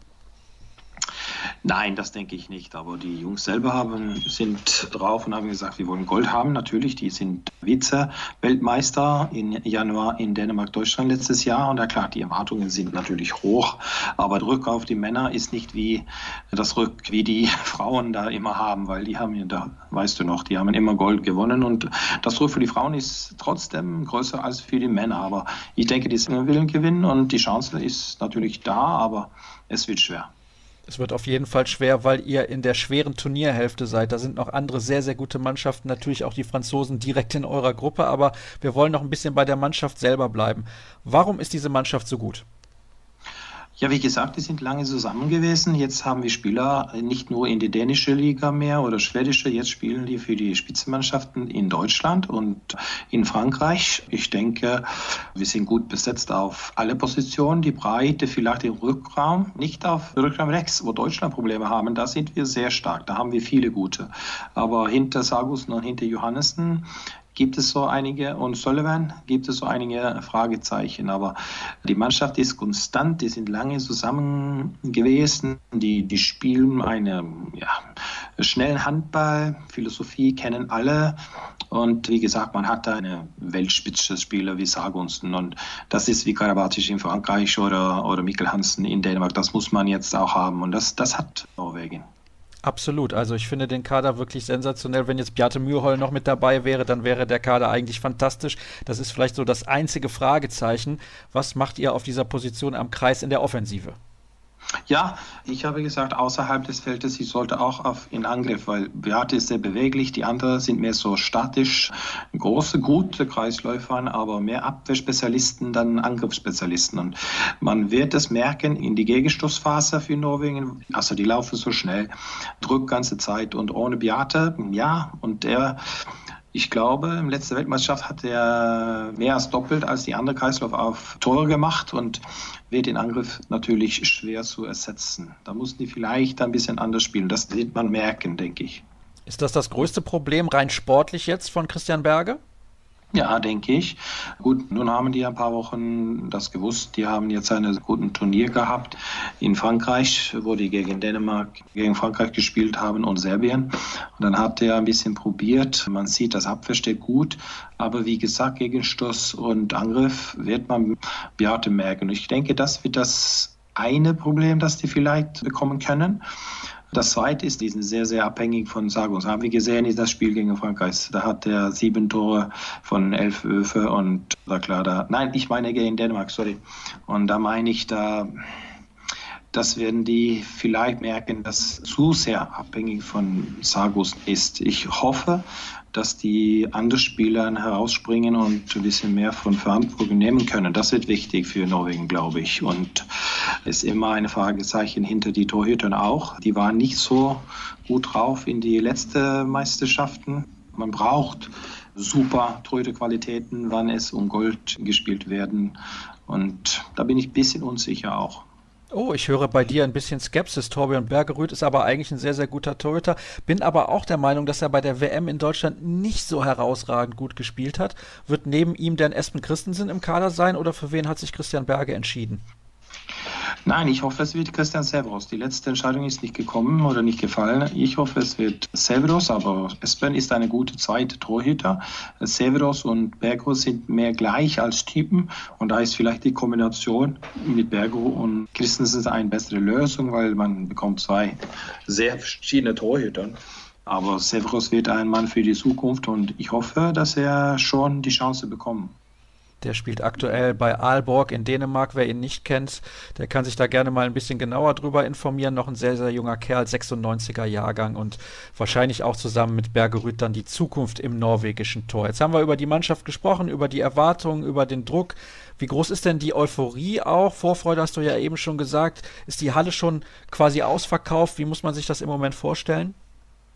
Nein, das denke ich nicht. Aber die Jungs selber haben, sind drauf und haben gesagt, wir wollen Gold haben. Natürlich, die sind Vize-Weltmeister in Januar in Dänemark, Deutschland letztes Jahr. Und ja klar, die Erwartungen sind natürlich hoch. Aber der Rück auf die Männer ist nicht wie das Rück, wie die [laughs] Frauen da immer haben, weil die haben ja da, weißt du noch, die haben immer Gold gewonnen. Und das Rück für die Frauen ist trotzdem größer als für die Männer. Aber ich denke, die willen gewinnen und die Chance ist natürlich da, aber es wird schwer. Es wird auf jeden Fall schwer, weil ihr in der schweren Turnierhälfte seid. Da sind noch andere sehr, sehr gute Mannschaften, natürlich auch die Franzosen direkt in eurer Gruppe, aber wir wollen noch ein bisschen bei der Mannschaft selber bleiben. Warum ist diese Mannschaft so gut? Ja, wie gesagt, die sind lange zusammen gewesen. Jetzt haben wir Spieler nicht nur in die dänische Liga mehr oder schwedische, jetzt spielen die für die Spitzenmannschaften in Deutschland und in Frankreich. Ich denke, wir sind gut besetzt auf alle Positionen. Die Breite vielleicht im Rückraum, nicht auf Rückraum rechts, wo Deutschland Probleme haben. Da sind wir sehr stark. Da haben wir viele gute. Aber hinter Sagusen und hinter Johannessen gibt es so einige und Sullivan gibt es so einige Fragezeichen. Aber die Mannschaft ist konstant, die sind lange zusammen gewesen, die, die spielen eine ja, schnellen Handball, Philosophie kennen alle. Und wie gesagt, man hat da eine Weltspitze-Spieler wie Sagunsten. Und das ist wie Karabatic in Frankreich oder, oder Mikkel Hansen in Dänemark. Das muss man jetzt auch haben. Und das, das hat Norwegen. Absolut. Also ich finde den Kader wirklich sensationell. Wenn jetzt Beate Mührhol noch mit dabei wäre, dann wäre der Kader eigentlich fantastisch. Das ist vielleicht so das einzige Fragezeichen. Was macht ihr auf dieser Position am Kreis in der Offensive? Ja, ich habe gesagt, außerhalb des Feldes, sie sollte auch auf in Angriff, weil Beate ist sehr beweglich, die anderen sind mehr so statisch, große, gute Kreisläufer, aber mehr Abwehrspezialisten, dann Angriffsspezialisten. Und man wird es merken in die Gegenstoßphase für Norwegen, also die laufen so schnell, drückt ganze Zeit und ohne Beate, ja, und er ich glaube, im letzten Weltmeisterschaft hat er mehr als doppelt als die andere Kreislauf auf Tore gemacht und wird den Angriff natürlich schwer zu ersetzen. Da mussten die vielleicht ein bisschen anders spielen. Das wird man merken, denke ich. Ist das das größte Problem rein sportlich jetzt von Christian Berge? Ja, denke ich. Gut, nun haben die ein paar Wochen das gewusst. Die haben jetzt einen guten Turnier gehabt in Frankreich, wo die gegen Dänemark, gegen Frankreich gespielt haben und Serbien. Und dann hat er ein bisschen probiert. Man sieht, das Abwehr steht gut. Aber wie gesagt, Gegenstoß und Angriff wird man Beate merken. Ich denke, das wird das eine Problem, das die vielleicht bekommen können. Das zweite ist, die sind sehr, sehr abhängig von Sagus. Haben wir gesehen, ist das Spiel gegen Frankreich. Da hat er sieben Tore von elf Würfe und da klar, da, nein, ich meine gegen Dänemark, sorry. Und da meine ich, da, das werden die vielleicht merken, dass zu sehr abhängig von Sagus ist. Ich hoffe, dass die anderen Spieler herausspringen und ein bisschen mehr von Verantwortung nehmen können. Das wird wichtig für Norwegen, glaube ich. Und ist immer eine Fragezeichen hinter die Torhütern auch. Die waren nicht so gut drauf in die letzten Meisterschaften. Man braucht super Torhüterqualitäten, wann es um Gold gespielt werden. Und da bin ich ein bisschen unsicher auch. Oh, ich höre bei dir ein bisschen Skepsis. Torbjörn Bergerud ist aber eigentlich ein sehr, sehr guter Torhüter. Bin aber auch der Meinung, dass er bei der WM in Deutschland nicht so herausragend gut gespielt hat. Wird neben ihm denn Espen Christensen im Kader sein oder für wen hat sich Christian Berge entschieden? Nein, ich hoffe, es wird Christian Severos. Die letzte Entscheidung ist nicht gekommen oder nicht gefallen. Ich hoffe, es wird Severos, aber Espen ist eine gute zweite Torhüter. Severos und Bergo sind mehr gleich als Typen und da ist vielleicht die Kombination mit Bergo und Christensen eine bessere Lösung, weil man bekommt zwei sehr verschiedene Torhüter. Aber Severos wird ein Mann für die Zukunft und ich hoffe, dass er schon die Chance bekommt. Der spielt aktuell bei Aalborg in Dänemark. Wer ihn nicht kennt, der kann sich da gerne mal ein bisschen genauer drüber informieren. Noch ein sehr, sehr junger Kerl, 96er Jahrgang und wahrscheinlich auch zusammen mit Bergerud dann die Zukunft im norwegischen Tor. Jetzt haben wir über die Mannschaft gesprochen, über die Erwartungen, über den Druck. Wie groß ist denn die Euphorie auch? Vorfreude hast du ja eben schon gesagt. Ist die Halle schon quasi ausverkauft? Wie muss man sich das im Moment vorstellen?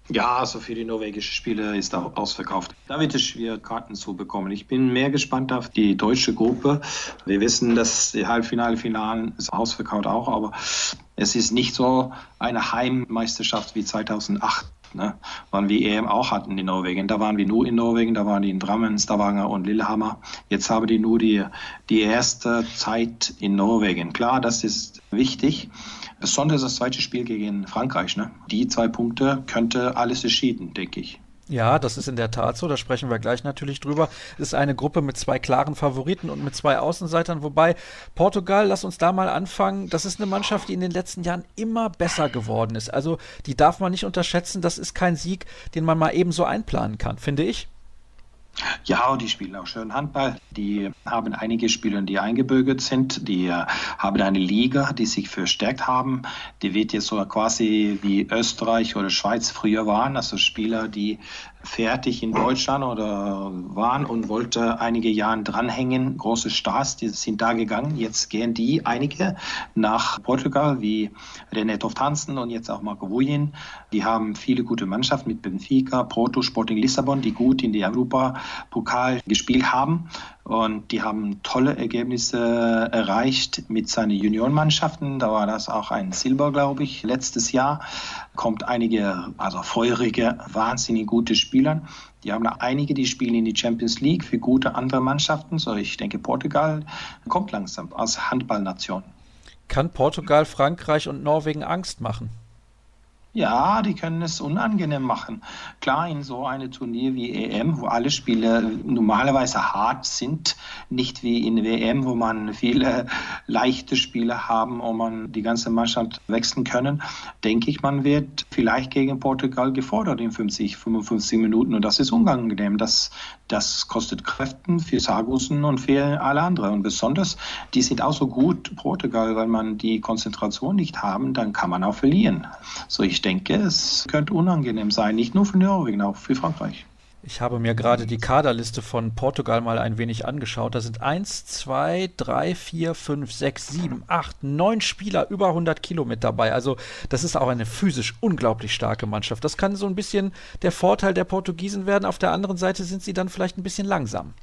Ja, also für die norwegischen Spiele ist auch ausverkauft. Da wird es schwer, Karten zu bekommen. Ich bin mehr gespannt auf die deutsche Gruppe. Wir wissen, dass die Halbfinale, Finalen ist ausverkauft auch, aber es ist nicht so eine Heimmeisterschaft wie 2008. Ne, wann wir EM auch hatten in Norwegen. Da waren wir nur in Norwegen, da waren die in Drammen, Stavanger und Lillehammer. Jetzt haben die nur die, die erste Zeit in Norwegen. Klar, das ist wichtig. Besonders das zweite Spiel gegen Frankreich. Ne? Die zwei Punkte könnte alles entschieden, denke ich. Ja, das ist in der Tat so, da sprechen wir gleich natürlich drüber. Es ist eine Gruppe mit zwei klaren Favoriten und mit zwei Außenseitern, wobei Portugal, lass uns da mal anfangen, das ist eine Mannschaft, die in den letzten Jahren immer besser geworden ist. Also die darf man nicht unterschätzen, das ist kein Sieg, den man mal eben so einplanen kann, finde ich. Ja, die spielen auch schön Handball. Die haben einige Spieler, die eingebürgert sind. Die äh, haben eine Liga, die sich verstärkt haben. Die wird jetzt so quasi wie Österreich oder Schweiz früher waren. Also Spieler, die fertig in Deutschland oder waren und wollte einige Jahre dranhängen. Große Stars, die sind da gegangen. Jetzt gehen die einige nach Portugal, wie René Hansen und jetzt auch Marco Wuyin. Die haben viele gute Mannschaften mit Benfica, Porto, Sporting Lissabon, die gut in die Europapokal gespielt haben. Und die haben tolle Ergebnisse erreicht mit seinen Juniorenmannschaften. Da war das auch ein Silber, glaube ich, letztes Jahr. Kommt einige, also feurige, wahnsinnig gute Spieler. Die haben da einige, die spielen in die Champions League für gute andere Mannschaften. So, ich denke, Portugal kommt langsam als Handballnation. Kann Portugal, Frankreich und Norwegen Angst machen? Ja, die können es unangenehm machen. Klar, in so einem Turnier wie EM, wo alle Spiele normalerweise hart sind, nicht wie in WM, wo man viele [laughs] leichte Spiele haben und man die ganze Mannschaft wechseln können, denke ich, man wird vielleicht gegen Portugal gefordert in 50, 55 Minuten und das ist unangenehm. Das, das kostet Kräften für Sargussen und für alle anderen. Und besonders, die sind auch so gut, Portugal, weil man die Konzentration nicht haben, dann kann man auch verlieren. So, ich denke, es könnte unangenehm sein, nicht nur für Norwegen, auch für Frankreich. Ich habe mir gerade die Kaderliste von Portugal mal ein wenig angeschaut. Da sind 1, 2, 3, 4, 5, 6, 7, 8, 9 Spieler über 100 Kilo mit dabei. Also das ist auch eine physisch unglaublich starke Mannschaft. Das kann so ein bisschen der Vorteil der Portugiesen werden. Auf der anderen Seite sind sie dann vielleicht ein bisschen langsam.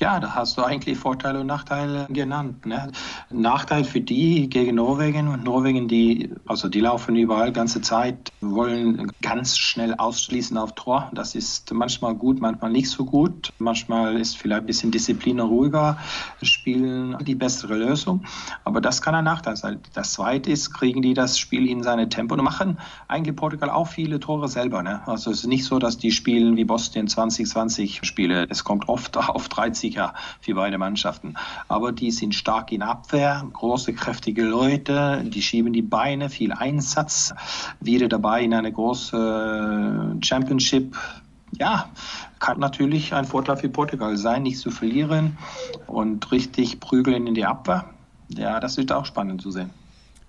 Ja, da hast du eigentlich Vorteile und Nachteile genannt. Ne? Nachteil für die gegen Norwegen und Norwegen, die, also die laufen überall ganze Zeit, wollen ganz schnell ausschließen auf Tor. Das ist manchmal gut, manchmal nicht so gut. Manchmal ist vielleicht ein bisschen Disziplin ruhiger, spielen die bessere Lösung. Aber das kann ein Nachteil sein. Das zweite ist, kriegen die das Spiel in seine Tempo und machen eigentlich Portugal auch viele Tore selber. Ne? Also es ist nicht so, dass die spielen wie Boston 2020 Spiele. Es kommt oft [laughs] auf 30 sicher für beide Mannschaften. Aber die sind stark in Abwehr, große, kräftige Leute, die schieben die Beine, viel Einsatz, wieder dabei in eine große Championship ja, kann natürlich ein Vorteil für Portugal sein, nicht zu verlieren und richtig prügeln in die Abwehr. Ja, das wird auch spannend zu sehen.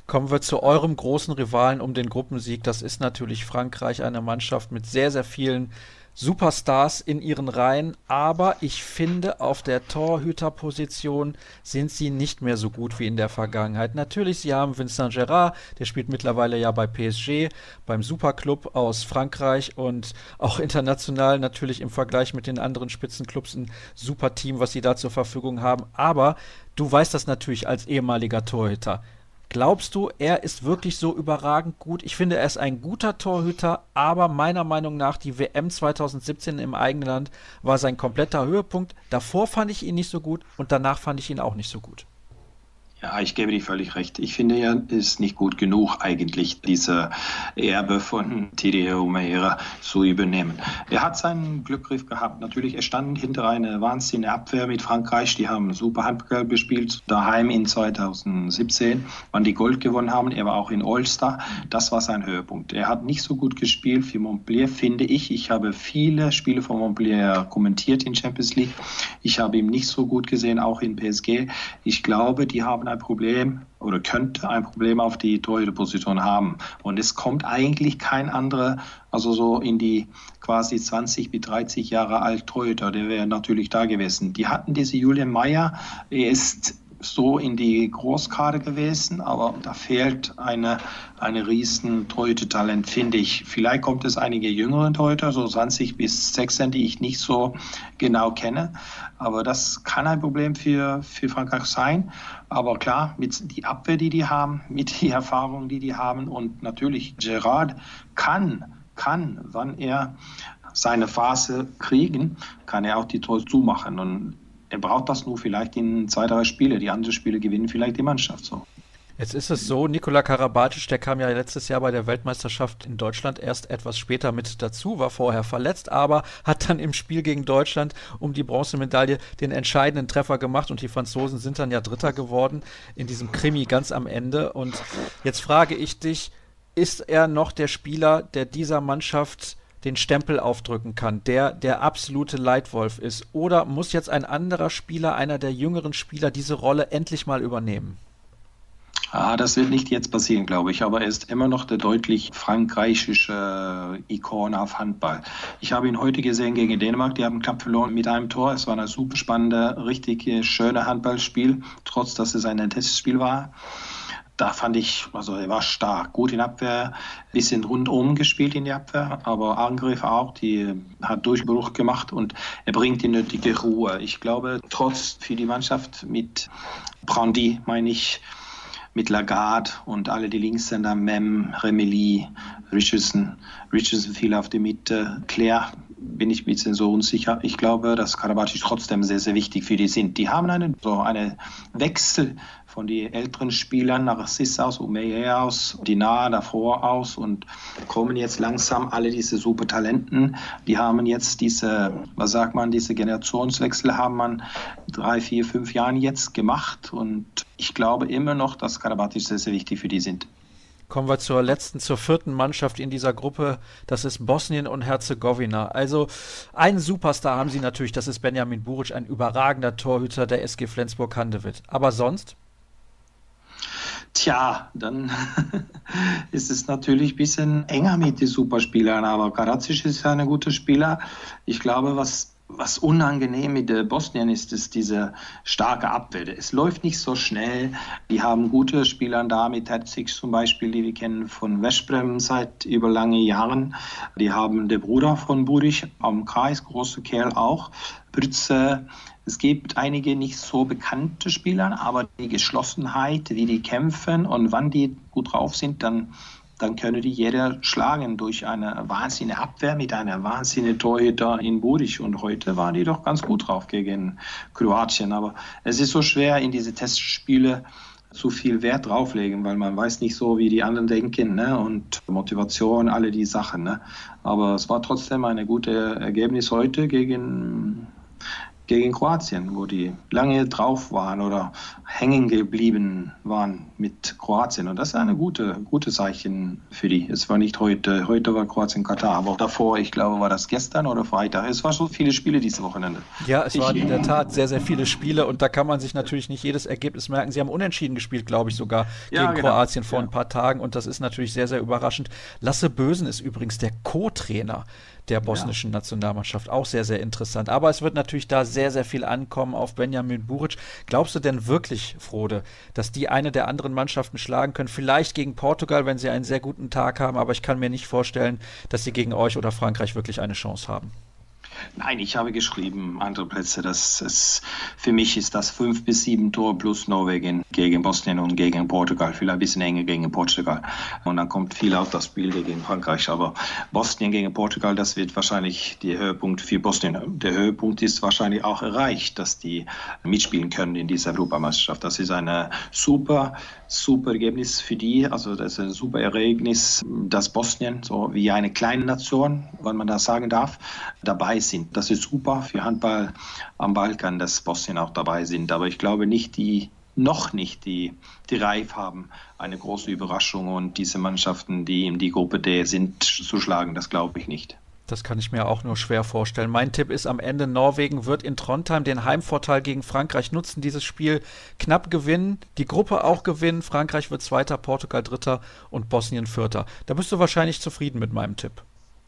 Kommen wir zu eurem großen Rivalen um den Gruppensieg. Das ist natürlich Frankreich, eine Mannschaft mit sehr, sehr vielen Superstars in ihren Reihen, aber ich finde, auf der Torhüterposition sind sie nicht mehr so gut wie in der Vergangenheit. Natürlich, sie haben Vincent Gerard, der spielt mittlerweile ja bei PSG, beim Superclub aus Frankreich und auch international natürlich im Vergleich mit den anderen Spitzenclubs ein super Team, was sie da zur Verfügung haben. Aber du weißt das natürlich als ehemaliger Torhüter. Glaubst du, er ist wirklich so überragend gut? Ich finde, er ist ein guter Torhüter, aber meiner Meinung nach die WM 2017 im eigenen Land war sein kompletter Höhepunkt. Davor fand ich ihn nicht so gut und danach fand ich ihn auch nicht so gut. Ja, ich gebe dir völlig recht. Ich finde, er ist nicht gut genug, eigentlich diese Erbe von TDR Umeira zu übernehmen. Er hat seinen Glückgriff gehabt. Natürlich, er stand hinter einer wahnsinnige Abwehr mit Frankreich. Die haben super Handball gespielt. Daheim in 2017, wann die Gold gewonnen haben. Er war auch in All-Star. Das war sein Höhepunkt. Er hat nicht so gut gespielt für Montpellier, finde ich. Ich habe viele Spiele von Montpellier kommentiert in Champions League. Ich habe ihn nicht so gut gesehen, auch in PSG. Ich glaube, die haben ein Problem oder könnte ein Problem auf die Torhüterposition haben. Und es kommt eigentlich kein anderer, also so in die quasi 20 bis 30 Jahre alt Torhüter, der wäre natürlich da gewesen. Die hatten diese Julian Meyer, er ist so in die Großkarte gewesen, aber da fehlt eine, eine riesen Torhüter-Talent, finde ich. Vielleicht kommt es einige jüngere Torhüter, so 20 bis 16, die ich nicht so genau kenne, aber das kann ein Problem für, für Frankreich sein. Aber klar, mit die Abwehr, die die haben, [laughs] mit die Erfahrung, die die haben und natürlich Gerard kann, kann, wann er seine Phase kriegen, kann er auch die Tore zumachen und er braucht das nur vielleicht in zwei, drei Spiele. Die anderen Spiele gewinnen vielleicht die Mannschaft so. Jetzt ist es so, Nikola Karabatic, der kam ja letztes Jahr bei der Weltmeisterschaft in Deutschland erst etwas später mit dazu, war vorher verletzt, aber hat dann im Spiel gegen Deutschland um die Bronzemedaille den entscheidenden Treffer gemacht und die Franzosen sind dann ja Dritter geworden in diesem Krimi ganz am Ende. Und jetzt frage ich dich, ist er noch der Spieler, der dieser Mannschaft den Stempel aufdrücken kann, der der absolute Leitwolf ist? Oder muss jetzt ein anderer Spieler, einer der jüngeren Spieler, diese Rolle endlich mal übernehmen? Ah, das wird nicht jetzt passieren, glaube ich, aber er ist immer noch der deutlich frankreichische Ikon auf Handball. Ich habe ihn heute gesehen gegen Dänemark, die haben knapp verloren mit einem Tor. Es war ein super spannende, richtig schöne Handballspiel, trotz dass es ein Testspiel war da fand ich, also er war stark, gut in Abwehr, bisschen rundum gespielt in die Abwehr, aber Angriff auch, die hat Durchbruch gemacht und er bringt die nötige Ruhe. Ich glaube, trotz für die Mannschaft mit Brandy, meine ich, mit Lagarde und alle die Linkshänder, Mem, Remeli, Richardson, Richardson viel auf die Mitte, Claire bin ich ein bisschen so unsicher. Ich glaube, dass Karabatic trotzdem sehr, sehr wichtig für die sind. Die haben einen, so einen Wechsel von den älteren Spielern nach Sis aus, Umeye aus, Dinar davor aus und kommen jetzt langsam alle diese super Talenten. Die haben jetzt diese, was sagt man, diese Generationswechsel haben man drei, vier, fünf Jahren jetzt gemacht und ich glaube immer noch, dass Karabatic sehr, sehr wichtig für die sind. Kommen wir zur letzten, zur vierten Mannschaft in dieser Gruppe. Das ist Bosnien und Herzegowina. Also einen Superstar haben sie natürlich, das ist Benjamin Buric, ein überragender Torhüter der SG Flensburg-Handewitt. Aber sonst? Tja, dann [laughs] ist es natürlich ein bisschen enger mit den Superspielern. Aber Karadzic ist ja ein guter Spieler. Ich glaube, was was unangenehm mit der Bosnien ist, ist diese starke Abwehr. Es läuft nicht so schnell. Die haben gute Spieler da, mit Herzig zum Beispiel, die wir kennen von Westbrem seit über lange Jahren. Die haben den Bruder von Burich am Kreis, große Kerl auch. Brütze. Es gibt einige nicht so bekannte Spieler, aber die Geschlossenheit, wie die kämpfen und wann die gut drauf sind, dann dann könnte die jeder schlagen durch eine wahnsinnige Abwehr mit einer wahnsinnigen Torhüter in Buric. Und heute waren die doch ganz gut drauf gegen Kroatien. Aber es ist so schwer, in diese Testspiele zu viel Wert drauflegen, weil man weiß nicht so, wie die anderen denken ne? und Motivation, alle die Sachen. Ne? Aber es war trotzdem ein gutes Ergebnis heute gegen gegen Kroatien, wo die lange drauf waren oder hängen geblieben waren mit Kroatien. Und das ist eine gute, gute Zeichen für die. Es war nicht heute, heute war Kroatien Katar, aber davor, ich glaube, war das gestern oder Freitag. Es waren so viele Spiele dieses Wochenende. Ja, es waren in der Tat sehr, sehr viele Spiele und da kann man sich natürlich nicht jedes Ergebnis merken. Sie haben unentschieden gespielt, glaube ich, sogar gegen ja, genau. Kroatien vor ja. ein paar Tagen und das ist natürlich sehr, sehr überraschend. Lasse Bösen ist übrigens der Co-Trainer der bosnischen ja. Nationalmannschaft. Auch sehr, sehr interessant. Aber es wird natürlich da sehr, sehr viel ankommen auf Benjamin Buric. Glaubst du denn wirklich, Frode, dass die eine der anderen Mannschaften schlagen können? Vielleicht gegen Portugal, wenn sie einen sehr guten Tag haben, aber ich kann mir nicht vorstellen, dass sie gegen euch oder Frankreich wirklich eine Chance haben. Nein, ich habe geschrieben, andere Plätze, dass es für mich ist das fünf bis sieben Tore plus Norwegen gegen Bosnien und gegen Portugal, vielleicht ein bisschen enger gegen Portugal. Und dann kommt viel auf das Spiel gegen Frankreich. Aber Bosnien gegen Portugal, das wird wahrscheinlich der Höhepunkt für Bosnien. Der Höhepunkt ist wahrscheinlich auch erreicht, dass die mitspielen können in dieser Europameisterschaft. Das ist eine super, super Ergebnis für die. Also das ist ein super Ereignis, dass Bosnien, so wie eine kleine Nation, wenn man das sagen darf, dabei sind. Das ist super für Handball am Balkan, dass Bosnien auch dabei sind. Aber ich glaube nicht, die noch nicht die, die Reif haben, eine große Überraschung und diese Mannschaften, die in die Gruppe D sind, zu schlagen. Das glaube ich nicht. Das kann ich mir auch nur schwer vorstellen. Mein Tipp ist am Ende, Norwegen wird in Trondheim den Heimvorteil gegen Frankreich nutzen, dieses Spiel knapp gewinnen, die Gruppe auch gewinnen. Frankreich wird Zweiter, Portugal Dritter und Bosnien Vierter. Da bist du wahrscheinlich zufrieden mit meinem Tipp.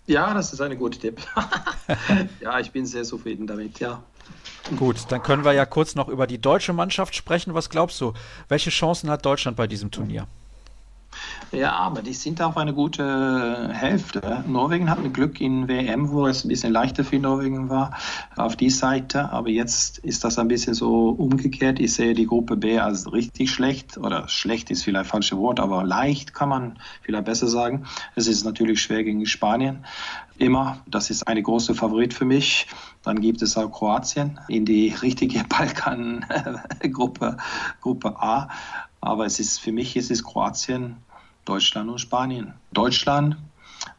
Ja, das ist ein guter Tipp. [laughs] ja, ich bin sehr zufrieden damit, ja. Gut, dann können wir ja kurz noch über die deutsche Mannschaft sprechen. Was glaubst du? Welche Chancen hat Deutschland bei diesem Turnier? Ja, aber die sind auf eine gute Hälfte. Norwegen hat mit Glück in WM, wo es ein bisschen leichter für Norwegen war, auf die Seite. Aber jetzt ist das ein bisschen so umgekehrt. Ich sehe die Gruppe B als richtig schlecht. Oder schlecht ist vielleicht falsche Wort, aber leicht kann man vielleicht besser sagen. Es ist natürlich schwer gegen Spanien. Immer. Das ist eine große Favorit für mich. Dann gibt es auch Kroatien in die richtige [laughs] Balkan-Gruppe, Gruppe A. Aber es ist für mich ist es Kroatien, Deutschland und Spanien. Deutschland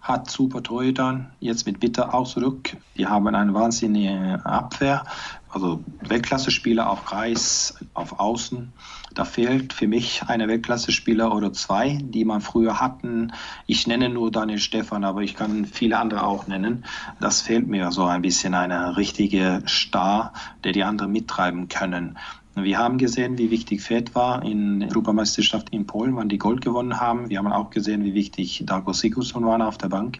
hat super Torhüter, jetzt mit Bitter auch zurück. Die haben eine wahnsinnige Abwehr, also Weltklasse-Spieler auf Kreis, auf Außen. Da fehlt für mich eine Weltklasse-Spieler oder zwei, die man früher hatten. Ich nenne nur Daniel Stefan, aber ich kann viele andere auch nennen. Das fehlt mir so ein bisschen, eine richtige Star, der die anderen mittreiben können. Wir haben gesehen, wie wichtig Fed war in der Europameisterschaft in Polen, wann die Gold gewonnen haben. Wir haben auch gesehen, wie wichtig Darko Sigurdsson war auf der Bank.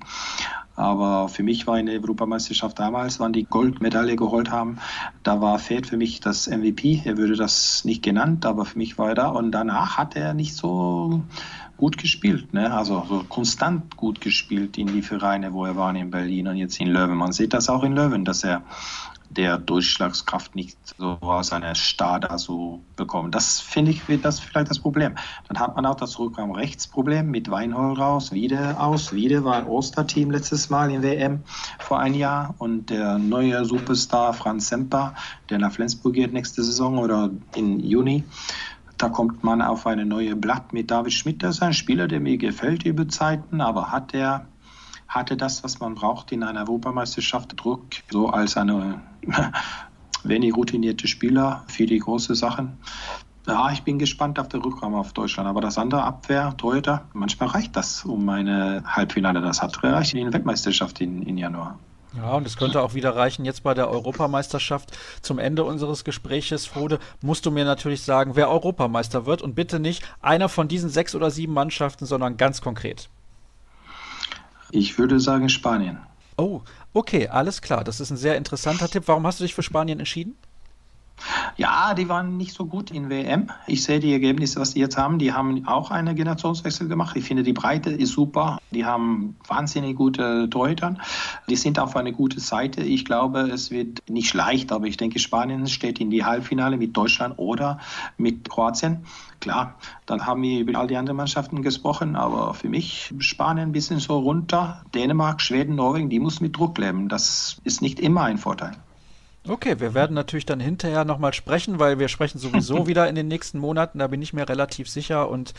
Aber für mich war in der Europameisterschaft damals, wann die Goldmedaille geholt haben, da war Fed für mich das MVP. Er würde das nicht genannt, aber für mich war er da. Und danach hat er nicht so gut gespielt, ne? also so konstant gut gespielt in die Vereine, wo er war in Berlin und jetzt in Löwen. Man sieht das auch in Löwen, dass er der Durchschlagskraft nicht so aus einer Star da so bekommen. Das finde ich wird das vielleicht das Problem. Dann hat man auch das Rückraum Rechtsproblem mit Weinhold raus, wieder aus. Wieder war ein Osterteam letztes Mal in WM vor ein Jahr und der neue Superstar Franz Semper, der nach Flensburg geht nächste Saison oder in Juni. Da kommt man auf eine neue Blatt mit David Schmidt. Das ist ein Spieler, der mir gefällt über Zeiten, aber hat er hatte das, was man braucht in einer Europameisterschaft, Druck, so als eine [laughs] wenig routinierte Spieler für die großen Sachen. Ja, ich bin gespannt auf den Rückraum auf Deutschland. Aber das andere Abwehr, Torhüter, manchmal reicht das, um eine Halbfinale. Das hat reicht in der Weltmeisterschaft in, in Januar. Ja, und es könnte auch wieder reichen, jetzt bei der Europameisterschaft zum Ende unseres Gespräches, Frode, musst du mir natürlich sagen, wer Europameister wird und bitte nicht einer von diesen sechs oder sieben Mannschaften, sondern ganz konkret. Ich würde sagen Spanien. Oh, okay, alles klar. Das ist ein sehr interessanter Tipp. Warum hast du dich für Spanien entschieden? Ja, die waren nicht so gut in WM. Ich sehe die Ergebnisse, was die jetzt haben. Die haben auch einen Generationswechsel gemacht. Ich finde, die Breite ist super. Die haben wahnsinnig gute Torhüter. Die sind auf eine gute Seite. Ich glaube, es wird nicht leicht, aber ich denke, Spanien steht in die Halbfinale mit Deutschland oder mit Kroatien. Klar, dann haben wir über all die anderen Mannschaften gesprochen, aber für mich Spanien ein bisschen so runter. Dänemark, Schweden, Norwegen, die muss mit Druck leben. Das ist nicht immer ein Vorteil. Okay, wir werden natürlich dann hinterher nochmal sprechen, weil wir sprechen sowieso [laughs] wieder in den nächsten Monaten, da bin ich mir relativ sicher und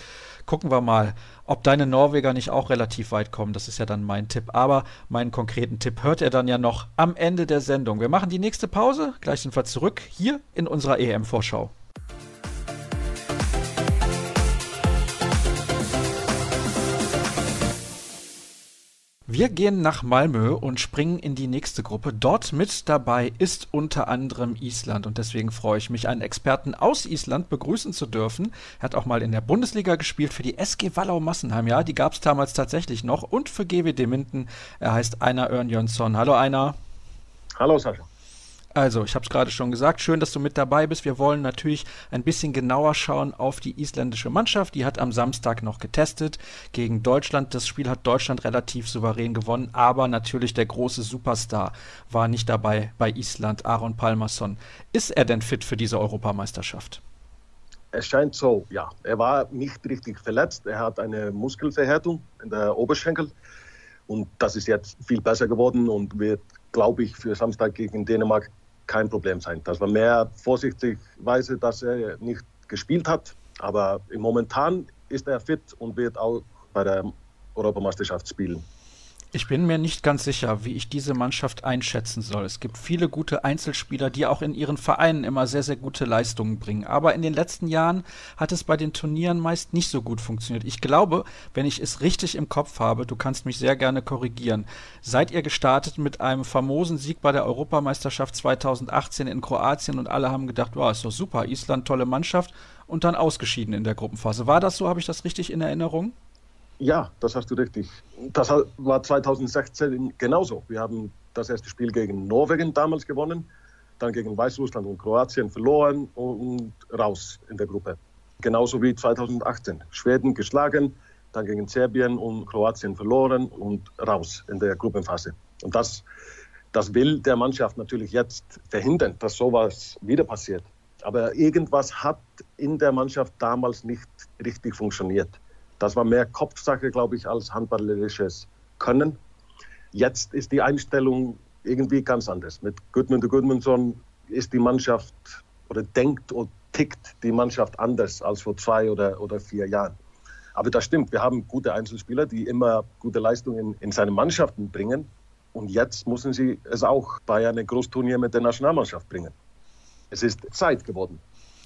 gucken wir mal, ob deine Norweger nicht auch relativ weit kommen. Das ist ja dann mein Tipp. Aber meinen konkreten Tipp hört er dann ja noch am Ende der Sendung. Wir machen die nächste Pause, gleich sind wir zurück hier in unserer EM-Vorschau. Wir gehen nach Malmö und springen in die nächste Gruppe. Dort mit dabei ist unter anderem Island und deswegen freue ich mich, einen Experten aus Island begrüßen zu dürfen. Er hat auch mal in der Bundesliga gespielt für die SG Wallau Massenheim. Ja, die gab es damals tatsächlich noch und für GWD Minden. Er heißt Einar Örnjönsson. Hallo Einar. Hallo Sascha. Also, ich habe es gerade schon gesagt, schön, dass du mit dabei bist. Wir wollen natürlich ein bisschen genauer schauen auf die isländische Mannschaft. Die hat am Samstag noch getestet gegen Deutschland. Das Spiel hat Deutschland relativ souverän gewonnen, aber natürlich der große Superstar war nicht dabei bei Island, Aaron Palmerson. Ist er denn fit für diese Europameisterschaft? Es scheint so, ja. Er war nicht richtig verletzt. Er hat eine Muskelverhärtung in der Oberschenkel und das ist jetzt viel besser geworden und wird, glaube ich, für Samstag gegen Dänemark kein Problem sein. Das war mehr vorsichtigweise, dass er nicht gespielt hat. Aber momentan ist er fit und wird auch bei der Europameisterschaft spielen. Ich bin mir nicht ganz sicher, wie ich diese Mannschaft einschätzen soll. Es gibt viele gute Einzelspieler, die auch in ihren Vereinen immer sehr, sehr gute Leistungen bringen. Aber in den letzten Jahren hat es bei den Turnieren meist nicht so gut funktioniert. Ich glaube, wenn ich es richtig im Kopf habe, du kannst mich sehr gerne korrigieren, seid ihr gestartet mit einem famosen Sieg bei der Europameisterschaft 2018 in Kroatien und alle haben gedacht, wow, ist doch super, Island, tolle Mannschaft und dann ausgeschieden in der Gruppenphase. War das so? Habe ich das richtig in Erinnerung? Ja, das hast du richtig. Das war 2016 genauso. Wir haben das erste Spiel gegen Norwegen damals gewonnen, dann gegen Weißrussland und Kroatien verloren und raus in der Gruppe. Genauso wie 2018. Schweden geschlagen, dann gegen Serbien und Kroatien verloren und raus in der Gruppenphase. Und das, das will der Mannschaft natürlich jetzt verhindern, dass sowas wieder passiert. Aber irgendwas hat in der Mannschaft damals nicht richtig funktioniert. Das war mehr Kopfsache, glaube ich, als handballerisches Können. Jetzt ist die Einstellung irgendwie ganz anders. Mit Gudmund und Gudmundsson ist die Mannschaft oder denkt und tickt die Mannschaft anders als vor zwei oder, oder vier Jahren. Aber das stimmt, wir haben gute Einzelspieler, die immer gute Leistungen in seine Mannschaften bringen. Und jetzt müssen sie es auch bei einem Großturnier mit der Nationalmannschaft bringen. Es ist Zeit geworden.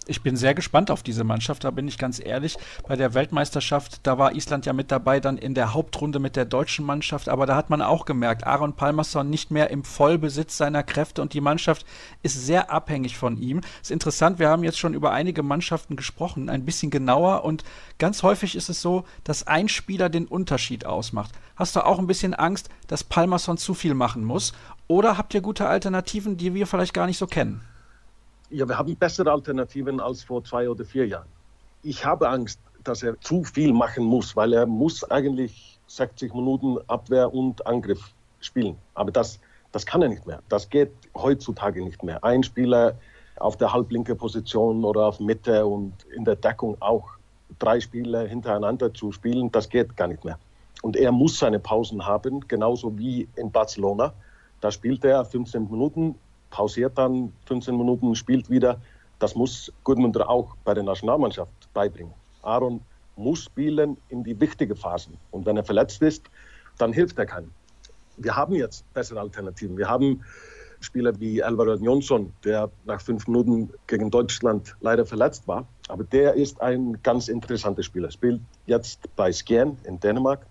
Ich bin sehr gespannt auf diese Mannschaft, da bin ich ganz ehrlich. Bei der Weltmeisterschaft, da war Island ja mit dabei, dann in der Hauptrunde mit der deutschen Mannschaft, aber da hat man auch gemerkt, Aaron Palmerson nicht mehr im Vollbesitz seiner Kräfte und die Mannschaft ist sehr abhängig von ihm. Ist interessant, wir haben jetzt schon über einige Mannschaften gesprochen, ein bisschen genauer und ganz häufig ist es so, dass ein Spieler den Unterschied ausmacht. Hast du auch ein bisschen Angst, dass Palmerson zu viel machen muss? Oder habt ihr gute Alternativen, die wir vielleicht gar nicht so kennen? Ja, wir haben bessere Alternativen als vor zwei oder vier Jahren. Ich habe Angst, dass er zu viel machen muss, weil er muss eigentlich 60 Minuten Abwehr und Angriff spielen. Aber das, das kann er nicht mehr. Das geht heutzutage nicht mehr. Ein Spieler auf der halblinke Position oder auf Mitte und in der Deckung auch drei Spieler hintereinander zu spielen, das geht gar nicht mehr. Und er muss seine Pausen haben, genauso wie in Barcelona. Da spielt er 15 Minuten, pausiert dann 15 Minuten, spielt wieder. Das muss Gudmundur auch bei der Nationalmannschaft beibringen. Aaron muss spielen in die wichtigen Phasen. Und wenn er verletzt ist, dann hilft er keinem. Wir haben jetzt bessere Alternativen. Wir haben Spieler wie Alvaro Jonsson, der nach fünf Minuten gegen Deutschland leider verletzt war. Aber der ist ein ganz interessanter Spieler. Spielt jetzt bei Skjern in Dänemark.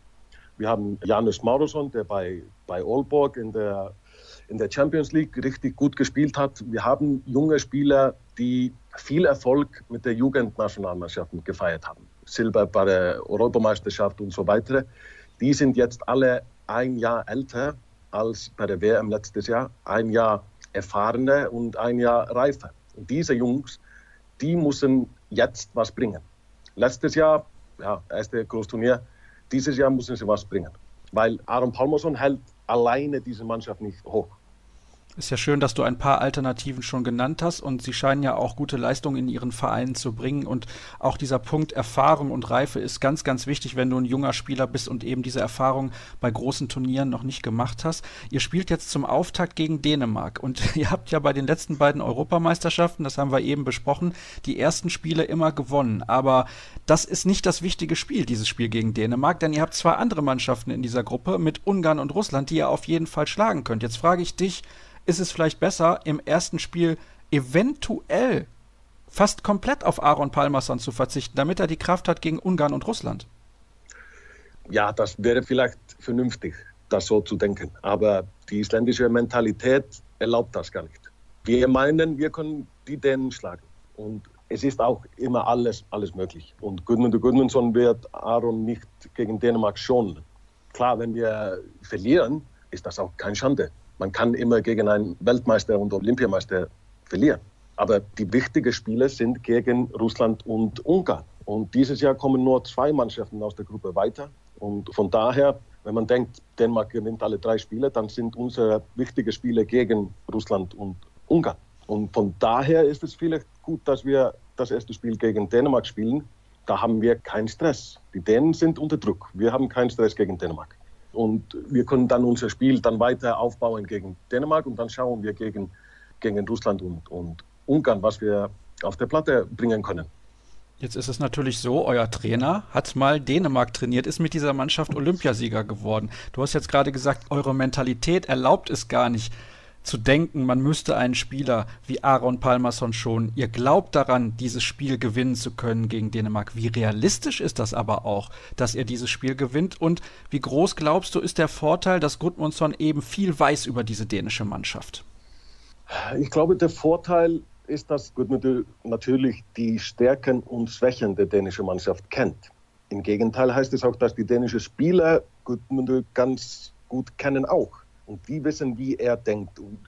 Wir haben Janus Maurusson, der bei, bei Aalborg in der in der Champions League richtig gut gespielt hat. Wir haben junge Spieler, die viel Erfolg mit der Jugendnationalmannschaft gefeiert haben. Silber bei der Europameisterschaft und so weiter. Die sind jetzt alle ein Jahr älter als bei der WM letztes Jahr, ein Jahr erfahrener und ein Jahr reifer. Und diese Jungs, die müssen jetzt was bringen. Letztes Jahr, ja, erste Großturnier, dieses Jahr müssen sie was bringen. Weil Aaron Palmerson hält alleine diese Mannschaft nicht hoch. Ist ja schön, dass du ein paar Alternativen schon genannt hast und sie scheinen ja auch gute Leistungen in ihren Vereinen zu bringen und auch dieser Punkt Erfahrung und Reife ist ganz, ganz wichtig, wenn du ein junger Spieler bist und eben diese Erfahrung bei großen Turnieren noch nicht gemacht hast. Ihr spielt jetzt zum Auftakt gegen Dänemark und [laughs] ihr habt ja bei den letzten beiden Europameisterschaften, das haben wir eben besprochen, die ersten Spiele immer gewonnen. Aber das ist nicht das wichtige Spiel, dieses Spiel gegen Dänemark, denn ihr habt zwei andere Mannschaften in dieser Gruppe mit Ungarn und Russland, die ihr auf jeden Fall schlagen könnt. Jetzt frage ich dich, ist es vielleicht besser, im ersten Spiel eventuell fast komplett auf Aaron Palmerson zu verzichten, damit er die Kraft hat gegen Ungarn und Russland. Ja, das wäre vielleicht vernünftig, das so zu denken. Aber die isländische Mentalität erlaubt das gar nicht. Wir meinen, wir können die Dänen schlagen. Und es ist auch immer alles, alles möglich. Und Gudmundur Gudmundsson wird Aaron nicht gegen Dänemark schonen. Klar, wenn wir verlieren, ist das auch keine Schande. Man kann immer gegen einen Weltmeister und Olympiameister verlieren. Aber die wichtigen Spiele sind gegen Russland und Ungarn. Und dieses Jahr kommen nur zwei Mannschaften aus der Gruppe weiter. Und von daher, wenn man denkt, Dänemark gewinnt alle drei Spiele, dann sind unsere wichtigen Spiele gegen Russland und Ungarn. Und von daher ist es vielleicht gut, dass wir das erste Spiel gegen Dänemark spielen. Da haben wir keinen Stress. Die Dänen sind unter Druck. Wir haben keinen Stress gegen Dänemark. Und wir können dann unser Spiel dann weiter aufbauen gegen Dänemark und dann schauen wir gegen, gegen Russland und, und Ungarn, was wir auf der Platte bringen können. Jetzt ist es natürlich so, euer Trainer hat mal Dänemark trainiert, ist mit dieser Mannschaft Olympiasieger geworden. Du hast jetzt gerade gesagt, eure Mentalität erlaubt es gar nicht zu denken, man müsste einen Spieler wie Aaron Palmerson schon. Ihr glaubt daran, dieses Spiel gewinnen zu können gegen Dänemark. Wie realistisch ist das aber auch, dass ihr dieses Spiel gewinnt? Und wie groß glaubst du, ist der Vorteil, dass Gudmundsson eben viel weiß über diese dänische Mannschaft? Ich glaube, der Vorteil ist, dass Gudmundur natürlich die Stärken und Schwächen der dänischen Mannschaft kennt. Im Gegenteil heißt es auch, dass die dänischen Spieler Gudmundur ganz gut kennen auch und die wissen, wie er denkt und,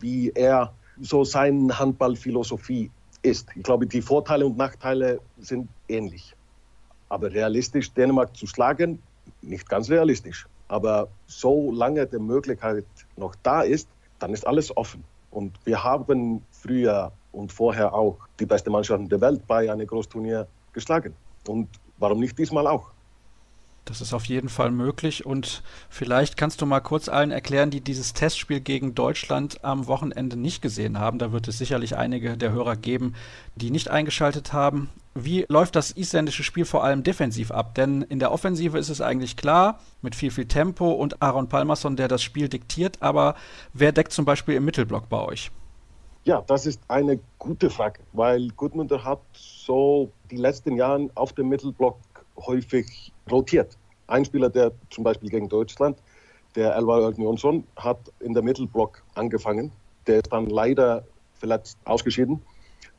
wie er so seine Handballphilosophie ist. Ich glaube, die Vorteile und Nachteile sind ähnlich. Aber realistisch Dänemark zu schlagen, nicht ganz realistisch. Aber solange die Möglichkeit noch da ist, dann ist alles offen. Und wir haben früher und vorher auch die beste Mannschaft der Welt bei einem Großturnier geschlagen. Und warum nicht diesmal auch? Das ist auf jeden Fall möglich und vielleicht kannst du mal kurz allen erklären, die dieses Testspiel gegen Deutschland am Wochenende nicht gesehen haben. Da wird es sicherlich einige der Hörer geben, die nicht eingeschaltet haben. wie läuft das isländische Spiel vor allem defensiv ab? Denn in der Offensive ist es eigentlich klar, mit viel, viel Tempo und Aaron Palmerson, der das Spiel diktiert, aber wer deckt zum Beispiel im Mittelblock bei euch? Ja, das ist eine gute Frage, weil Gudmundur hat so die letzten Jahre auf dem Mittelblock häufig rotiert. Ein Spieler, der zum Beispiel gegen Deutschland, der Elvar Örn Jonsson, hat in der Mittelblock angefangen. Der ist dann leider verletzt ausgeschieden.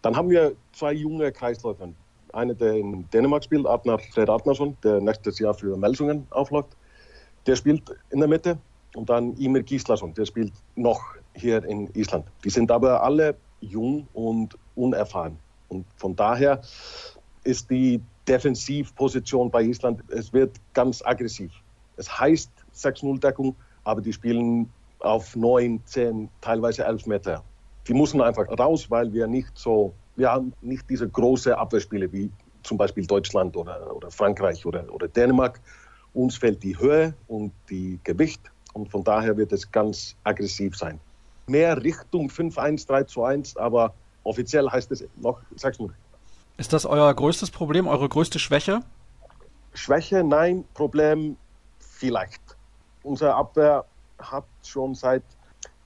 Dann haben wir zwei junge Kreisläufer. Einer, der in Dänemark spielt, Adnar Fred Adnarsson, der nächstes Jahr für Melsungen aufläuft. Der spielt in der Mitte. Und dann Imir Gislason, der spielt noch hier in Island. Die sind aber alle jung und unerfahren. Und von daher ist die Defensivposition bei Island, es wird ganz aggressiv. Es heißt 6-0-Deckung, aber die spielen auf 9, 10, teilweise 11 Meter. Die müssen einfach raus, weil wir nicht so, wir haben nicht diese große Abwehrspiele wie zum Beispiel Deutschland oder, oder Frankreich oder, oder Dänemark. Uns fehlt die Höhe und die Gewicht und von daher wird es ganz aggressiv sein. Mehr Richtung 5-1, 3-1, aber offiziell heißt es noch 6-0. Ist das euer größtes Problem, eure größte Schwäche? Schwäche, nein, Problem vielleicht. Unsere Abwehr hat schon seit,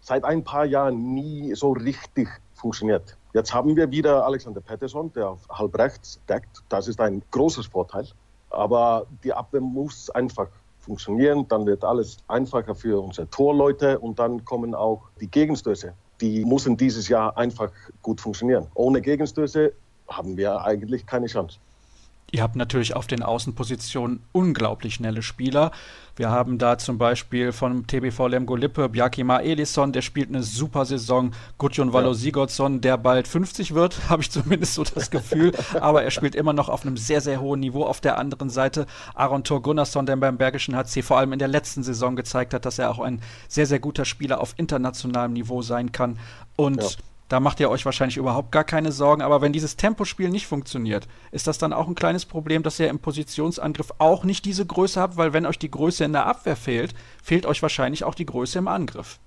seit ein paar Jahren nie so richtig funktioniert. Jetzt haben wir wieder Alexander Pettersson, der auf halb rechts deckt. Das ist ein großes Vorteil. Aber die Abwehr muss einfach funktionieren. Dann wird alles einfacher für unsere Torleute und dann kommen auch die Gegenstöße. Die müssen dieses Jahr einfach gut funktionieren. Ohne Gegenstöße haben wir eigentlich keine Chance. Ihr habt natürlich auf den Außenpositionen unglaublich schnelle Spieler. Wir haben da zum Beispiel von TBV Lemgo Lippe Bjarkima Elisson, der spielt eine super Saison. Gudjon Valo Sigurdsson, der bald 50 wird, [laughs] habe ich zumindest so das Gefühl. Aber er spielt immer noch auf einem sehr, sehr hohen Niveau. Auf der anderen Seite Aaron Thor Gunnarsson, der beim Bergischen HC vor allem in der letzten Saison gezeigt hat, dass er auch ein sehr, sehr guter Spieler auf internationalem Niveau sein kann. Und ja da macht ihr euch wahrscheinlich überhaupt gar keine Sorgen. Aber wenn dieses Tempospiel nicht funktioniert, ist das dann auch ein kleines Problem, dass ihr im Positionsangriff auch nicht diese Größe habt, weil wenn euch die Größe in der Abwehr fehlt, fehlt euch wahrscheinlich auch die Größe im Angriff.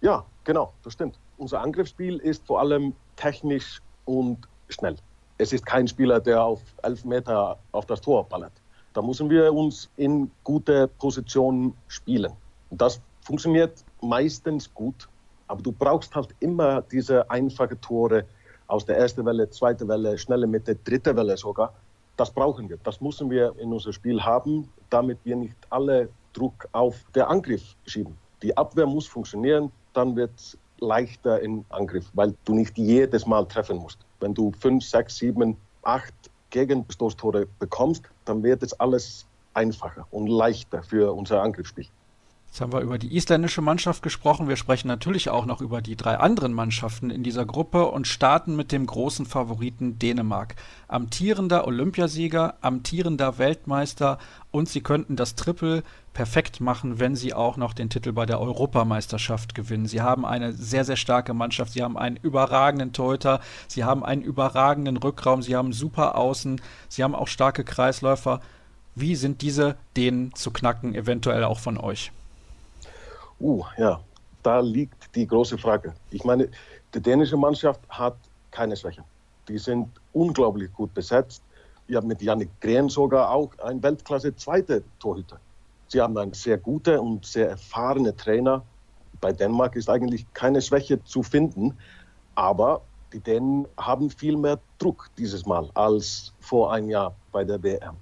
Ja, genau, das stimmt. Unser Angriffsspiel ist vor allem technisch und schnell. Es ist kein Spieler, der auf elf Meter auf das Tor ballert. Da müssen wir uns in gute Positionen spielen. Und das funktioniert meistens gut aber du brauchst halt immer diese einfachen Tore aus der ersten Welle, zweiten Welle, schnelle Mitte, dritte Welle sogar. Das brauchen wir. Das müssen wir in unser Spiel haben, damit wir nicht alle Druck auf den Angriff schieben. Die Abwehr muss funktionieren, dann wird es leichter im Angriff, weil du nicht jedes Mal treffen musst. Wenn du fünf, sechs, sieben, acht Gegenstoßtore bekommst, dann wird es alles einfacher und leichter für unser Angriffsspiel. Jetzt haben wir über die isländische Mannschaft gesprochen. Wir sprechen natürlich auch noch über die drei anderen Mannschaften in dieser Gruppe und starten mit dem großen Favoriten Dänemark. Amtierender Olympiasieger, amtierender Weltmeister und sie könnten das Triple perfekt machen, wenn sie auch noch den Titel bei der Europameisterschaft gewinnen. Sie haben eine sehr, sehr starke Mannschaft. Sie haben einen überragenden Torhüter. Sie haben einen überragenden Rückraum. Sie haben super Außen. Sie haben auch starke Kreisläufer. Wie sind diese Dänen zu knacken, eventuell auch von euch? Uh, ja, da liegt die große Frage. Ich meine, die dänische Mannschaft hat keine Schwächen. Die sind unglaublich gut besetzt. Wir haben mit Janik Green sogar auch einen Weltklasse zweite Torhüter. Sie haben einen sehr guten und sehr erfahrenen Trainer. Bei Dänemark ist eigentlich keine Schwäche zu finden, aber die Dänen haben viel mehr Druck dieses Mal als vor einem Jahr bei der WM.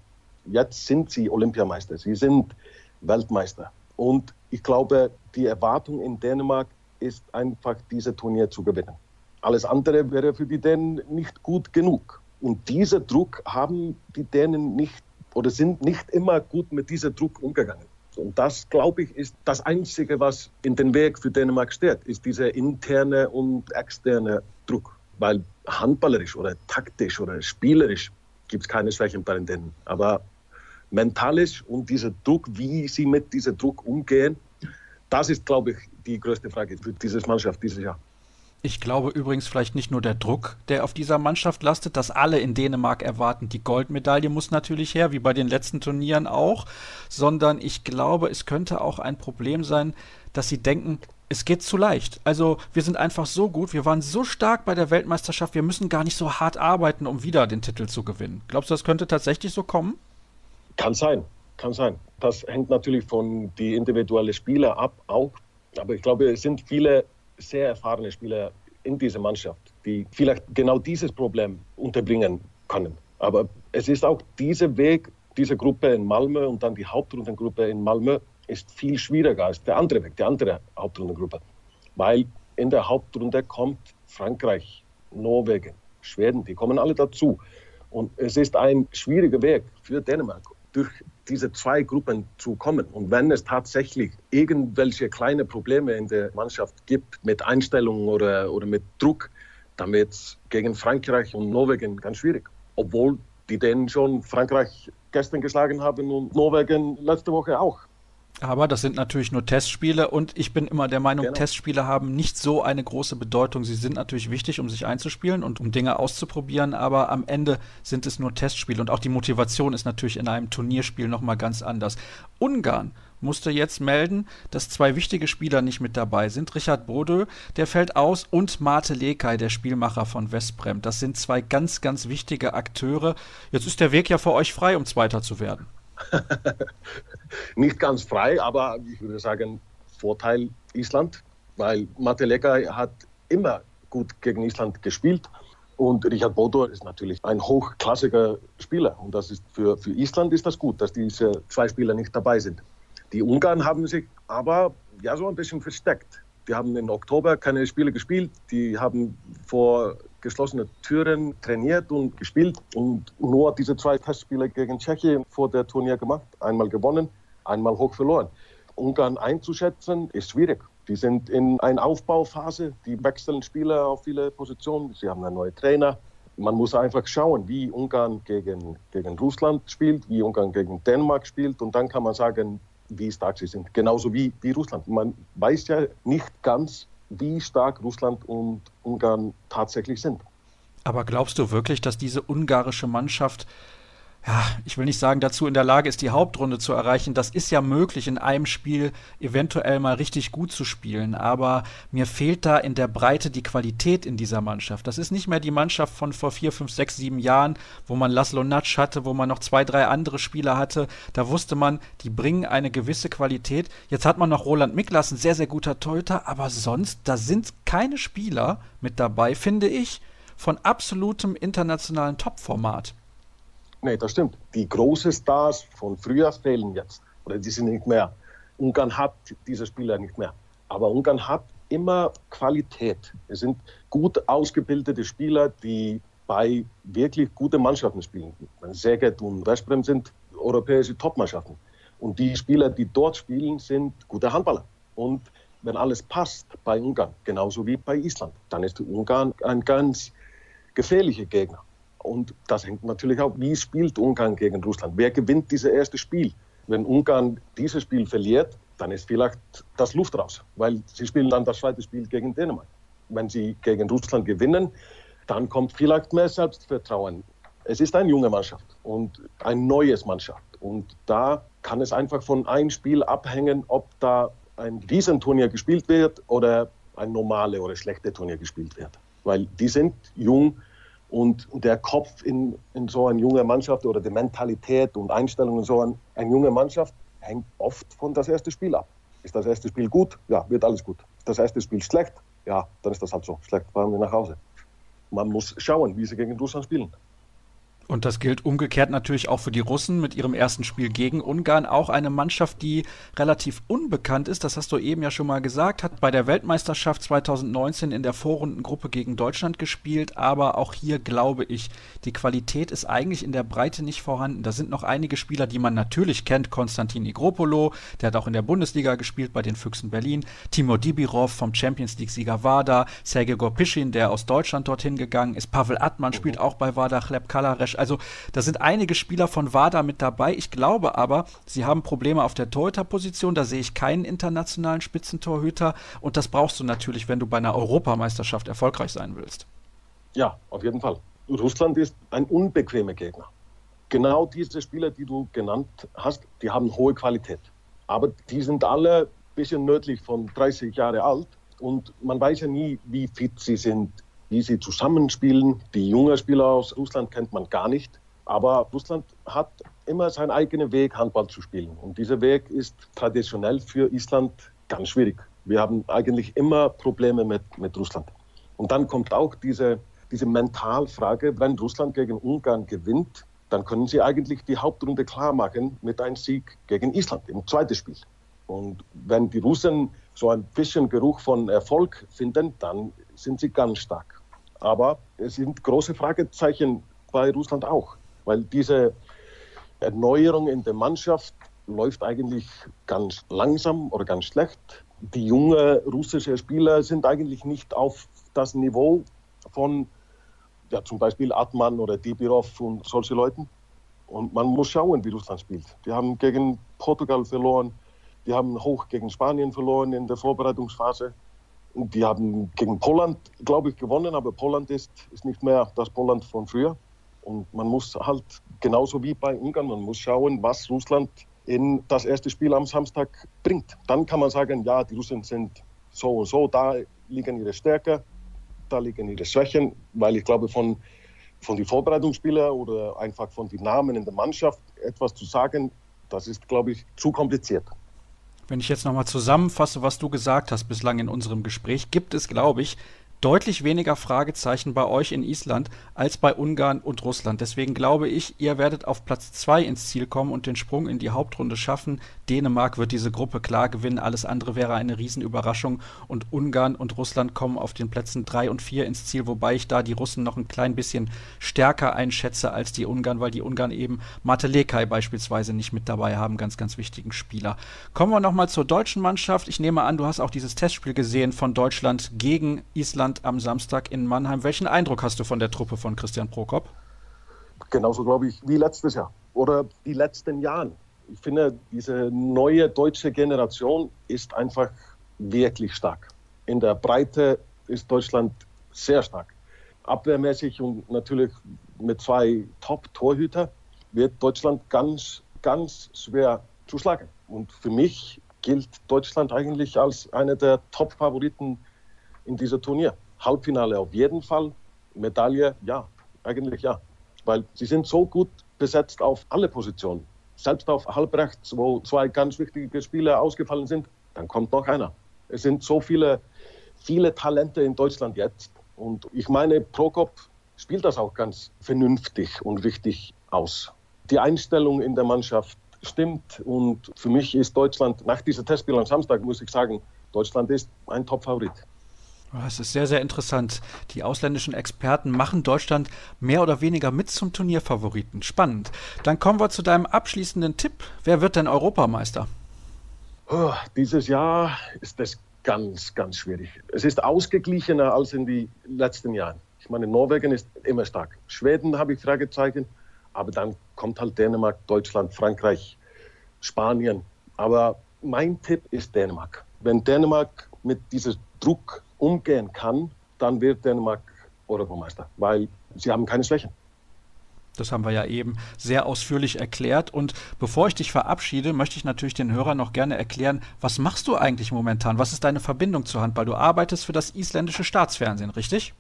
Jetzt sind sie Olympiameister, sie sind Weltmeister. Und ich glaube, die Erwartung in Dänemark ist einfach, dieses Turnier zu gewinnen. Alles andere wäre für die Dänen nicht gut genug. Und dieser Druck haben die Dänen nicht oder sind nicht immer gut mit diesem Druck umgegangen. Und das, glaube ich, ist das Einzige, was in den Weg für Dänemark steht, ist dieser interne und externe Druck. Weil handballerisch oder taktisch oder spielerisch gibt es keine Schwächen bei den Dänen. Aber mentalisch und dieser Druck, wie sie mit diesem Druck umgehen, das ist, glaube ich, die größte Frage für diese Mannschaft dieses Jahr. Ich glaube übrigens vielleicht nicht nur der Druck, der auf dieser Mannschaft lastet, dass alle in Dänemark erwarten, die Goldmedaille muss natürlich her, wie bei den letzten Turnieren auch, sondern ich glaube, es könnte auch ein Problem sein, dass sie denken, es geht zu leicht. Also wir sind einfach so gut, wir waren so stark bei der Weltmeisterschaft, wir müssen gar nicht so hart arbeiten, um wieder den Titel zu gewinnen. Glaubst du, das könnte tatsächlich so kommen? Kann sein, kann sein. Das hängt natürlich von die individuellen Spieler ab auch. Aber ich glaube, es sind viele sehr erfahrene Spieler in dieser Mannschaft, die vielleicht genau dieses Problem unterbringen können. Aber es ist auch dieser Weg, diese Gruppe in Malmö und dann die Hauptrundengruppe in Malmö ist viel schwieriger als der andere Weg, die andere Hauptrundengruppe. Weil in der Hauptrunde kommt Frankreich, Norwegen, Schweden, die kommen alle dazu. Und es ist ein schwieriger Weg für Dänemark, durch diese zwei Gruppen zu kommen. Und wenn es tatsächlich irgendwelche kleine Probleme in der Mannschaft gibt, mit Einstellungen oder, oder mit Druck, dann wird es gegen Frankreich und Norwegen ganz schwierig. Obwohl die Dänen schon Frankreich gestern geschlagen haben und Norwegen letzte Woche auch. Aber das sind natürlich nur Testspiele und ich bin immer der Meinung, genau. Testspiele haben nicht so eine große Bedeutung. Sie sind natürlich wichtig, um sich einzuspielen und um Dinge auszuprobieren, aber am Ende sind es nur Testspiele und auch die Motivation ist natürlich in einem Turnierspiel nochmal ganz anders. Ungarn musste jetzt melden, dass zwei wichtige Spieler nicht mit dabei sind. Richard Brodö, der fällt aus, und Mate Lekay, der Spielmacher von Westbrem. Das sind zwei ganz, ganz wichtige Akteure. Jetzt ist der Weg ja für euch frei, um Zweiter zu werden. [laughs] nicht ganz frei, aber ich würde sagen, Vorteil Island, weil Mateleka hat immer gut gegen Island gespielt. Und Richard Bodo ist natürlich ein hochklassiger Spieler. Und das ist für, für Island ist das gut, dass diese zwei Spieler nicht dabei sind. Die Ungarn haben sich aber ja so ein bisschen versteckt. Die haben im Oktober keine Spiele gespielt. Die haben vor geschlossenen Türen trainiert und gespielt und nur diese zwei Testspiele gegen Tschechien vor der Turnier gemacht. Einmal gewonnen, einmal hoch verloren. Ungarn einzuschätzen ist schwierig. Die sind in einer Aufbauphase, die wechseln Spieler auf viele Positionen, sie haben einen neuen Trainer. Man muss einfach schauen, wie Ungarn gegen, gegen Russland spielt, wie Ungarn gegen Dänemark spielt und dann kann man sagen, wie stark sie sind. Genauso wie, wie Russland. Man weiß ja nicht ganz, wie stark Russland und Ungarn tatsächlich sind. Aber glaubst du wirklich, dass diese ungarische Mannschaft ja, ich will nicht sagen, dazu in der Lage ist, die Hauptrunde zu erreichen. Das ist ja möglich, in einem Spiel eventuell mal richtig gut zu spielen. Aber mir fehlt da in der Breite die Qualität in dieser Mannschaft. Das ist nicht mehr die Mannschaft von vor vier, fünf, sechs, sieben Jahren, wo man Laszlo Natsch hatte, wo man noch zwei, drei andere Spieler hatte. Da wusste man, die bringen eine gewisse Qualität. Jetzt hat man noch Roland Miklas, ein sehr, sehr guter Torhüter. Aber sonst, da sind keine Spieler mit dabei, finde ich, von absolutem internationalen Topformat. Nee, das stimmt. Die großen Stars von früher fehlen jetzt. Oder die sind nicht mehr. Ungarn hat diese Spieler nicht mehr. Aber Ungarn hat immer Qualität. Es sind gut ausgebildete Spieler, die bei wirklich guten Mannschaften spielen. Szeged und Westbrem sind europäische Topmannschaften. Und die Spieler, die dort spielen, sind gute Handballer. Und wenn alles passt bei Ungarn, genauso wie bei Island, dann ist Ungarn ein ganz gefährlicher Gegner. Und das hängt natürlich auch, wie spielt Ungarn gegen Russland? Wer gewinnt dieses erste Spiel? Wenn Ungarn dieses Spiel verliert, dann ist vielleicht das Luft raus, weil sie spielen dann das zweite Spiel gegen Dänemark. Wenn sie gegen Russland gewinnen, dann kommt vielleicht mehr Selbstvertrauen. Es ist eine junge Mannschaft und ein neues Mannschaft. Und da kann es einfach von einem Spiel abhängen, ob da ein Riesenturnier gespielt wird oder ein normale oder schlechte Turnier gespielt wird. Weil die sind jung, und der Kopf in, in so einer jungen Mannschaft oder die Mentalität und Einstellung in so einer ein junge Mannschaft hängt oft von das erste Spiel ab. Ist das erste Spiel gut? Ja, wird alles gut. Ist das erste Spiel schlecht? Ja, dann ist das halt so. Schlecht fahren wir nach Hause. Man muss schauen, wie sie gegen Russland spielen. Und das gilt umgekehrt natürlich auch für die Russen mit ihrem ersten Spiel gegen Ungarn. Auch eine Mannschaft, die relativ unbekannt ist, das hast du eben ja schon mal gesagt, hat bei der Weltmeisterschaft 2019 in der Vorrundengruppe gegen Deutschland gespielt. Aber auch hier glaube ich, die Qualität ist eigentlich in der Breite nicht vorhanden. Da sind noch einige Spieler, die man natürlich kennt. Konstantin Igropolo, der hat auch in der Bundesliga gespielt bei den Füchsen Berlin. Timo Dibirov vom Champions League-Sieger Wada. Sergei Gorpischin, der aus Deutschland dorthin gegangen ist. Pavel Atman spielt auch bei Wada. Chleb Kalaresch also da sind einige Spieler von WADA mit dabei. Ich glaube aber, sie haben Probleme auf der Torhüterposition. Da sehe ich keinen internationalen Spitzentorhüter. Und das brauchst du natürlich, wenn du bei einer Europameisterschaft erfolgreich sein willst. Ja, auf jeden Fall. Russland ist ein unbequemer Gegner. Genau diese Spieler, die du genannt hast, die haben hohe Qualität. Aber die sind alle bisschen nördlich von 30 Jahre alt. Und man weiß ja nie, wie fit sie sind, wie sie zusammenspielen. Die jungen Spieler aus Russland kennt man gar nicht. Aber Russland hat immer seinen eigenen Weg, Handball zu spielen. Und dieser Weg ist traditionell für Island ganz schwierig. Wir haben eigentlich immer Probleme mit, mit Russland. Und dann kommt auch diese, diese Mentalfrage, wenn Russland gegen Ungarn gewinnt, dann können sie eigentlich die Hauptrunde klar machen mit einem Sieg gegen Island im zweiten Spiel. Und wenn die Russen so ein bisschen Geruch von Erfolg finden, dann sind sie ganz stark. Aber es sind große Fragezeichen bei Russland auch, weil diese Erneuerung in der Mannschaft läuft eigentlich ganz langsam oder ganz schlecht. Die jungen russischen Spieler sind eigentlich nicht auf das Niveau von ja, zum Beispiel Atman oder Dibirov und solche Leuten. Und man muss schauen, wie Russland spielt. Die haben gegen Portugal verloren, die haben hoch gegen Spanien verloren in der Vorbereitungsphase. Die haben gegen Poland, glaube ich, gewonnen, aber Poland ist, ist nicht mehr das Poland von früher. Und man muss halt genauso wie bei Ungarn, man muss schauen, was Russland in das erste Spiel am Samstag bringt. Dann kann man sagen, ja, die Russen sind so und so, da liegen ihre Stärken, da liegen ihre Schwächen, weil ich glaube, von, von den Vorbereitungsspielern oder einfach von den Namen in der Mannschaft etwas zu sagen, das ist, glaube ich, zu kompliziert. Wenn ich jetzt nochmal zusammenfasse, was du gesagt hast bislang in unserem Gespräch, gibt es, glaube ich, deutlich weniger Fragezeichen bei euch in Island als bei Ungarn und Russland. Deswegen glaube ich, ihr werdet auf Platz 2 ins Ziel kommen und den Sprung in die Hauptrunde schaffen. Dänemark wird diese Gruppe klar gewinnen. Alles andere wäre eine Riesenüberraschung. Und Ungarn und Russland kommen auf den Plätzen 3 und 4 ins Ziel, wobei ich da die Russen noch ein klein bisschen stärker einschätze als die Ungarn, weil die Ungarn eben Mate Lekai beispielsweise nicht mit dabei haben. Ganz, ganz wichtigen Spieler. Kommen wir nochmal zur deutschen Mannschaft. Ich nehme an, du hast auch dieses Testspiel gesehen von Deutschland gegen Island Island am Samstag in Mannheim. Welchen Eindruck hast du von der Truppe von Christian Prokop? Genauso, glaube ich, wie letztes Jahr oder die letzten Jahre. Ich finde, diese neue deutsche Generation ist einfach wirklich stark. In der Breite ist Deutschland sehr stark. Abwehrmäßig und natürlich mit zwei Top-Torhüter wird Deutschland ganz, ganz schwer zu schlagen. Und für mich gilt Deutschland eigentlich als einer der Top-Favoriten in diesem Turnier. Halbfinale auf jeden Fall, Medaille ja, eigentlich ja. Weil sie sind so gut besetzt auf alle Positionen. Selbst auf Halbrechts, wo zwei ganz wichtige Spieler ausgefallen sind, dann kommt noch einer. Es sind so viele, viele Talente in Deutschland jetzt. Und ich meine, Prokop spielt das auch ganz vernünftig und richtig aus. Die Einstellung in der Mannschaft stimmt und für mich ist Deutschland, nach diesem Testspiel am Samstag, muss ich sagen, Deutschland ist ein Top-Favorit. Es ist sehr, sehr interessant. Die ausländischen Experten machen Deutschland mehr oder weniger mit zum Turnierfavoriten. Spannend. Dann kommen wir zu deinem abschließenden Tipp. Wer wird denn Europameister? Oh, dieses Jahr ist das ganz, ganz schwierig. Es ist ausgeglichener als in den letzten Jahren. Ich meine, Norwegen ist immer stark. Schweden habe ich Fragezeichen, aber dann kommt halt Dänemark, Deutschland, Frankreich, Spanien. Aber mein Tipp ist Dänemark. Wenn Dänemark mit diesem Druck umgehen kann, dann wird Dänemark Europameister, weil sie haben keine Schwächen. Das haben wir ja eben sehr ausführlich erklärt. Und bevor ich dich verabschiede, möchte ich natürlich den Hörern noch gerne erklären, was machst du eigentlich momentan? Was ist deine Verbindung zur Handball? Du arbeitest für das isländische Staatsfernsehen, richtig?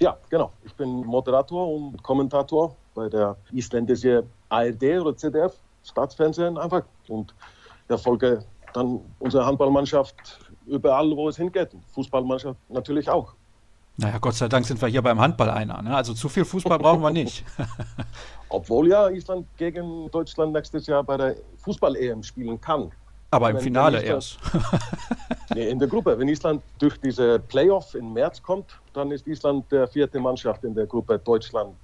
Ja, genau. Ich bin Moderator und Kommentator bei der isländischen ARD oder ZDF, Staatsfernsehen einfach. Und verfolge dann unsere Handballmannschaft überall, wo es hingeht. Fußballmannschaft natürlich auch. Naja, Gott sei Dank sind wir hier beim Handball einer. Ne? Also zu viel Fußball brauchen wir nicht. [laughs] [laughs] Obwohl ja Island gegen Deutschland nächstes Jahr bei der Fußball-EM spielen kann. Aber im wenn, Finale wenn erst. [laughs] nee, in der Gruppe. Wenn Island durch diese Playoff im März kommt, dann ist Island der vierte Mannschaft in der Gruppe Deutschland,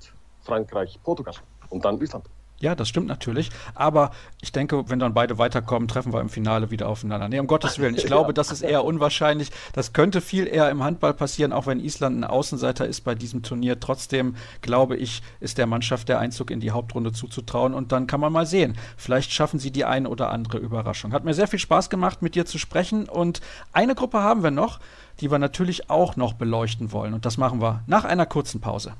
Frankreich, Portugal und dann Island. Ja, das stimmt natürlich. Aber ich denke, wenn dann beide weiterkommen, treffen wir im Finale wieder aufeinander. Nee, um Gottes Willen. Ich [laughs] glaube, das ist eher unwahrscheinlich. Das könnte viel eher im Handball passieren, auch wenn Island ein Außenseiter ist bei diesem Turnier. Trotzdem glaube ich, ist der Mannschaft der Einzug in die Hauptrunde zuzutrauen. Und dann kann man mal sehen. Vielleicht schaffen sie die ein oder andere Überraschung. Hat mir sehr viel Spaß gemacht, mit dir zu sprechen. Und eine Gruppe haben wir noch, die wir natürlich auch noch beleuchten wollen. Und das machen wir nach einer kurzen Pause.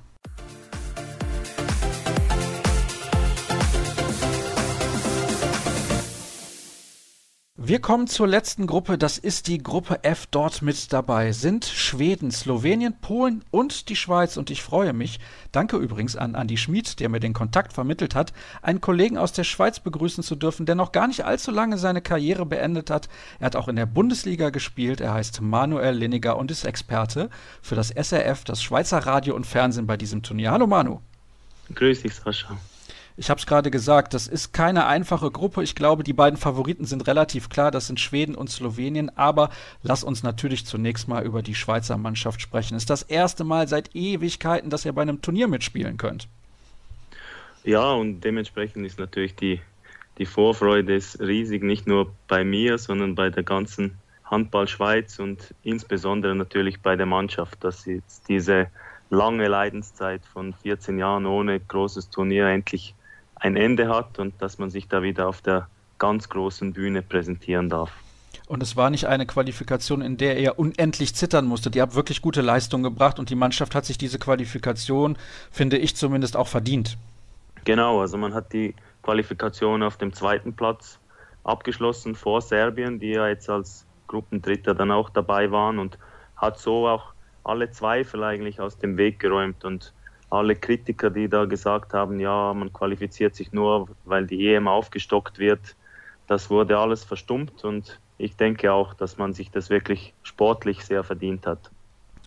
Wir kommen zur letzten Gruppe. Das ist die Gruppe F. Dort mit dabei sind Schweden, Slowenien, Polen und die Schweiz. Und ich freue mich, danke übrigens an Andi Schmid, der mir den Kontakt vermittelt hat, einen Kollegen aus der Schweiz begrüßen zu dürfen, der noch gar nicht allzu lange seine Karriere beendet hat. Er hat auch in der Bundesliga gespielt. Er heißt Manuel Linniger und ist Experte für das SRF, das Schweizer Radio und Fernsehen bei diesem Turnier. Hallo Manu. Grüß dich, Sascha. Ich habe es gerade gesagt, das ist keine einfache Gruppe. Ich glaube, die beiden Favoriten sind relativ klar. Das sind Schweden und Slowenien. Aber lass uns natürlich zunächst mal über die Schweizer Mannschaft sprechen. Ist das erste Mal seit Ewigkeiten, dass ihr bei einem Turnier mitspielen könnt. Ja, und dementsprechend ist natürlich die, die Vorfreude ist riesig, nicht nur bei mir, sondern bei der ganzen Handball Schweiz und insbesondere natürlich bei der Mannschaft, dass jetzt diese lange Leidenszeit von 14 Jahren ohne großes Turnier endlich ein Ende hat und dass man sich da wieder auf der ganz großen Bühne präsentieren darf. Und es war nicht eine Qualifikation, in der er unendlich zittern musste. Die hat wirklich gute Leistung gebracht und die Mannschaft hat sich diese Qualifikation, finde ich zumindest, auch verdient. Genau, also man hat die Qualifikation auf dem zweiten Platz abgeschlossen vor Serbien, die ja jetzt als Gruppendritter dann auch dabei waren und hat so auch alle Zweifel eigentlich aus dem Weg geräumt und alle Kritiker, die da gesagt haben, ja, man qualifiziert sich nur, weil die EM aufgestockt wird, das wurde alles verstummt und ich denke auch, dass man sich das wirklich sportlich sehr verdient hat.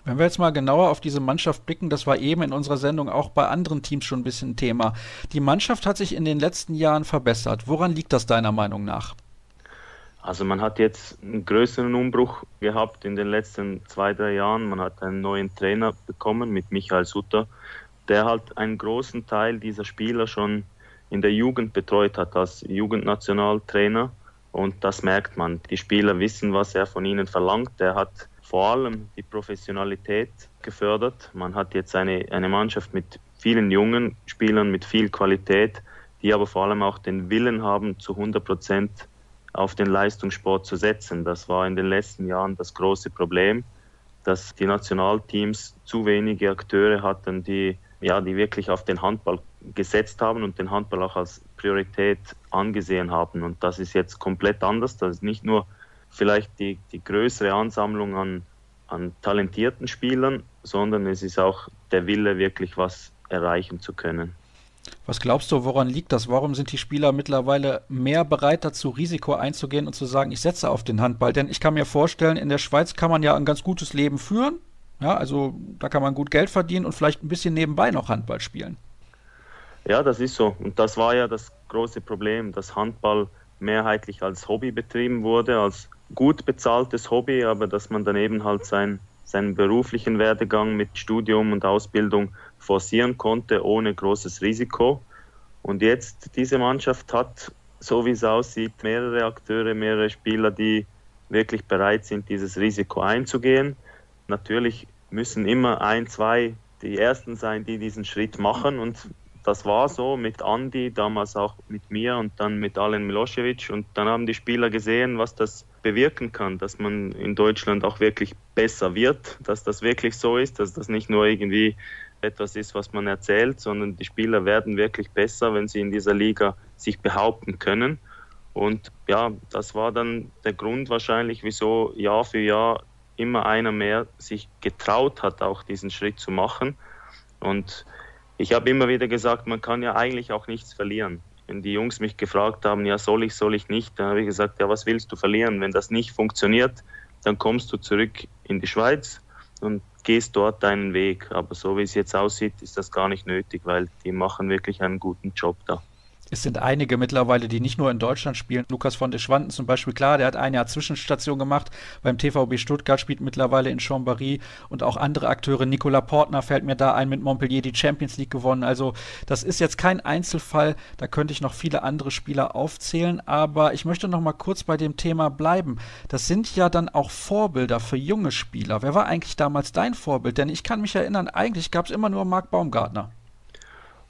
Wenn wir jetzt mal genauer auf diese Mannschaft blicken, das war eben in unserer Sendung auch bei anderen Teams schon ein bisschen Thema. Die Mannschaft hat sich in den letzten Jahren verbessert. Woran liegt das deiner Meinung nach? Also man hat jetzt einen größeren Umbruch gehabt in den letzten zwei, drei Jahren. Man hat einen neuen Trainer bekommen mit Michael Sutter der halt einen großen Teil dieser Spieler schon in der Jugend betreut hat als Jugendnationaltrainer. Und das merkt man. Die Spieler wissen, was er von ihnen verlangt. Er hat vor allem die Professionalität gefördert. Man hat jetzt eine, eine Mannschaft mit vielen jungen Spielern, mit viel Qualität, die aber vor allem auch den Willen haben, zu 100 Prozent auf den Leistungssport zu setzen. Das war in den letzten Jahren das große Problem, dass die Nationalteams zu wenige Akteure hatten, die ja, die wirklich auf den Handball gesetzt haben und den Handball auch als Priorität angesehen haben. Und das ist jetzt komplett anders. Das ist nicht nur vielleicht die, die größere Ansammlung an, an talentierten Spielern, sondern es ist auch der Wille, wirklich was erreichen zu können. Was glaubst du, woran liegt das? Warum sind die Spieler mittlerweile mehr bereit dazu, Risiko einzugehen und zu sagen, ich setze auf den Handball? Denn ich kann mir vorstellen, in der Schweiz kann man ja ein ganz gutes Leben führen. Ja, also da kann man gut Geld verdienen und vielleicht ein bisschen nebenbei noch Handball spielen. Ja, das ist so. Und das war ja das große Problem, dass Handball mehrheitlich als Hobby betrieben wurde, als gut bezahltes Hobby, aber dass man daneben halt sein, seinen beruflichen Werdegang mit Studium und Ausbildung forcieren konnte, ohne großes Risiko. Und jetzt diese Mannschaft hat, so wie es aussieht, mehrere Akteure, mehrere Spieler, die wirklich bereit sind, dieses Risiko einzugehen. Natürlich müssen immer ein, zwei die Ersten sein, die diesen Schritt machen. Und das war so mit Andy, damals auch mit mir und dann mit Alen Milosevic. Und dann haben die Spieler gesehen, was das bewirken kann, dass man in Deutschland auch wirklich besser wird, dass das wirklich so ist, dass das nicht nur irgendwie etwas ist, was man erzählt, sondern die Spieler werden wirklich besser, wenn sie in dieser Liga sich behaupten können. Und ja, das war dann der Grund wahrscheinlich, wieso Jahr für Jahr immer einer mehr sich getraut hat, auch diesen Schritt zu machen. Und ich habe immer wieder gesagt, man kann ja eigentlich auch nichts verlieren. Wenn die Jungs mich gefragt haben, ja, soll ich, soll ich nicht, dann habe ich gesagt, ja, was willst du verlieren? Wenn das nicht funktioniert, dann kommst du zurück in die Schweiz und gehst dort deinen Weg. Aber so wie es jetzt aussieht, ist das gar nicht nötig, weil die machen wirklich einen guten Job da. Es sind einige mittlerweile, die nicht nur in Deutschland spielen. Lukas von der Schwanden zum Beispiel, klar, der hat ein Jahr Zwischenstation gemacht. Beim TVB Stuttgart spielt mittlerweile in Chambéry und auch andere Akteure. Nicola Portner fällt mir da ein, mit Montpellier die Champions League gewonnen. Also das ist jetzt kein Einzelfall. Da könnte ich noch viele andere Spieler aufzählen. Aber ich möchte noch mal kurz bei dem Thema bleiben. Das sind ja dann auch Vorbilder für junge Spieler. Wer war eigentlich damals dein Vorbild? Denn ich kann mich erinnern, eigentlich gab es immer nur Marc Baumgartner.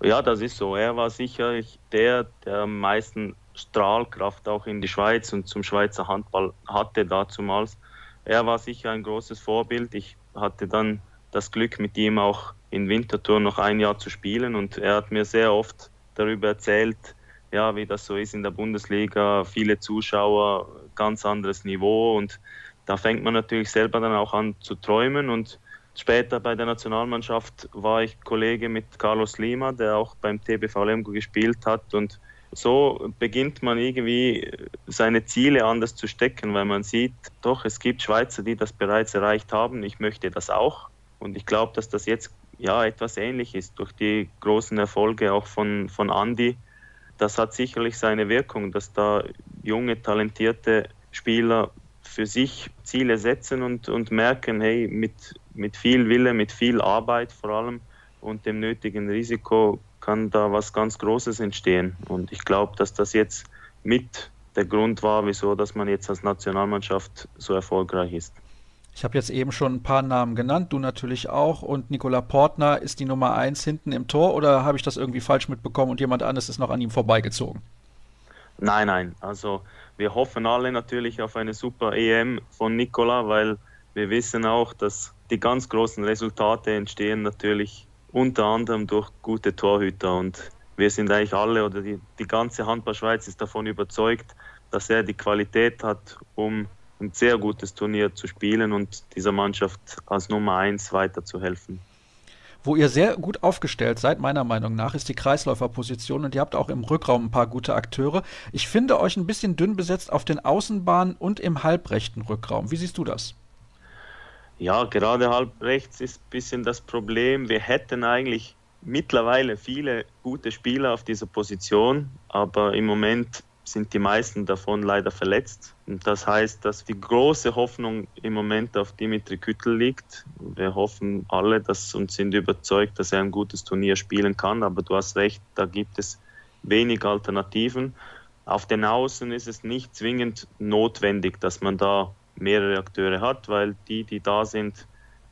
Ja, das ist so. Er war sicher der, der am meisten Strahlkraft auch in die Schweiz und zum Schweizer Handball hatte dazumals. Er war sicher ein großes Vorbild. Ich hatte dann das Glück, mit ihm auch in Winterthur noch ein Jahr zu spielen und er hat mir sehr oft darüber erzählt, ja, wie das so ist in der Bundesliga, viele Zuschauer, ganz anderes Niveau und da fängt man natürlich selber dann auch an zu träumen und später bei der Nationalmannschaft war ich Kollege mit Carlos Lima, der auch beim TBV Lemgo gespielt hat und so beginnt man irgendwie seine Ziele anders zu stecken, weil man sieht, doch, es gibt Schweizer, die das bereits erreicht haben. Ich möchte das auch. Und ich glaube, dass das jetzt ja etwas ähnlich ist durch die großen Erfolge auch von, von Andy. Das hat sicherlich seine Wirkung, dass da junge, talentierte Spieler für sich Ziele setzen und, und merken, hey, mit, mit viel Wille, mit viel Arbeit vor allem und dem nötigen Risiko kann da was ganz Großes entstehen. Und ich glaube, dass das jetzt mit der Grund war, wieso dass man jetzt als Nationalmannschaft so erfolgreich ist. Ich habe jetzt eben schon ein paar Namen genannt, du natürlich auch. Und Nicola Portner ist die Nummer eins hinten im Tor oder habe ich das irgendwie falsch mitbekommen und jemand anderes ist noch an ihm vorbeigezogen? Nein, nein. Also wir hoffen alle natürlich auf eine super EM von Nicola, weil wir wissen auch, dass die ganz großen Resultate entstehen natürlich unter anderem durch gute Torhüter. Und wir sind eigentlich alle oder die, die ganze Handballschweiz ist davon überzeugt, dass er die Qualität hat, um ein sehr gutes Turnier zu spielen und dieser Mannschaft als Nummer eins weiterzuhelfen. Wo ihr sehr gut aufgestellt seid, meiner Meinung nach, ist die Kreisläuferposition und ihr habt auch im Rückraum ein paar gute Akteure. Ich finde euch ein bisschen dünn besetzt auf den Außenbahnen und im halbrechten Rückraum. Wie siehst du das? Ja, gerade halb rechts ist ein bisschen das Problem. Wir hätten eigentlich mittlerweile viele gute Spieler auf dieser Position, aber im Moment sind die meisten davon leider verletzt. Und das heißt, dass die große Hoffnung im Moment auf Dimitri Küttel liegt. Wir hoffen alle dass, und sind überzeugt, dass er ein gutes Turnier spielen kann. Aber du hast recht, da gibt es wenig Alternativen. Auf den Außen ist es nicht zwingend notwendig, dass man da mehrere Akteure hat, weil die, die da sind,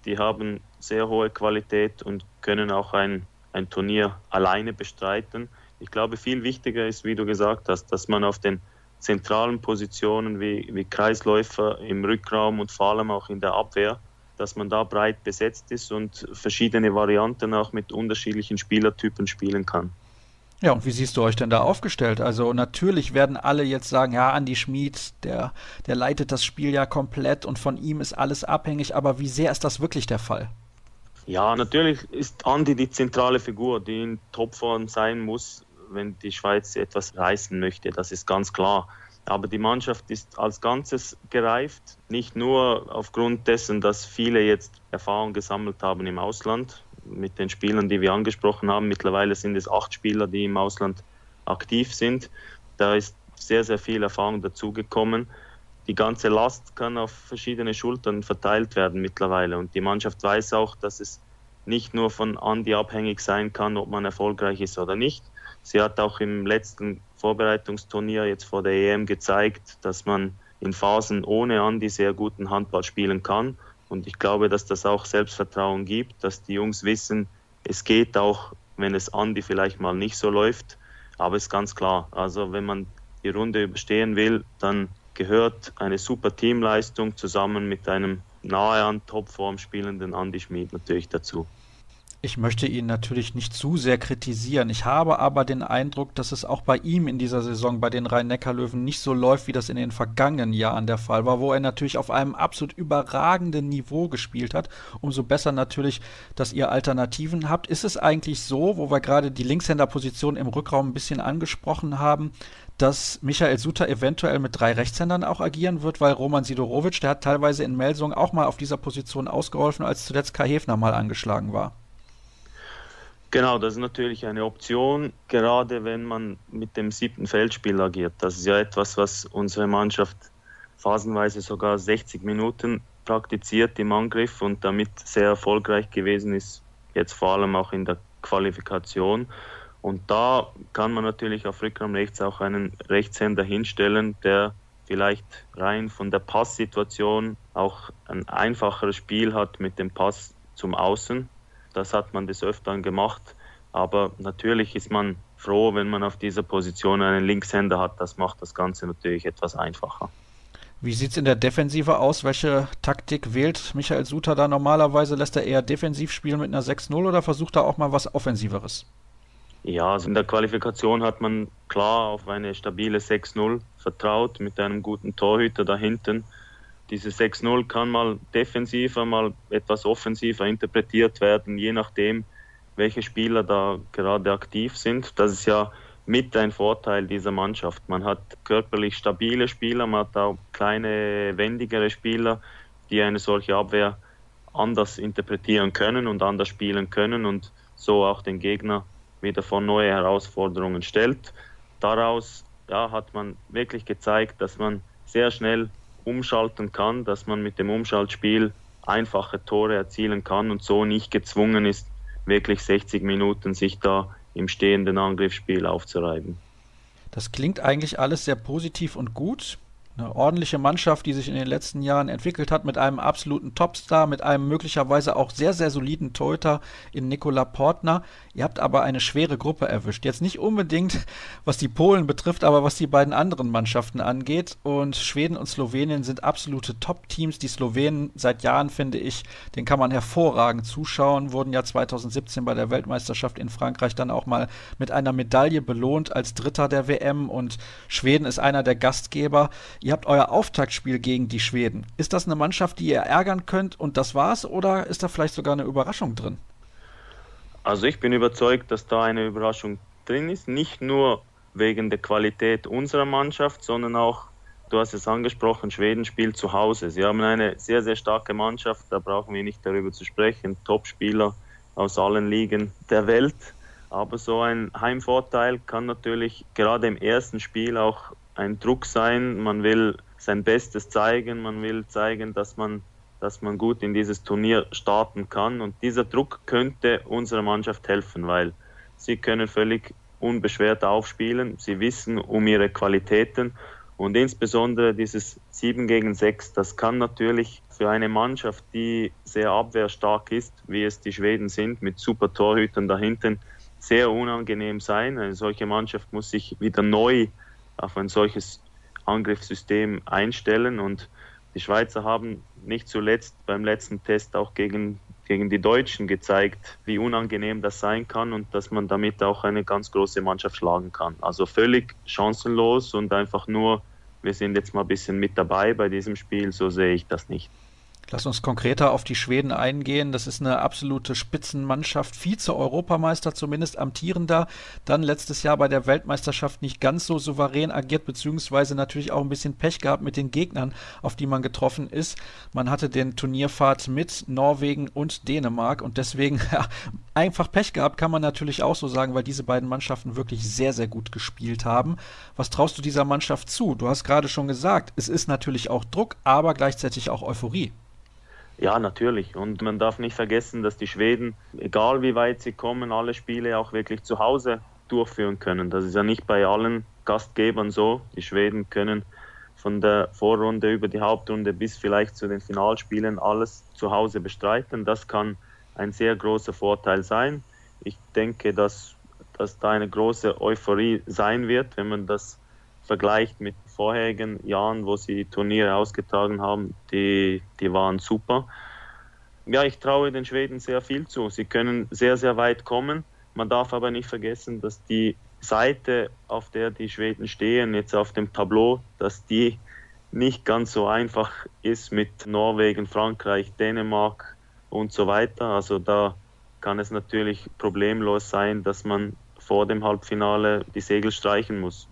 die haben sehr hohe Qualität und können auch ein, ein Turnier alleine bestreiten. Ich glaube, viel wichtiger ist, wie du gesagt hast, dass man auf den zentralen Positionen wie, wie Kreisläufer im Rückraum und vor allem auch in der Abwehr, dass man da breit besetzt ist und verschiedene Varianten auch mit unterschiedlichen Spielertypen spielen kann. Ja, und wie siehst du euch denn da aufgestellt? Also natürlich werden alle jetzt sagen, ja, Andy Schmid, der, der leitet das Spiel ja komplett und von ihm ist alles abhängig, aber wie sehr ist das wirklich der Fall? Ja, natürlich ist Andy die zentrale Figur, die in Topform sein muss, wenn die Schweiz etwas reißen möchte, das ist ganz klar. Aber die Mannschaft ist als Ganzes gereift, nicht nur aufgrund dessen, dass viele jetzt Erfahrung gesammelt haben im Ausland, mit den Spielern, die wir angesprochen haben. Mittlerweile sind es acht Spieler, die im Ausland aktiv sind. Da ist sehr, sehr viel Erfahrung dazugekommen. Die ganze Last kann auf verschiedene Schultern verteilt werden mittlerweile. Und die Mannschaft weiß auch, dass es nicht nur von Andi abhängig sein kann, ob man erfolgreich ist oder nicht. Sie hat auch im letzten Vorbereitungsturnier jetzt vor der EM gezeigt, dass man in Phasen ohne Andi sehr guten Handball spielen kann. Und ich glaube, dass das auch Selbstvertrauen gibt, dass die Jungs wissen, es geht auch, wenn es Andi vielleicht mal nicht so läuft. Aber es ist ganz klar, also wenn man die Runde überstehen will, dann gehört eine super Teamleistung zusammen mit einem nahe an Topform spielenden Andi Schmid natürlich dazu. Ich möchte ihn natürlich nicht zu sehr kritisieren. Ich habe aber den Eindruck, dass es auch bei ihm in dieser Saison bei den Rhein-Neckar-Löwen nicht so läuft, wie das in den vergangenen Jahren der Fall war, wo er natürlich auf einem absolut überragenden Niveau gespielt hat. Umso besser natürlich, dass ihr Alternativen habt. Ist es eigentlich so, wo wir gerade die Linkshänderposition im Rückraum ein bisschen angesprochen haben, dass Michael Suter eventuell mit drei Rechtshändern auch agieren wird, weil Roman Sidorowitsch, der hat teilweise in Melsung auch mal auf dieser Position ausgeholfen, als zuletzt Kai Hefner mal angeschlagen war. Genau, das ist natürlich eine Option, gerade wenn man mit dem siebten Feldspiel agiert. Das ist ja etwas, was unsere Mannschaft phasenweise sogar 60 Minuten praktiziert im Angriff und damit sehr erfolgreich gewesen ist, jetzt vor allem auch in der Qualifikation. Und da kann man natürlich auf Rückraum rechts auch einen Rechtshänder hinstellen, der vielleicht rein von der Passsituation auch ein einfacheres Spiel hat mit dem Pass zum Außen das hat man des Öfteren gemacht. Aber natürlich ist man froh, wenn man auf dieser Position einen Linkshänder hat. Das macht das Ganze natürlich etwas einfacher. Wie sieht es in der Defensive aus? Welche Taktik wählt Michael Suter da normalerweise? Lässt er eher defensiv spielen mit einer 6-0 oder versucht er auch mal was Offensiveres? Ja, also in der Qualifikation hat man klar auf eine stabile 6-0 vertraut mit einem guten Torhüter da hinten. Diese 6-0 kann mal defensiver, mal etwas offensiver interpretiert werden, je nachdem, welche Spieler da gerade aktiv sind. Das ist ja mit ein Vorteil dieser Mannschaft. Man hat körperlich stabile Spieler, man hat auch kleine, wendigere Spieler, die eine solche Abwehr anders interpretieren können und anders spielen können und so auch den Gegner wieder vor neue Herausforderungen stellt. Daraus ja, hat man wirklich gezeigt, dass man sehr schnell umschalten kann, dass man mit dem Umschaltspiel einfache Tore erzielen kann und so nicht gezwungen ist, wirklich 60 Minuten sich da im stehenden Angriffsspiel aufzureiben. Das klingt eigentlich alles sehr positiv und gut. Eine ordentliche Mannschaft, die sich in den letzten Jahren entwickelt hat mit einem absoluten Topstar, mit einem möglicherweise auch sehr, sehr soliden Torhüter in Nikola Portner. Ihr habt aber eine schwere Gruppe erwischt. Jetzt nicht unbedingt, was die Polen betrifft, aber was die beiden anderen Mannschaften angeht. Und Schweden und Slowenien sind absolute Top-Teams. Die Slowenen seit Jahren, finde ich, den kann man hervorragend zuschauen, wurden ja 2017 bei der Weltmeisterschaft in Frankreich dann auch mal mit einer Medaille belohnt als Dritter der WM. Und Schweden ist einer der Gastgeber. Ihr habt euer Auftaktspiel gegen die Schweden. Ist das eine Mannschaft, die ihr ärgern könnt und das war's oder ist da vielleicht sogar eine Überraschung drin? Also ich bin überzeugt, dass da eine Überraschung drin ist. Nicht nur wegen der Qualität unserer Mannschaft, sondern auch, du hast es angesprochen, Schweden spielt zu Hause. Sie haben eine sehr, sehr starke Mannschaft, da brauchen wir nicht darüber zu sprechen. Top-Spieler aus allen Ligen der Welt. Aber so ein Heimvorteil kann natürlich gerade im ersten Spiel auch ein Druck sein. Man will sein Bestes zeigen, man will zeigen, dass man, dass man gut in dieses Turnier starten kann. Und dieser Druck könnte unserer Mannschaft helfen, weil sie können völlig unbeschwert aufspielen. Sie wissen um ihre Qualitäten und insbesondere dieses 7 gegen 6, das kann natürlich für eine Mannschaft, die sehr abwehrstark ist, wie es die Schweden sind, mit super Torhütern dahinten, sehr unangenehm sein. Eine solche Mannschaft muss sich wieder neu auf ein solches Angriffssystem einstellen. Und die Schweizer haben nicht zuletzt beim letzten Test auch gegen, gegen die Deutschen gezeigt, wie unangenehm das sein kann und dass man damit auch eine ganz große Mannschaft schlagen kann. Also völlig chancenlos und einfach nur, wir sind jetzt mal ein bisschen mit dabei bei diesem Spiel, so sehe ich das nicht. Lass uns konkreter auf die Schweden eingehen. Das ist eine absolute Spitzenmannschaft, Vize-Europameister zumindest amtierender. Dann letztes Jahr bei der Weltmeisterschaft nicht ganz so souverän agiert, beziehungsweise natürlich auch ein bisschen Pech gehabt mit den Gegnern, auf die man getroffen ist. Man hatte den Turnierfahrt mit Norwegen und Dänemark und deswegen [laughs] ja, einfach Pech gehabt, kann man natürlich auch so sagen, weil diese beiden Mannschaften wirklich sehr, sehr gut gespielt haben. Was traust du dieser Mannschaft zu? Du hast gerade schon gesagt, es ist natürlich auch Druck, aber gleichzeitig auch Euphorie. Ja, natürlich. Und man darf nicht vergessen, dass die Schweden, egal wie weit sie kommen, alle Spiele auch wirklich zu Hause durchführen können. Das ist ja nicht bei allen Gastgebern so. Die Schweden können von der Vorrunde über die Hauptrunde bis vielleicht zu den Finalspielen alles zu Hause bestreiten. Das kann ein sehr großer Vorteil sein. Ich denke, dass, dass da eine große Euphorie sein wird, wenn man das vergleicht mit vorherigen Jahren, wo sie Turniere ausgetragen haben, die, die waren super. Ja, ich traue den Schweden sehr viel zu. Sie können sehr, sehr weit kommen. Man darf aber nicht vergessen, dass die Seite, auf der die Schweden stehen, jetzt auf dem Tableau, dass die nicht ganz so einfach ist mit Norwegen, Frankreich, Dänemark und so weiter. Also da kann es natürlich problemlos sein, dass man vor dem Halbfinale die Segel streichen muss.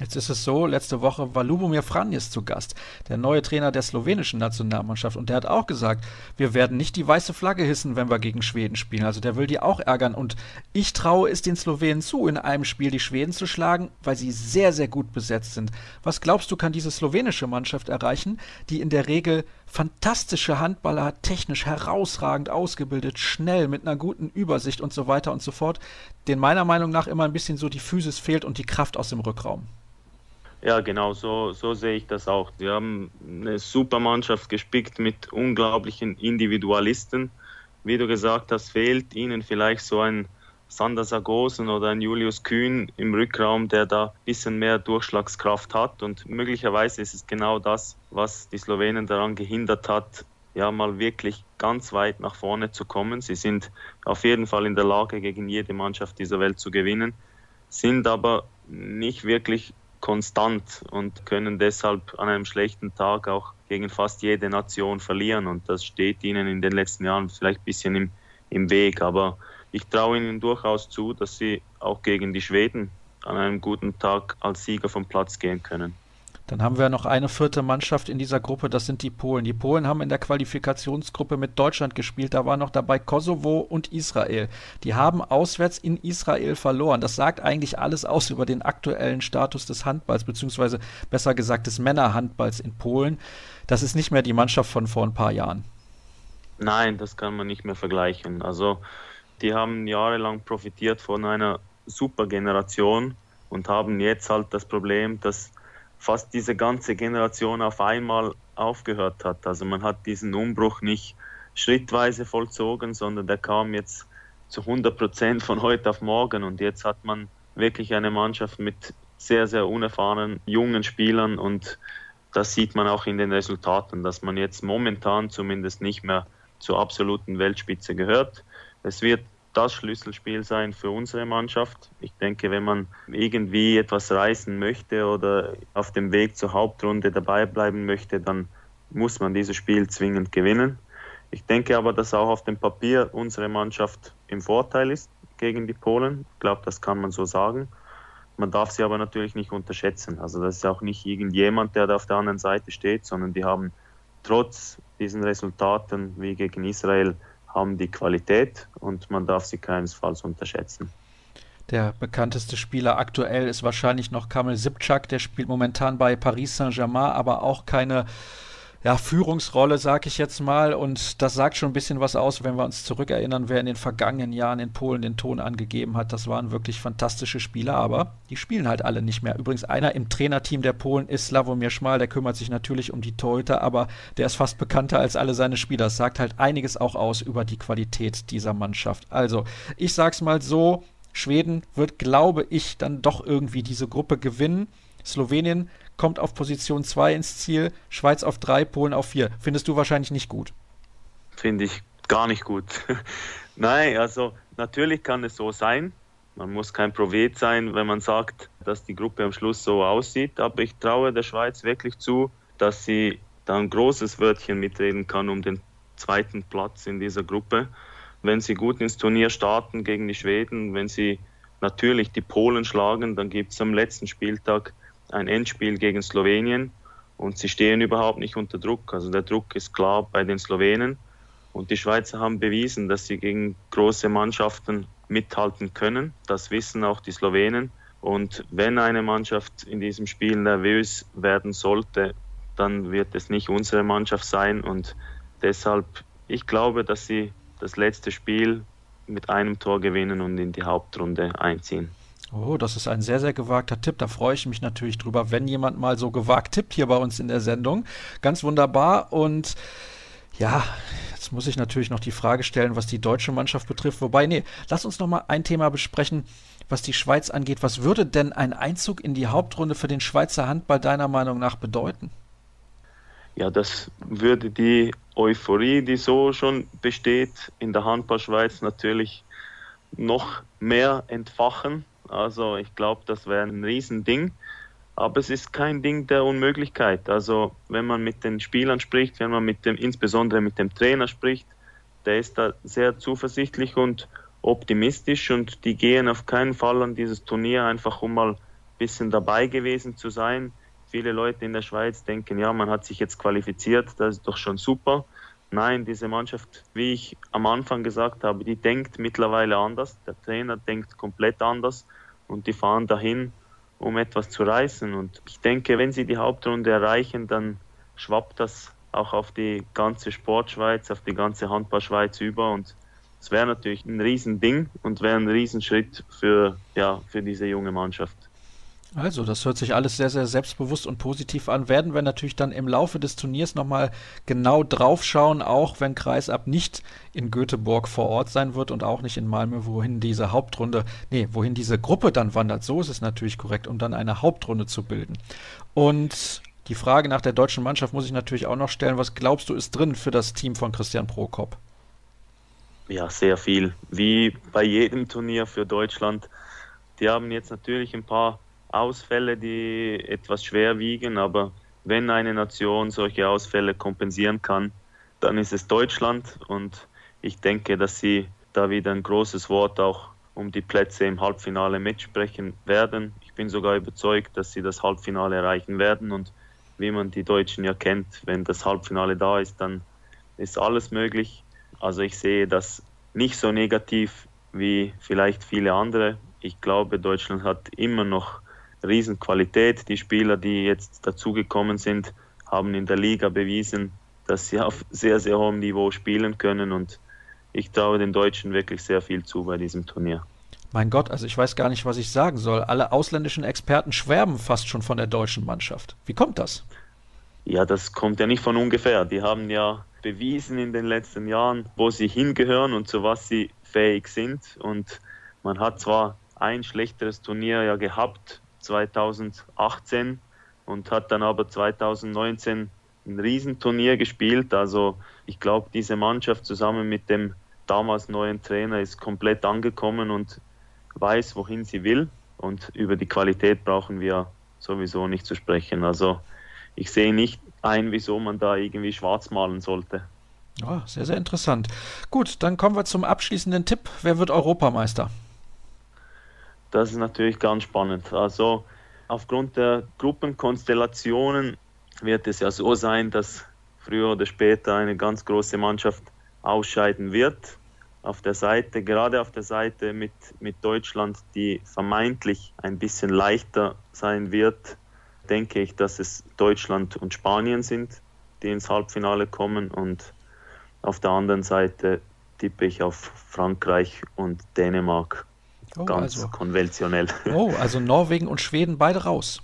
Jetzt ist es so, letzte Woche war Lubomir Franjes zu Gast, der neue Trainer der slowenischen Nationalmannschaft. Und der hat auch gesagt, wir werden nicht die weiße Flagge hissen, wenn wir gegen Schweden spielen. Also der will die auch ärgern. Und ich traue es den Slowenen zu, in einem Spiel die Schweden zu schlagen, weil sie sehr, sehr gut besetzt sind. Was glaubst du, kann diese slowenische Mannschaft erreichen, die in der Regel fantastische Handballer hat, technisch herausragend ausgebildet, schnell, mit einer guten Übersicht und so weiter und so fort, den meiner Meinung nach immer ein bisschen so die Physis fehlt und die Kraft aus dem Rückraum? Ja, genau, so, so sehe ich das auch. Wir haben eine super Mannschaft gespickt mit unglaublichen Individualisten. Wie du gesagt hast, fehlt ihnen vielleicht so ein Sander Sargosen oder ein Julius Kühn im Rückraum, der da ein bisschen mehr Durchschlagskraft hat. Und möglicherweise ist es genau das, was die Slowenen daran gehindert hat, ja mal wirklich ganz weit nach vorne zu kommen. Sie sind auf jeden Fall in der Lage, gegen jede Mannschaft dieser Welt zu gewinnen, sind aber nicht wirklich konstant und können deshalb an einem schlechten Tag auch gegen fast jede Nation verlieren. Und das steht ihnen in den letzten Jahren vielleicht ein bisschen im, im Weg. Aber ich traue ihnen durchaus zu, dass sie auch gegen die Schweden an einem guten Tag als Sieger vom Platz gehen können. Dann haben wir noch eine vierte Mannschaft in dieser Gruppe, das sind die Polen. Die Polen haben in der Qualifikationsgruppe mit Deutschland gespielt, da war noch dabei Kosovo und Israel. Die haben auswärts in Israel verloren. Das sagt eigentlich alles aus über den aktuellen Status des Handballs, beziehungsweise besser gesagt des Männerhandballs in Polen. Das ist nicht mehr die Mannschaft von vor ein paar Jahren. Nein, das kann man nicht mehr vergleichen. Also die haben jahrelang profitiert von einer super Generation und haben jetzt halt das Problem, dass fast diese ganze Generation auf einmal aufgehört hat. Also man hat diesen Umbruch nicht schrittweise vollzogen, sondern der kam jetzt zu 100 Prozent von heute auf morgen und jetzt hat man wirklich eine Mannschaft mit sehr, sehr unerfahrenen jungen Spielern und das sieht man auch in den Resultaten, dass man jetzt momentan zumindest nicht mehr zur absoluten Weltspitze gehört. Es wird das Schlüsselspiel sein für unsere Mannschaft. Ich denke, wenn man irgendwie etwas reißen möchte oder auf dem Weg zur Hauptrunde dabei bleiben möchte, dann muss man dieses Spiel zwingend gewinnen. Ich denke aber, dass auch auf dem Papier unsere Mannschaft im Vorteil ist gegen die Polen. Ich glaube, das kann man so sagen. Man darf sie aber natürlich nicht unterschätzen. Also das ist auch nicht irgendjemand, der da auf der anderen Seite steht, sondern die haben trotz diesen Resultaten wie gegen Israel haben die Qualität und man darf sie keinesfalls unterschätzen. Der bekannteste Spieler aktuell ist wahrscheinlich noch Kamel Sipczak, der spielt momentan bei Paris Saint-Germain, aber auch keine ja, Führungsrolle, sag ich jetzt mal. Und das sagt schon ein bisschen was aus, wenn wir uns zurückerinnern, wer in den vergangenen Jahren in Polen den Ton angegeben hat. Das waren wirklich fantastische Spieler, aber die spielen halt alle nicht mehr. Übrigens, einer im Trainerteam der Polen ist Slavomir Schmal, der kümmert sich natürlich um die Torhüter, aber der ist fast bekannter als alle seine Spieler. Das sagt halt einiges auch aus über die Qualität dieser Mannschaft. Also, ich sag's mal so, Schweden wird, glaube ich, dann doch irgendwie diese Gruppe gewinnen. Slowenien kommt auf Position 2 ins Ziel, Schweiz auf 3, Polen auf 4. Findest du wahrscheinlich nicht gut? Finde ich gar nicht gut. [laughs] Nein, also natürlich kann es so sein. Man muss kein Prophet sein, wenn man sagt, dass die Gruppe am Schluss so aussieht. Aber ich traue der Schweiz wirklich zu, dass sie da ein großes Wörtchen mitreden kann um den zweiten Platz in dieser Gruppe. Wenn sie gut ins Turnier starten gegen die Schweden, wenn sie natürlich die Polen schlagen, dann gibt es am letzten Spieltag ein Endspiel gegen Slowenien und sie stehen überhaupt nicht unter Druck. Also der Druck ist klar bei den Slowenen und die Schweizer haben bewiesen, dass sie gegen große Mannschaften mithalten können. Das wissen auch die Slowenen. Und wenn eine Mannschaft in diesem Spiel nervös werden sollte, dann wird es nicht unsere Mannschaft sein. Und deshalb, ich glaube, dass sie das letzte Spiel mit einem Tor gewinnen und in die Hauptrunde einziehen. Oh, das ist ein sehr, sehr gewagter Tipp. Da freue ich mich natürlich drüber, wenn jemand mal so gewagt tippt hier bei uns in der Sendung. Ganz wunderbar. Und ja, jetzt muss ich natürlich noch die Frage stellen, was die deutsche Mannschaft betrifft. Wobei, nee, lass uns noch mal ein Thema besprechen, was die Schweiz angeht. Was würde denn ein Einzug in die Hauptrunde für den Schweizer Handball deiner Meinung nach bedeuten? Ja, das würde die Euphorie, die so schon besteht in der Handballschweiz, natürlich noch mehr entfachen. Also ich glaube, das wäre ein Riesending. Aber es ist kein Ding der Unmöglichkeit. Also wenn man mit den Spielern spricht, wenn man mit dem, insbesondere mit dem Trainer spricht, der ist da sehr zuversichtlich und optimistisch und die gehen auf keinen Fall an dieses Turnier einfach um mal ein bisschen dabei gewesen zu sein. Viele Leute in der Schweiz denken, ja, man hat sich jetzt qualifiziert, das ist doch schon super. Nein, diese Mannschaft, wie ich am Anfang gesagt habe, die denkt mittlerweile anders. Der Trainer denkt komplett anders und die fahren dahin, um etwas zu reißen. Und ich denke, wenn sie die Hauptrunde erreichen, dann schwappt das auch auf die ganze Sportschweiz, auf die ganze Handballschweiz über und es wäre natürlich ein Riesending und wäre ein Riesenschritt für, ja, für diese junge Mannschaft. Also, das hört sich alles sehr, sehr selbstbewusst und positiv an. Werden wir natürlich dann im Laufe des Turniers nochmal genau draufschauen, auch wenn Kreisab nicht in Göteborg vor Ort sein wird und auch nicht in Malmö, wohin diese Hauptrunde, nee, wohin diese Gruppe dann wandert. So ist es natürlich korrekt, um dann eine Hauptrunde zu bilden. Und Die Frage nach der deutschen Mannschaft muss ich natürlich auch noch stellen. Was glaubst du ist drin für das Team von Christian Prokop? Ja, sehr viel. Wie bei jedem Turnier für Deutschland. Die haben jetzt natürlich ein paar Ausfälle, die etwas schwer wiegen, aber wenn eine Nation solche Ausfälle kompensieren kann, dann ist es Deutschland und ich denke, dass sie da wieder ein großes Wort auch um die Plätze im Halbfinale mitsprechen werden. Ich bin sogar überzeugt, dass sie das Halbfinale erreichen werden und wie man die Deutschen ja kennt, wenn das Halbfinale da ist, dann ist alles möglich. Also ich sehe das nicht so negativ wie vielleicht viele andere. Ich glaube, Deutschland hat immer noch Riesenqualität. Die Spieler, die jetzt dazugekommen sind, haben in der Liga bewiesen, dass sie auf sehr, sehr hohem Niveau spielen können und ich traue den Deutschen wirklich sehr viel zu bei diesem Turnier. Mein Gott, also ich weiß gar nicht, was ich sagen soll. Alle ausländischen Experten schwärmen fast schon von der deutschen Mannschaft. Wie kommt das? Ja, das kommt ja nicht von ungefähr. Die haben ja bewiesen in den letzten Jahren, wo sie hingehören und zu was sie fähig sind. Und man hat zwar ein schlechteres Turnier ja gehabt, 2018, und hat dann aber 2019 ein Riesenturnier gespielt. Also ich glaube, diese Mannschaft zusammen mit dem damals neuen Trainer ist komplett angekommen und weiß, wohin sie will. Und über die Qualität brauchen wir sowieso nicht zu sprechen. Also ich sehe nicht ein, wieso man da irgendwie schwarz malen sollte. Oh, sehr, sehr interessant. Gut, dann kommen wir zum abschließenden Tipp. Wer wird Europameister? Das ist natürlich ganz spannend. Also aufgrund der Gruppenkonstellationen wird es ja so sein, dass früher oder später eine ganz große Mannschaft ausscheiden wird. Auf der Seite, gerade auf der Seite mit, mit Deutschland, die vermeintlich ein bisschen leichter sein wird, denke ich, dass es Deutschland und Spanien sind, die ins Halbfinale kommen. Und auf der anderen Seite tippe ich auf Frankreich und Dänemark. Oh, Ganz also. konventionell. Oh, [laughs] also Norwegen und Schweden beide raus.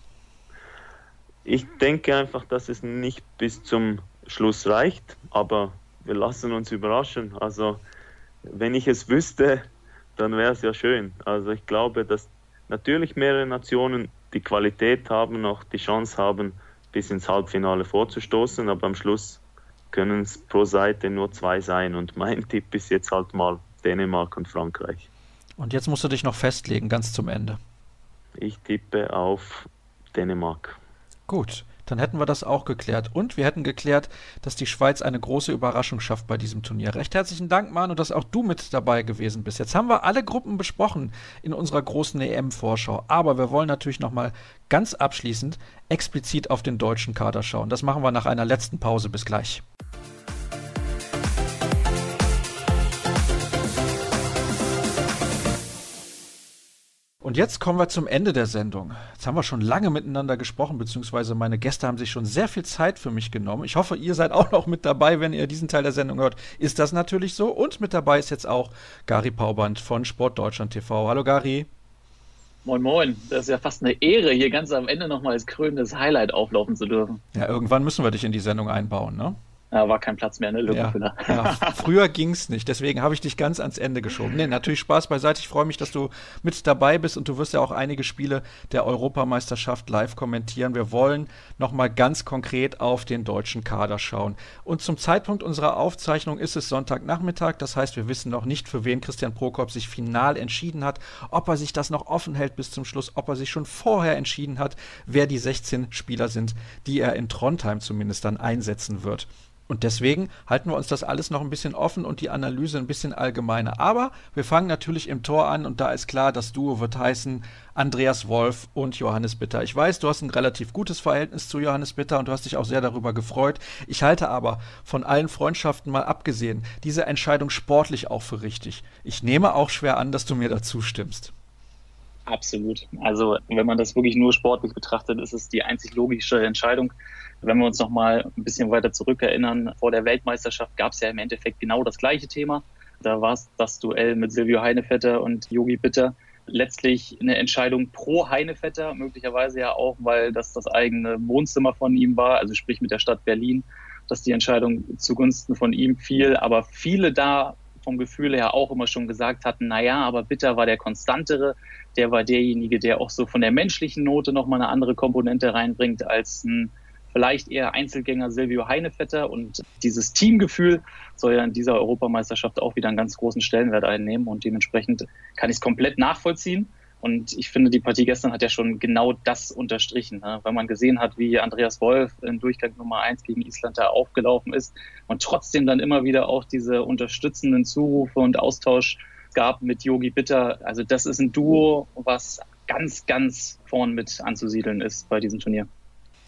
Ich denke einfach, dass es nicht bis zum Schluss reicht, aber wir lassen uns überraschen. Also, wenn ich es wüsste, dann wäre es ja schön. Also, ich glaube, dass natürlich mehrere Nationen die Qualität haben, auch die Chance haben, bis ins Halbfinale vorzustoßen, aber am Schluss können es pro Seite nur zwei sein. Und mein Tipp ist jetzt halt mal Dänemark und Frankreich. Und jetzt musst du dich noch festlegen, ganz zum Ende. Ich tippe auf Dänemark. Gut, dann hätten wir das auch geklärt. Und wir hätten geklärt, dass die Schweiz eine große Überraschung schafft bei diesem Turnier. Recht herzlichen Dank, Manu, dass auch du mit dabei gewesen bist. Jetzt haben wir alle Gruppen besprochen in unserer großen EM-Vorschau. Aber wir wollen natürlich nochmal ganz abschließend explizit auf den deutschen Kader schauen. Das machen wir nach einer letzten Pause. Bis gleich. Und jetzt kommen wir zum Ende der Sendung. Jetzt haben wir schon lange miteinander gesprochen, beziehungsweise meine Gäste haben sich schon sehr viel Zeit für mich genommen. Ich hoffe, ihr seid auch noch mit dabei, wenn ihr diesen Teil der Sendung hört. Ist das natürlich so? Und mit dabei ist jetzt auch Gary Pauband von Sportdeutschland TV. Hallo Gary. Moin Moin, das ist ja fast eine Ehre, hier ganz am Ende nochmal als krönendes Highlight auflaufen zu dürfen. Ja, irgendwann müssen wir dich in die Sendung einbauen, ne? Da war kein Platz mehr, ne? Lückenfüller. Ja, ja. [laughs] Früher ging es nicht, deswegen habe ich dich ganz ans Ende geschoben. Nee, natürlich Spaß beiseite. Ich freue mich, dass du mit dabei bist und du wirst ja auch einige Spiele der Europameisterschaft live kommentieren. Wir wollen nochmal ganz konkret auf den deutschen Kader schauen. Und zum Zeitpunkt unserer Aufzeichnung ist es Sonntagnachmittag. Das heißt, wir wissen noch nicht, für wen Christian Prokop sich final entschieden hat, ob er sich das noch offen hält bis zum Schluss, ob er sich schon vorher entschieden hat, wer die 16 Spieler sind, die er in Trondheim zumindest dann einsetzen wird. Und deswegen halten wir uns das alles noch ein bisschen offen und die Analyse ein bisschen allgemeiner. Aber wir fangen natürlich im Tor an und da ist klar, das Duo wird heißen Andreas Wolf und Johannes Bitter. Ich weiß, du hast ein relativ gutes Verhältnis zu Johannes Bitter und du hast dich auch sehr darüber gefreut. Ich halte aber von allen Freundschaften mal abgesehen diese Entscheidung sportlich auch für richtig. Ich nehme auch schwer an, dass du mir dazu stimmst. Absolut. Also wenn man das wirklich nur sportlich betrachtet, ist es die einzig logische Entscheidung. Wenn wir uns noch mal ein bisschen weiter zurückerinnern, vor der Weltmeisterschaft gab es ja im Endeffekt genau das gleiche Thema. Da war es das Duell mit Silvio Heinevetter und Yogi Bitter. Letztlich eine Entscheidung pro Heinevetter, möglicherweise ja auch, weil das das eigene Wohnzimmer von ihm war, also sprich mit der Stadt Berlin, dass die Entscheidung zugunsten von ihm fiel. Aber viele da vom Gefühl her auch immer schon gesagt hatten, na ja, aber Bitter war der konstantere, der war derjenige, der auch so von der menschlichen Note nochmal eine andere Komponente reinbringt als ein vielleicht eher Einzelgänger Silvio Heinevetter und dieses Teamgefühl soll ja in dieser Europameisterschaft auch wieder einen ganz großen Stellenwert einnehmen und dementsprechend kann ich es komplett nachvollziehen. Und ich finde, die Partie gestern hat ja schon genau das unterstrichen, ne? weil man gesehen hat, wie Andreas Wolf in Durchgang Nummer eins gegen Island da aufgelaufen ist und trotzdem dann immer wieder auch diese unterstützenden Zurufe und Austausch gab mit Yogi Bitter. Also das ist ein Duo, was ganz, ganz vorn mit anzusiedeln ist bei diesem Turnier.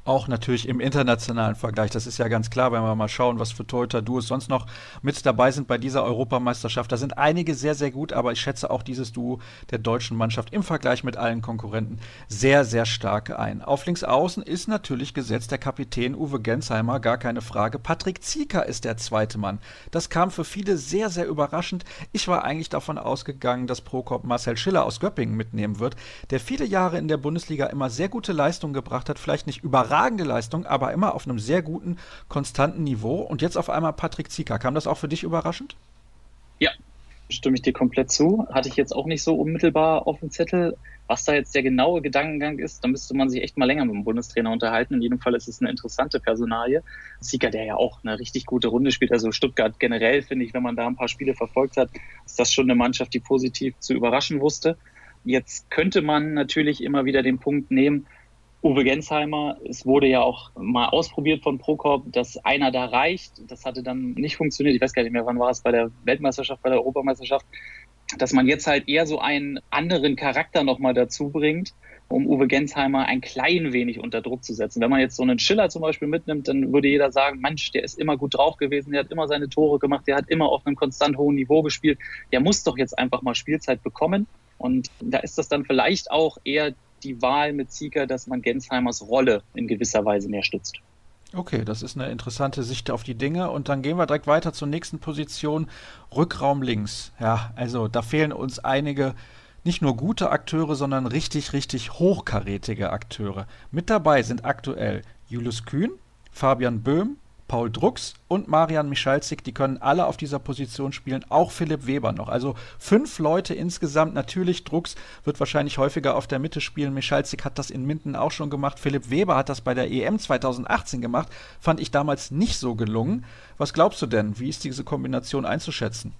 Auch natürlich im internationalen Vergleich. Das ist ja ganz klar, wenn wir mal schauen, was für Toyota-Duos sonst noch mit dabei sind bei dieser Europameisterschaft. Da sind einige sehr, sehr gut, aber ich schätze auch dieses Duo der deutschen Mannschaft im Vergleich mit allen Konkurrenten sehr, sehr stark ein. Auf links außen ist natürlich gesetzt der Kapitän Uwe Gensheimer, gar keine Frage. Patrick Zieker ist der zweite Mann. Das kam für viele sehr, sehr überraschend. Ich war eigentlich davon ausgegangen, dass Prokop Marcel Schiller aus Göppingen mitnehmen wird, der viele Jahre in der Bundesliga immer sehr gute Leistungen gebracht hat, vielleicht nicht überraschend überragende Leistung, aber immer auf einem sehr guten, konstanten Niveau. Und jetzt auf einmal Patrick Zieker. Kam das auch für dich überraschend? Ja, stimme ich dir komplett zu. Hatte ich jetzt auch nicht so unmittelbar auf dem Zettel. Was da jetzt der genaue Gedankengang ist, da müsste man sich echt mal länger mit dem Bundestrainer unterhalten. In jedem Fall ist es eine interessante Personalie. Sieger, der ja auch eine richtig gute Runde spielt. Also Stuttgart generell, finde ich, wenn man da ein paar Spiele verfolgt hat, ist das schon eine Mannschaft, die positiv zu überraschen wusste. Jetzt könnte man natürlich immer wieder den Punkt nehmen, Uwe Gensheimer, es wurde ja auch mal ausprobiert von Prokop, dass einer da reicht. Das hatte dann nicht funktioniert. Ich weiß gar nicht mehr, wann war es bei der Weltmeisterschaft, bei der Europameisterschaft, dass man jetzt halt eher so einen anderen Charakter nochmal dazu bringt, um Uwe Gensheimer ein klein wenig unter Druck zu setzen. Wenn man jetzt so einen Schiller zum Beispiel mitnimmt, dann würde jeder sagen, Mensch, der ist immer gut drauf gewesen, der hat immer seine Tore gemacht, der hat immer auf einem konstant hohen Niveau gespielt. Der muss doch jetzt einfach mal Spielzeit bekommen. Und da ist das dann vielleicht auch eher die Wahl mit Zieger, dass man Gensheimers Rolle in gewisser Weise mehr stützt. Okay, das ist eine interessante Sicht auf die Dinge. Und dann gehen wir direkt weiter zur nächsten Position. Rückraum links. Ja, also da fehlen uns einige nicht nur gute Akteure, sondern richtig, richtig hochkarätige Akteure. Mit dabei sind aktuell Julius Kühn, Fabian Böhm, Paul Drucks und Marian Michalzik, die können alle auf dieser Position spielen, auch Philipp Weber noch. Also fünf Leute insgesamt. Natürlich, Drucks wird wahrscheinlich häufiger auf der Mitte spielen. Michalzik hat das in Minden auch schon gemacht. Philipp Weber hat das bei der EM 2018 gemacht. Fand ich damals nicht so gelungen. Was glaubst du denn? Wie ist diese Kombination einzuschätzen?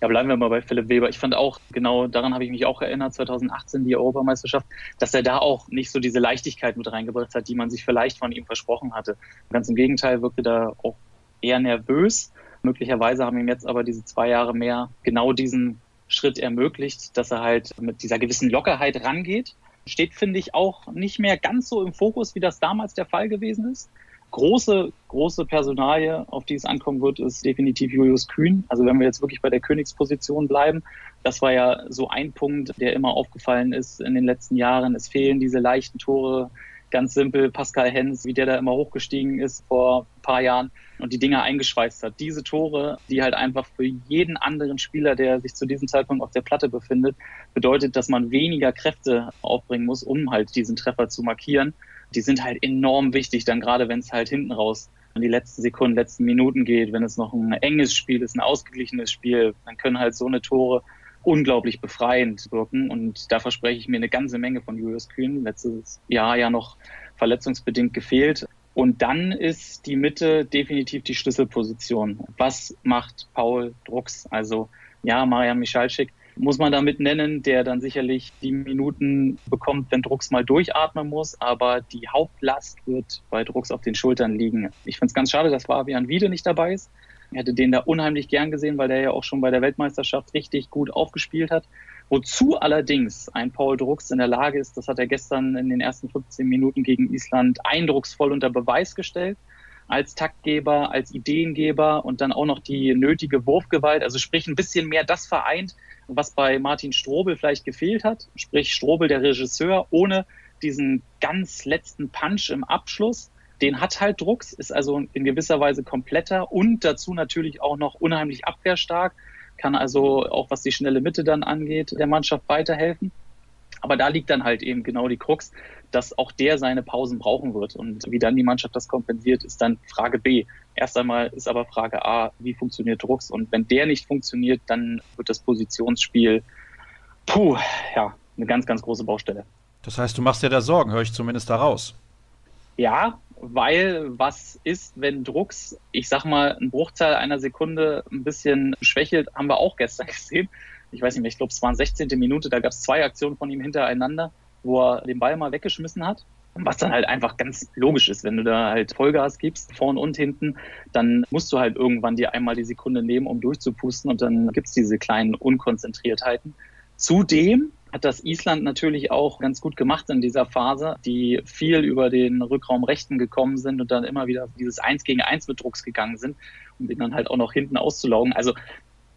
Ja, bleiben wir mal bei Philipp Weber. Ich fand auch, genau daran habe ich mich auch erinnert, 2018 die Europameisterschaft, dass er da auch nicht so diese Leichtigkeit mit reingebracht hat, die man sich vielleicht von ihm versprochen hatte. Ganz im Gegenteil wirkte da auch eher nervös. Möglicherweise haben ihm jetzt aber diese zwei Jahre mehr genau diesen Schritt ermöglicht, dass er halt mit dieser gewissen Lockerheit rangeht. Steht, finde ich, auch nicht mehr ganz so im Fokus, wie das damals der Fall gewesen ist große, große Personalie, auf die es ankommen wird, ist definitiv Julius Kühn. Also wenn wir jetzt wirklich bei der Königsposition bleiben, das war ja so ein Punkt, der immer aufgefallen ist in den letzten Jahren. Es fehlen diese leichten Tore. Ganz simpel, Pascal Hens, wie der da immer hochgestiegen ist vor ein paar Jahren und die Dinger eingeschweißt hat. Diese Tore, die halt einfach für jeden anderen Spieler, der sich zu diesem Zeitpunkt auf der Platte befindet, bedeutet, dass man weniger Kräfte aufbringen muss, um halt diesen Treffer zu markieren die sind halt enorm wichtig, dann gerade wenn es halt hinten raus an die letzten Sekunden, letzten Minuten geht, wenn es noch ein enges Spiel ist, ein ausgeglichenes Spiel, dann können halt so eine Tore unglaublich befreiend wirken. Und da verspreche ich mir eine ganze Menge von Julius Kühn. Letztes Jahr ja noch verletzungsbedingt gefehlt. Und dann ist die Mitte definitiv die Schlüsselposition. Was macht Paul Drucks? Also ja, Marian Michalczyk muss man damit nennen, der dann sicherlich die Minuten bekommt, wenn Drucks mal durchatmen muss. Aber die Hauptlast wird bei Drucks auf den Schultern liegen. Ich finde es ganz schade, dass Fabian Wiede nicht dabei ist. Ich hätte den da unheimlich gern gesehen, weil der ja auch schon bei der Weltmeisterschaft richtig gut aufgespielt hat. Wozu allerdings ein Paul Drucks in der Lage ist, das hat er gestern in den ersten 15 Minuten gegen Island eindrucksvoll unter Beweis gestellt als Taktgeber, als Ideengeber und dann auch noch die nötige Wurfgewalt, also sprich ein bisschen mehr das vereint, was bei Martin Strobel vielleicht gefehlt hat, sprich Strobel der Regisseur ohne diesen ganz letzten Punch im Abschluss. Den hat halt Drucks, ist also in gewisser Weise kompletter und dazu natürlich auch noch unheimlich abwehrstark, kann also auch was die schnelle Mitte dann angeht, der Mannschaft weiterhelfen. Aber da liegt dann halt eben genau die Krux, dass auch der seine Pausen brauchen wird. Und wie dann die Mannschaft das kompensiert, ist dann Frage B. Erst einmal ist aber Frage A, wie funktioniert Drucks? Und wenn der nicht funktioniert, dann wird das Positionsspiel, puh, ja, eine ganz, ganz große Baustelle. Das heißt, du machst dir da Sorgen, höre ich zumindest daraus. Ja, weil was ist, wenn Drucks, ich sag mal, ein Bruchteil einer Sekunde ein bisschen schwächelt, haben wir auch gestern [laughs] gesehen. Ich weiß nicht mehr, ich glaube, es waren 16. Minute, da gab es zwei Aktionen von ihm hintereinander, wo er den Ball mal weggeschmissen hat. Was dann halt einfach ganz logisch ist, wenn du da halt Vollgas gibst, vorn und hinten, dann musst du halt irgendwann dir einmal die Sekunde nehmen, um durchzupusten und dann gibt's diese kleinen Unkonzentriertheiten. Zudem hat das Island natürlich auch ganz gut gemacht in dieser Phase, die viel über den Rückraum Rechten gekommen sind und dann immer wieder dieses Eins gegen Eins mit Drucks gegangen sind, um den dann halt auch noch hinten auszulaugen. Also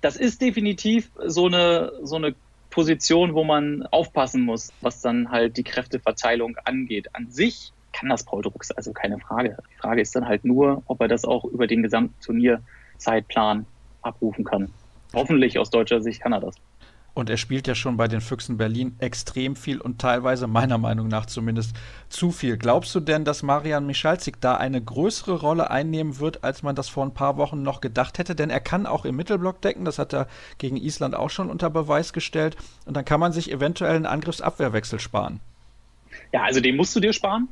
das ist definitiv so eine, so eine Position, wo man aufpassen muss, was dann halt die Kräfteverteilung angeht. An sich kann das Paul Drucks, also keine Frage. Die Frage ist dann halt nur, ob er das auch über den gesamten Turnierzeitplan abrufen kann. Hoffentlich aus deutscher Sicht kann er das. Und er spielt ja schon bei den Füchsen Berlin extrem viel und teilweise meiner Meinung nach zumindest zu viel. Glaubst du denn, dass Marian Michalzik da eine größere Rolle einnehmen wird, als man das vor ein paar Wochen noch gedacht hätte? Denn er kann auch im Mittelblock decken, das hat er gegen Island auch schon unter Beweis gestellt. Und dann kann man sich eventuell einen Angriffsabwehrwechsel sparen. Ja, also den musst du dir sparen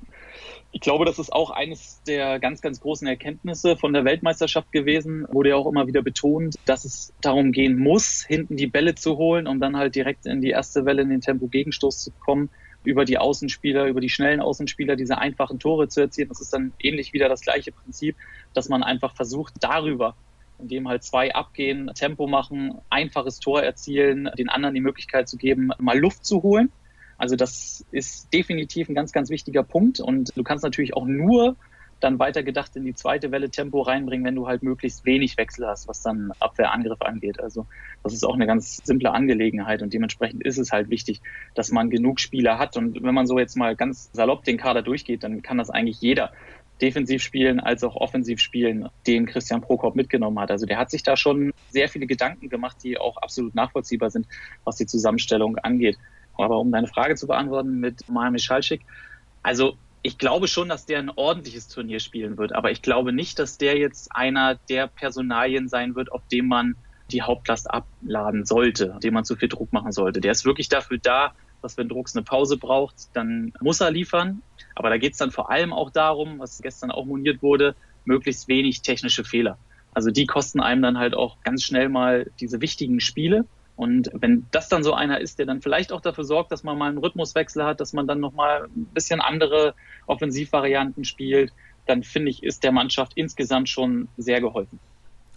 ich glaube, das ist auch eines der ganz, ganz großen Erkenntnisse von der Weltmeisterschaft gewesen. Wurde ja auch immer wieder betont, dass es darum gehen muss, hinten die Bälle zu holen, um dann halt direkt in die erste Welle in den Tempo-Gegenstoß zu kommen, über die Außenspieler, über die schnellen Außenspieler diese einfachen Tore zu erzielen. Das ist dann ähnlich wieder das gleiche Prinzip, dass man einfach versucht, darüber indem halt zwei abgehen, Tempo machen, einfaches Tor erzielen, den anderen die Möglichkeit zu geben, mal Luft zu holen also das ist definitiv ein ganz, ganz wichtiger Punkt. Und du kannst natürlich auch nur dann weitergedacht in die zweite Welle Tempo reinbringen, wenn du halt möglichst wenig Wechsel hast, was dann Abwehrangriff angeht. Also das ist auch eine ganz simple Angelegenheit und dementsprechend ist es halt wichtig, dass man genug Spieler hat. Und wenn man so jetzt mal ganz salopp den Kader durchgeht, dann kann das eigentlich jeder defensiv spielen als auch offensiv spielen, den Christian Prokop mitgenommen hat. Also der hat sich da schon sehr viele Gedanken gemacht, die auch absolut nachvollziehbar sind, was die Zusammenstellung angeht. Aber um deine Frage zu beantworten mit Miami Schalschik, also ich glaube schon, dass der ein ordentliches Turnier spielen wird, aber ich glaube nicht, dass der jetzt einer der Personalien sein wird, auf dem man die Hauptlast abladen sollte, dem man zu viel Druck machen sollte. Der ist wirklich dafür da, dass wenn Drucks eine Pause braucht, dann muss er liefern. Aber da geht es dann vor allem auch darum, was gestern auch moniert wurde, möglichst wenig technische Fehler. Also die kosten einem dann halt auch ganz schnell mal diese wichtigen Spiele. Und wenn das dann so einer ist, der dann vielleicht auch dafür sorgt, dass man mal einen Rhythmuswechsel hat, dass man dann nochmal ein bisschen andere Offensivvarianten spielt, dann finde ich, ist der Mannschaft insgesamt schon sehr geholfen.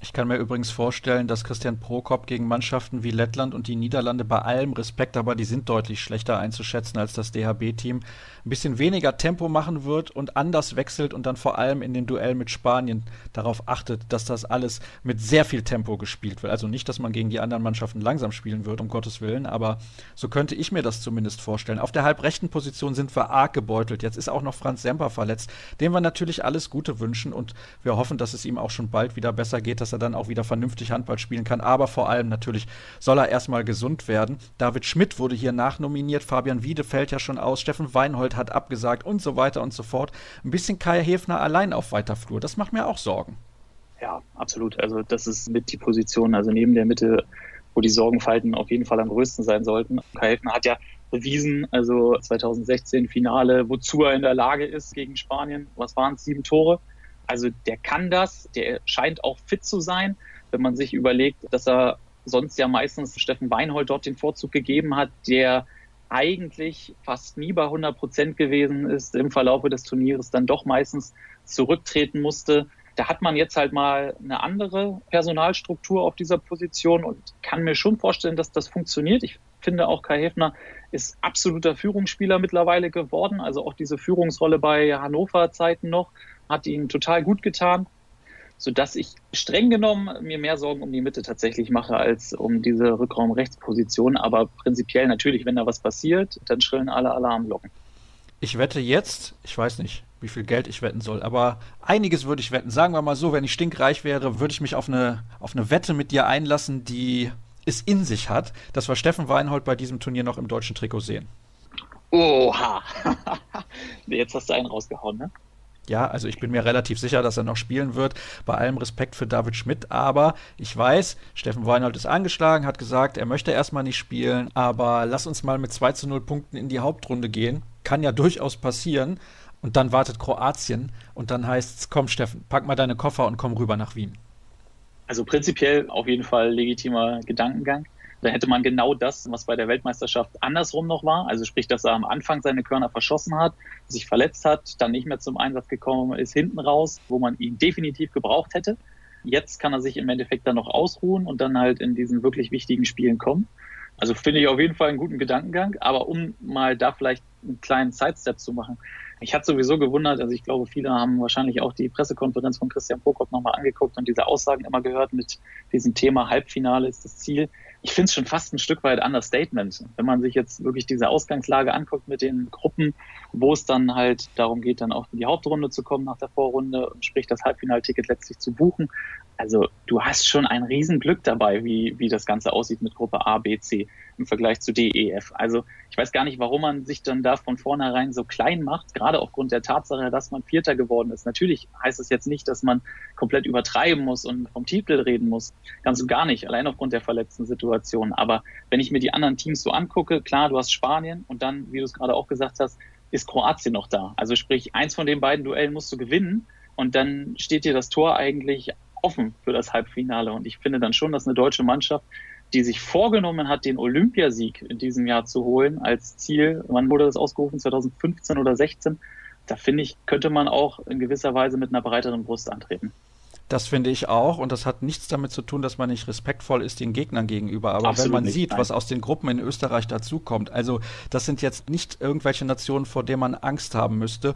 Ich kann mir übrigens vorstellen, dass Christian Prokop gegen Mannschaften wie Lettland und die Niederlande bei allem Respekt, aber die sind deutlich schlechter einzuschätzen als das DHB-Team, ein bisschen weniger Tempo machen wird und anders wechselt und dann vor allem in den Duell mit Spanien darauf achtet, dass das alles mit sehr viel Tempo gespielt wird. Also nicht, dass man gegen die anderen Mannschaften langsam spielen wird, um Gottes Willen, aber so könnte ich mir das zumindest vorstellen. Auf der halbrechten Position sind wir arg gebeutelt. Jetzt ist auch noch Franz Semper verletzt, dem wir natürlich alles Gute wünschen und wir hoffen, dass es ihm auch schon bald wieder besser geht, dass er dann auch wieder vernünftig Handball spielen kann. Aber vor allem natürlich soll er erstmal gesund werden. David Schmidt wurde hier nachnominiert, Fabian Wiede fällt ja schon aus, Steffen Weinhold hat abgesagt und so weiter und so fort. Ein bisschen Kai Hefner allein auf weiter Flur, das macht mir auch Sorgen. Ja, absolut. Also das ist mit die Position, also neben der Mitte, wo die Sorgenfalten auf jeden Fall am größten sein sollten. Kai Hefner hat ja bewiesen, also 2016 Finale, wozu er in der Lage ist gegen Spanien. Was waren es? Sieben Tore. Also der kann das, der scheint auch fit zu sein, wenn man sich überlegt, dass er sonst ja meistens Steffen Weinhold dort den Vorzug gegeben hat, der eigentlich fast nie bei 100 Prozent gewesen ist, im Verlaufe des Turnieres dann doch meistens zurücktreten musste. Da hat man jetzt halt mal eine andere Personalstruktur auf dieser Position und kann mir schon vorstellen, dass das funktioniert. Ich finde auch Kai Hefner ist absoluter Führungsspieler mittlerweile geworden. Also auch diese Führungsrolle bei Hannover Zeiten noch hat ihn total gut getan, sodass ich streng genommen mir mehr Sorgen um die Mitte tatsächlich mache als um diese Rückraum-Rechtsposition. Aber prinzipiell natürlich, wenn da was passiert, dann schrillen alle Alarmglocken. Ich wette jetzt, ich weiß nicht, wie viel Geld ich wetten soll, aber einiges würde ich wetten. Sagen wir mal so, wenn ich stinkreich wäre, würde ich mich auf eine, auf eine Wette mit dir einlassen, die es in sich hat, dass wir Steffen Weinhold bei diesem Turnier noch im deutschen Trikot sehen. Oha! [laughs] Jetzt hast du einen rausgehauen, ne? Ja, also ich bin mir relativ sicher, dass er noch spielen wird. Bei allem Respekt für David Schmidt. Aber ich weiß, Steffen Weinhold ist angeschlagen, hat gesagt, er möchte erstmal nicht spielen. Aber lass uns mal mit 2 zu 0 Punkten in die Hauptrunde gehen. Kann ja durchaus passieren. Und dann wartet Kroatien und dann heißt es, komm Steffen, pack mal deine Koffer und komm rüber nach Wien. Also prinzipiell auf jeden Fall legitimer Gedankengang. Da hätte man genau das, was bei der Weltmeisterschaft andersrum noch war, also sprich, dass er am Anfang seine Körner verschossen hat, sich verletzt hat, dann nicht mehr zum Einsatz gekommen ist, hinten raus, wo man ihn definitiv gebraucht hätte. Jetzt kann er sich im Endeffekt dann noch ausruhen und dann halt in diesen wirklich wichtigen Spielen kommen. Also finde ich auf jeden Fall einen guten Gedankengang, aber um mal da vielleicht einen kleinen Sidestep zu machen. Ich hatte sowieso gewundert, also ich glaube, viele haben wahrscheinlich auch die Pressekonferenz von Christian Prokop nochmal angeguckt und diese Aussagen immer gehört mit diesem Thema Halbfinale ist das Ziel ich finde es schon fast ein Stück weit Understatement. Wenn man sich jetzt wirklich diese Ausgangslage anguckt mit den Gruppen, wo es dann halt darum geht, dann auch in die Hauptrunde zu kommen nach der Vorrunde und sprich das Halbfinalticket letztlich zu buchen. Also du hast schon ein Riesenglück dabei, wie, wie das Ganze aussieht mit Gruppe A, B, C im Vergleich zu D, E, F. Also ich weiß gar nicht, warum man sich dann da von vornherein so klein macht, gerade aufgrund der Tatsache, dass man Vierter geworden ist. Natürlich heißt es jetzt nicht, dass man komplett übertreiben muss und vom Titel reden muss. Ganz und gar nicht, allein aufgrund der verletzten Situation. Aber wenn ich mir die anderen Teams so angucke, klar, du hast Spanien und dann, wie du es gerade auch gesagt hast, ist Kroatien noch da. Also sprich, eins von den beiden Duellen musst du gewinnen und dann steht dir das Tor eigentlich offen für das Halbfinale. Und ich finde dann schon, dass eine deutsche Mannschaft, die sich vorgenommen hat, den Olympiasieg in diesem Jahr zu holen als Ziel, wann wurde das ausgerufen? 2015 oder 16? Da finde ich, könnte man auch in gewisser Weise mit einer breiteren Brust antreten. Das finde ich auch und das hat nichts damit zu tun, dass man nicht respektvoll ist den Gegnern gegenüber. Aber Absolut wenn man nicht, sieht, nein. was aus den Gruppen in Österreich dazukommt, also das sind jetzt nicht irgendwelche Nationen, vor denen man Angst haben müsste.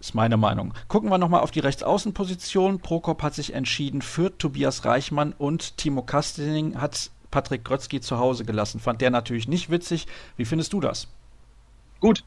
Ist meine Meinung. Gucken wir nochmal auf die Rechtsaußenposition. Prokop hat sich entschieden für Tobias Reichmann und Timo Kastening hat Patrick Grötzky zu Hause gelassen. Fand der natürlich nicht witzig. Wie findest du das? Gut.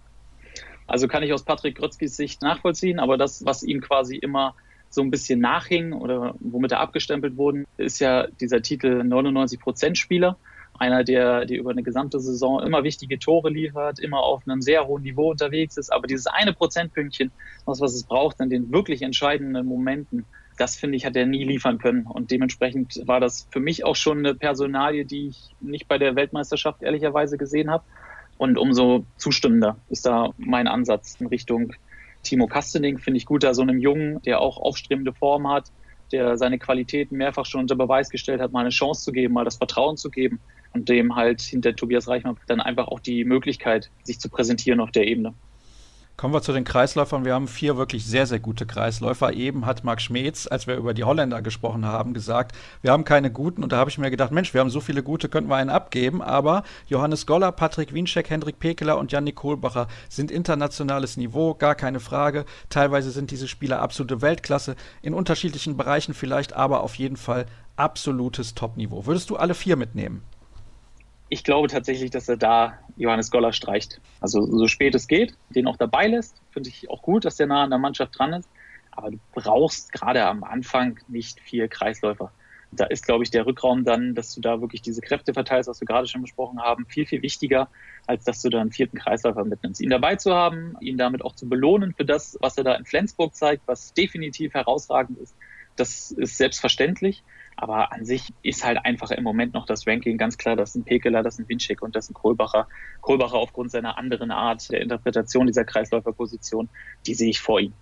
Also kann ich aus Patrick Grötzkys Sicht nachvollziehen, aber das, was ihm quasi immer so ein bisschen nachhing oder womit er abgestempelt wurde, ist ja dieser Titel 99%-Spieler einer, der, der über eine gesamte Saison immer wichtige Tore liefert, immer auf einem sehr hohen Niveau unterwegs ist. Aber dieses eine Prozentpünktchen, was, was es braucht in den wirklich entscheidenden Momenten, das finde ich, hat er nie liefern können. Und dementsprechend war das für mich auch schon eine Personalie, die ich nicht bei der Weltmeisterschaft ehrlicherweise gesehen habe. Und umso zustimmender ist da mein Ansatz in Richtung Timo Kastening. Finde ich gut, da so einem Jungen, der auch aufstrebende Form hat, der seine Qualitäten mehrfach schon unter Beweis gestellt hat, mal eine Chance zu geben, mal das Vertrauen zu geben und dem halt hinter Tobias Reichmann dann einfach auch die Möglichkeit, sich zu präsentieren auf der Ebene. Kommen wir zu den Kreisläufern. Wir haben vier wirklich sehr, sehr gute Kreisläufer. Eben hat Marc Schmeetz, als wir über die Holländer gesprochen haben, gesagt, wir haben keine guten. Und da habe ich mir gedacht, Mensch, wir haben so viele gute, könnten wir einen abgeben. Aber Johannes Goller, Patrick Wienscheck, Hendrik Pekeler und Jannik Kohlbacher sind internationales Niveau, gar keine Frage. Teilweise sind diese Spieler absolute Weltklasse, in unterschiedlichen Bereichen vielleicht, aber auf jeden Fall absolutes Topniveau. Würdest du alle vier mitnehmen? Ich glaube tatsächlich, dass er da Johannes Goller streicht. Also so spät es geht, den auch dabei lässt. Finde ich auch gut, dass der nah an der Mannschaft dran ist. Aber du brauchst gerade am Anfang nicht vier Kreisläufer. Da ist, glaube ich, der Rückraum dann, dass du da wirklich diese Kräfte verteilst, was wir gerade schon besprochen haben, viel, viel wichtiger, als dass du da einen vierten Kreisläufer mitnimmst. Ihn dabei zu haben, ihn damit auch zu belohnen für das, was er da in Flensburg zeigt, was definitiv herausragend ist, das ist selbstverständlich. Aber an sich ist halt einfach im Moment noch das Ranking ganz klar, das ist ein Pekeler, das ist ein Winczek und das ist ein Kohlbacher. Kohlbacher aufgrund seiner anderen Art der Interpretation dieser Kreisläuferposition, die sehe ich vor ihm.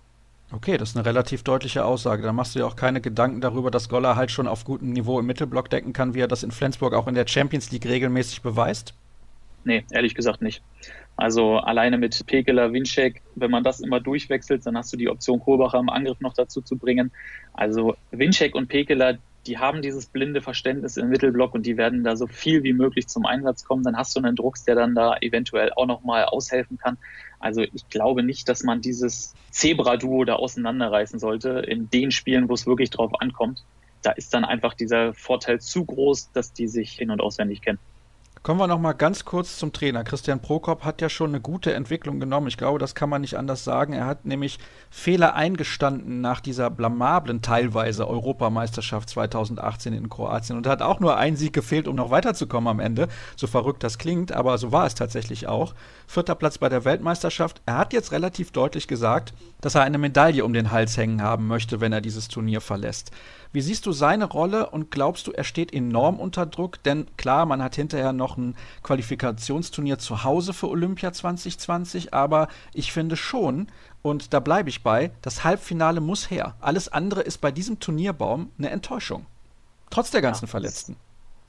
Okay, das ist eine relativ deutliche Aussage. Da machst du dir auch keine Gedanken darüber, dass Goller halt schon auf gutem Niveau im Mittelblock decken kann, wie er das in Flensburg auch in der Champions League regelmäßig beweist? Nee, ehrlich gesagt nicht. Also alleine mit Pekeler, Winczek, wenn man das immer durchwechselt, dann hast du die Option Kohlbacher im Angriff noch dazu zu bringen. Also Winczek und Pekeler, die haben dieses blinde Verständnis im Mittelblock und die werden da so viel wie möglich zum Einsatz kommen. Dann hast du einen Drucks, der dann da eventuell auch nochmal aushelfen kann. Also ich glaube nicht, dass man dieses Zebra-Duo da auseinanderreißen sollte in den Spielen, wo es wirklich drauf ankommt. Da ist dann einfach dieser Vorteil zu groß, dass die sich hin und auswendig kennen. Kommen wir noch mal ganz kurz zum Trainer. Christian Prokop hat ja schon eine gute Entwicklung genommen. Ich glaube, das kann man nicht anders sagen. Er hat nämlich Fehler eingestanden nach dieser blamablen teilweise Europameisterschaft 2018 in Kroatien und hat auch nur ein Sieg gefehlt, um noch weiterzukommen am Ende. So verrückt das klingt, aber so war es tatsächlich auch. Vierter Platz bei der Weltmeisterschaft. Er hat jetzt relativ deutlich gesagt, dass er eine Medaille um den Hals hängen haben möchte, wenn er dieses Turnier verlässt. Wie siehst du seine Rolle und glaubst du, er steht enorm unter Druck? Denn klar, man hat hinterher noch ein Qualifikationsturnier zu Hause für Olympia 2020, aber ich finde schon, und da bleibe ich bei, das Halbfinale muss her. Alles andere ist bei diesem Turnierbaum eine Enttäuschung. Trotz der ganzen ja, Verletzten.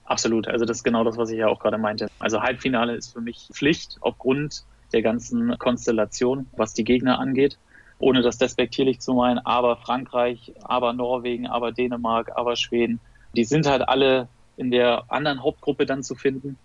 Absolut, also das ist genau das, was ich ja auch gerade meinte. Also Halbfinale ist für mich Pflicht aufgrund der ganzen Konstellation, was die Gegner angeht ohne das despektierlich zu meinen, aber Frankreich, aber Norwegen, aber Dänemark, aber Schweden, die sind halt alle in der anderen Hauptgruppe dann zu finden.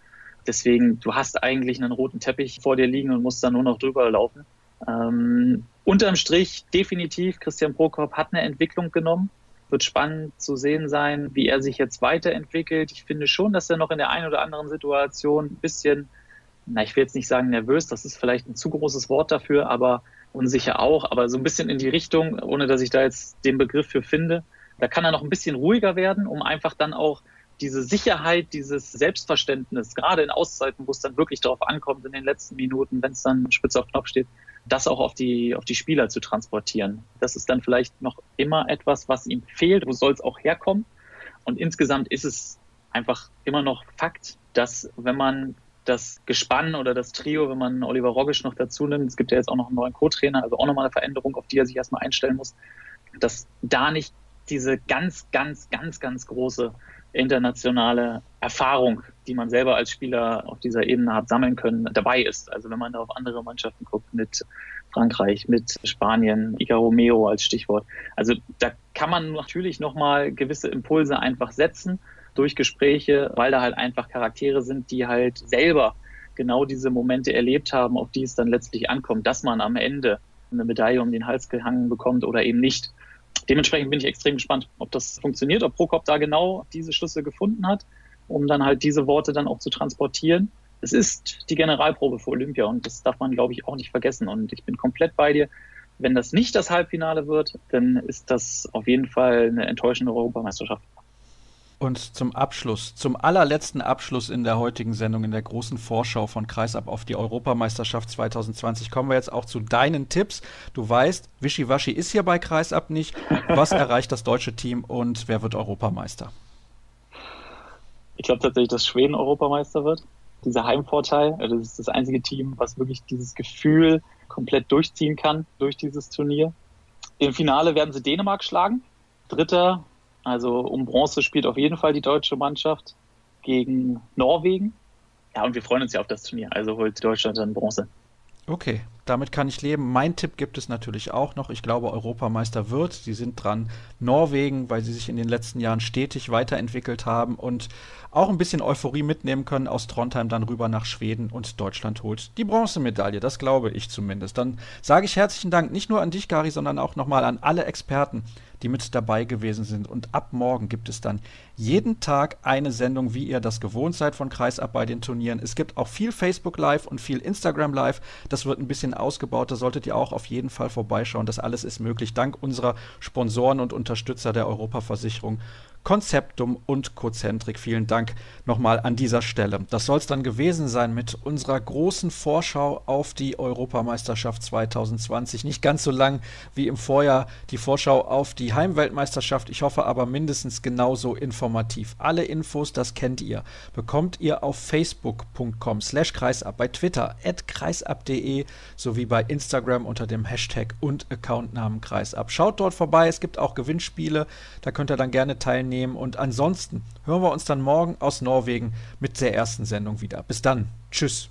Deswegen, du hast eigentlich einen roten Teppich vor dir liegen und musst dann nur noch drüber laufen. Ähm, unterm Strich definitiv, Christian Prokop hat eine Entwicklung genommen. Wird spannend zu sehen sein, wie er sich jetzt weiterentwickelt. Ich finde schon, dass er noch in der einen oder anderen Situation ein bisschen, na, ich will jetzt nicht sagen nervös, das ist vielleicht ein zu großes Wort dafür, aber unsicher auch, aber so ein bisschen in die Richtung, ohne dass ich da jetzt den Begriff für finde. Da kann er noch ein bisschen ruhiger werden, um einfach dann auch diese Sicherheit, dieses Selbstverständnis, gerade in Auszeiten, wo es dann wirklich darauf ankommt, in den letzten Minuten, wenn es dann spitz auf Knopf steht, das auch auf die, auf die Spieler zu transportieren. Das ist dann vielleicht noch immer etwas, was ihm fehlt, wo soll es auch herkommen. Und insgesamt ist es einfach immer noch Fakt, dass wenn man das Gespann oder das Trio, wenn man Oliver Rogisch noch dazu nimmt, es gibt ja jetzt auch noch einen neuen Co-Trainer, also auch nochmal eine Veränderung, auf die er sich erstmal einstellen muss, dass da nicht diese ganz, ganz, ganz, ganz große internationale Erfahrung, die man selber als Spieler auf dieser Ebene hat sammeln können, dabei ist. Also wenn man da auf andere Mannschaften guckt, mit Frankreich, mit Spanien, Ica Romeo als Stichwort. Also da kann man natürlich nochmal gewisse Impulse einfach setzen durch Gespräche, weil da halt einfach Charaktere sind, die halt selber genau diese Momente erlebt haben, auf die es dann letztlich ankommt, dass man am Ende eine Medaille um den Hals gehangen bekommt oder eben nicht. Dementsprechend bin ich extrem gespannt, ob das funktioniert, ob Prokop da genau diese Schlüsse gefunden hat, um dann halt diese Worte dann auch zu transportieren. Es ist die Generalprobe für Olympia und das darf man, glaube ich, auch nicht vergessen. Und ich bin komplett bei dir. Wenn das nicht das Halbfinale wird, dann ist das auf jeden Fall eine enttäuschende Europameisterschaft. Und zum Abschluss, zum allerletzten Abschluss in der heutigen Sendung, in der großen Vorschau von Kreisab auf die Europameisterschaft 2020, kommen wir jetzt auch zu deinen Tipps. Du weißt, Wischiwaschi ist hier bei Kreisab nicht. Was erreicht das deutsche Team und wer wird Europameister? Ich glaube tatsächlich, dass Schweden Europameister wird. Dieser Heimvorteil, also das ist das einzige Team, was wirklich dieses Gefühl komplett durchziehen kann durch dieses Turnier. Im Finale werden sie Dänemark schlagen. Dritter also um Bronze spielt auf jeden Fall die deutsche Mannschaft gegen Norwegen. Ja, und wir freuen uns ja auf das Turnier. Also holt Deutschland dann Bronze. Okay, damit kann ich leben. Mein Tipp gibt es natürlich auch noch. Ich glaube, Europameister wird. Sie sind dran. Norwegen, weil sie sich in den letzten Jahren stetig weiterentwickelt haben und auch ein bisschen Euphorie mitnehmen können aus Trondheim dann rüber nach Schweden und Deutschland holt die Bronzemedaille. Das glaube ich zumindest. Dann sage ich herzlichen Dank nicht nur an dich, Gary, sondern auch nochmal an alle Experten, die mit dabei gewesen sind. Und ab morgen gibt es dann jeden Tag eine Sendung, wie ihr das gewohnt seid von Kreisab bei den Turnieren. Es gibt auch viel Facebook Live und viel Instagram Live. Das wird ein bisschen ausgebaut. Da solltet ihr auch auf jeden Fall vorbeischauen. Das alles ist möglich dank unserer Sponsoren und Unterstützer der Europaversicherung Konzeptum und Cozentrik. Vielen Dank nochmal an dieser Stelle. Das soll es dann gewesen sein mit unserer großen Vorschau auf die Europameisterschaft 2020. Nicht ganz so lang wie im Vorjahr die Vorschau auf die Heimweltmeisterschaft. Ich hoffe aber mindestens genauso informativ. Alle Infos, das kennt ihr, bekommt ihr auf facebook.com slash kreisab, bei Twitter at kreisab.de sowie bei Instagram unter dem Hashtag und Accountnamen kreisab. Schaut dort vorbei, es gibt auch Gewinnspiele, da könnt ihr dann gerne teilnehmen teilnehmen. Und ansonsten hören wir uns dann morgen aus Norwegen mit der ersten Sendung wieder. Bis dann. Tschüss.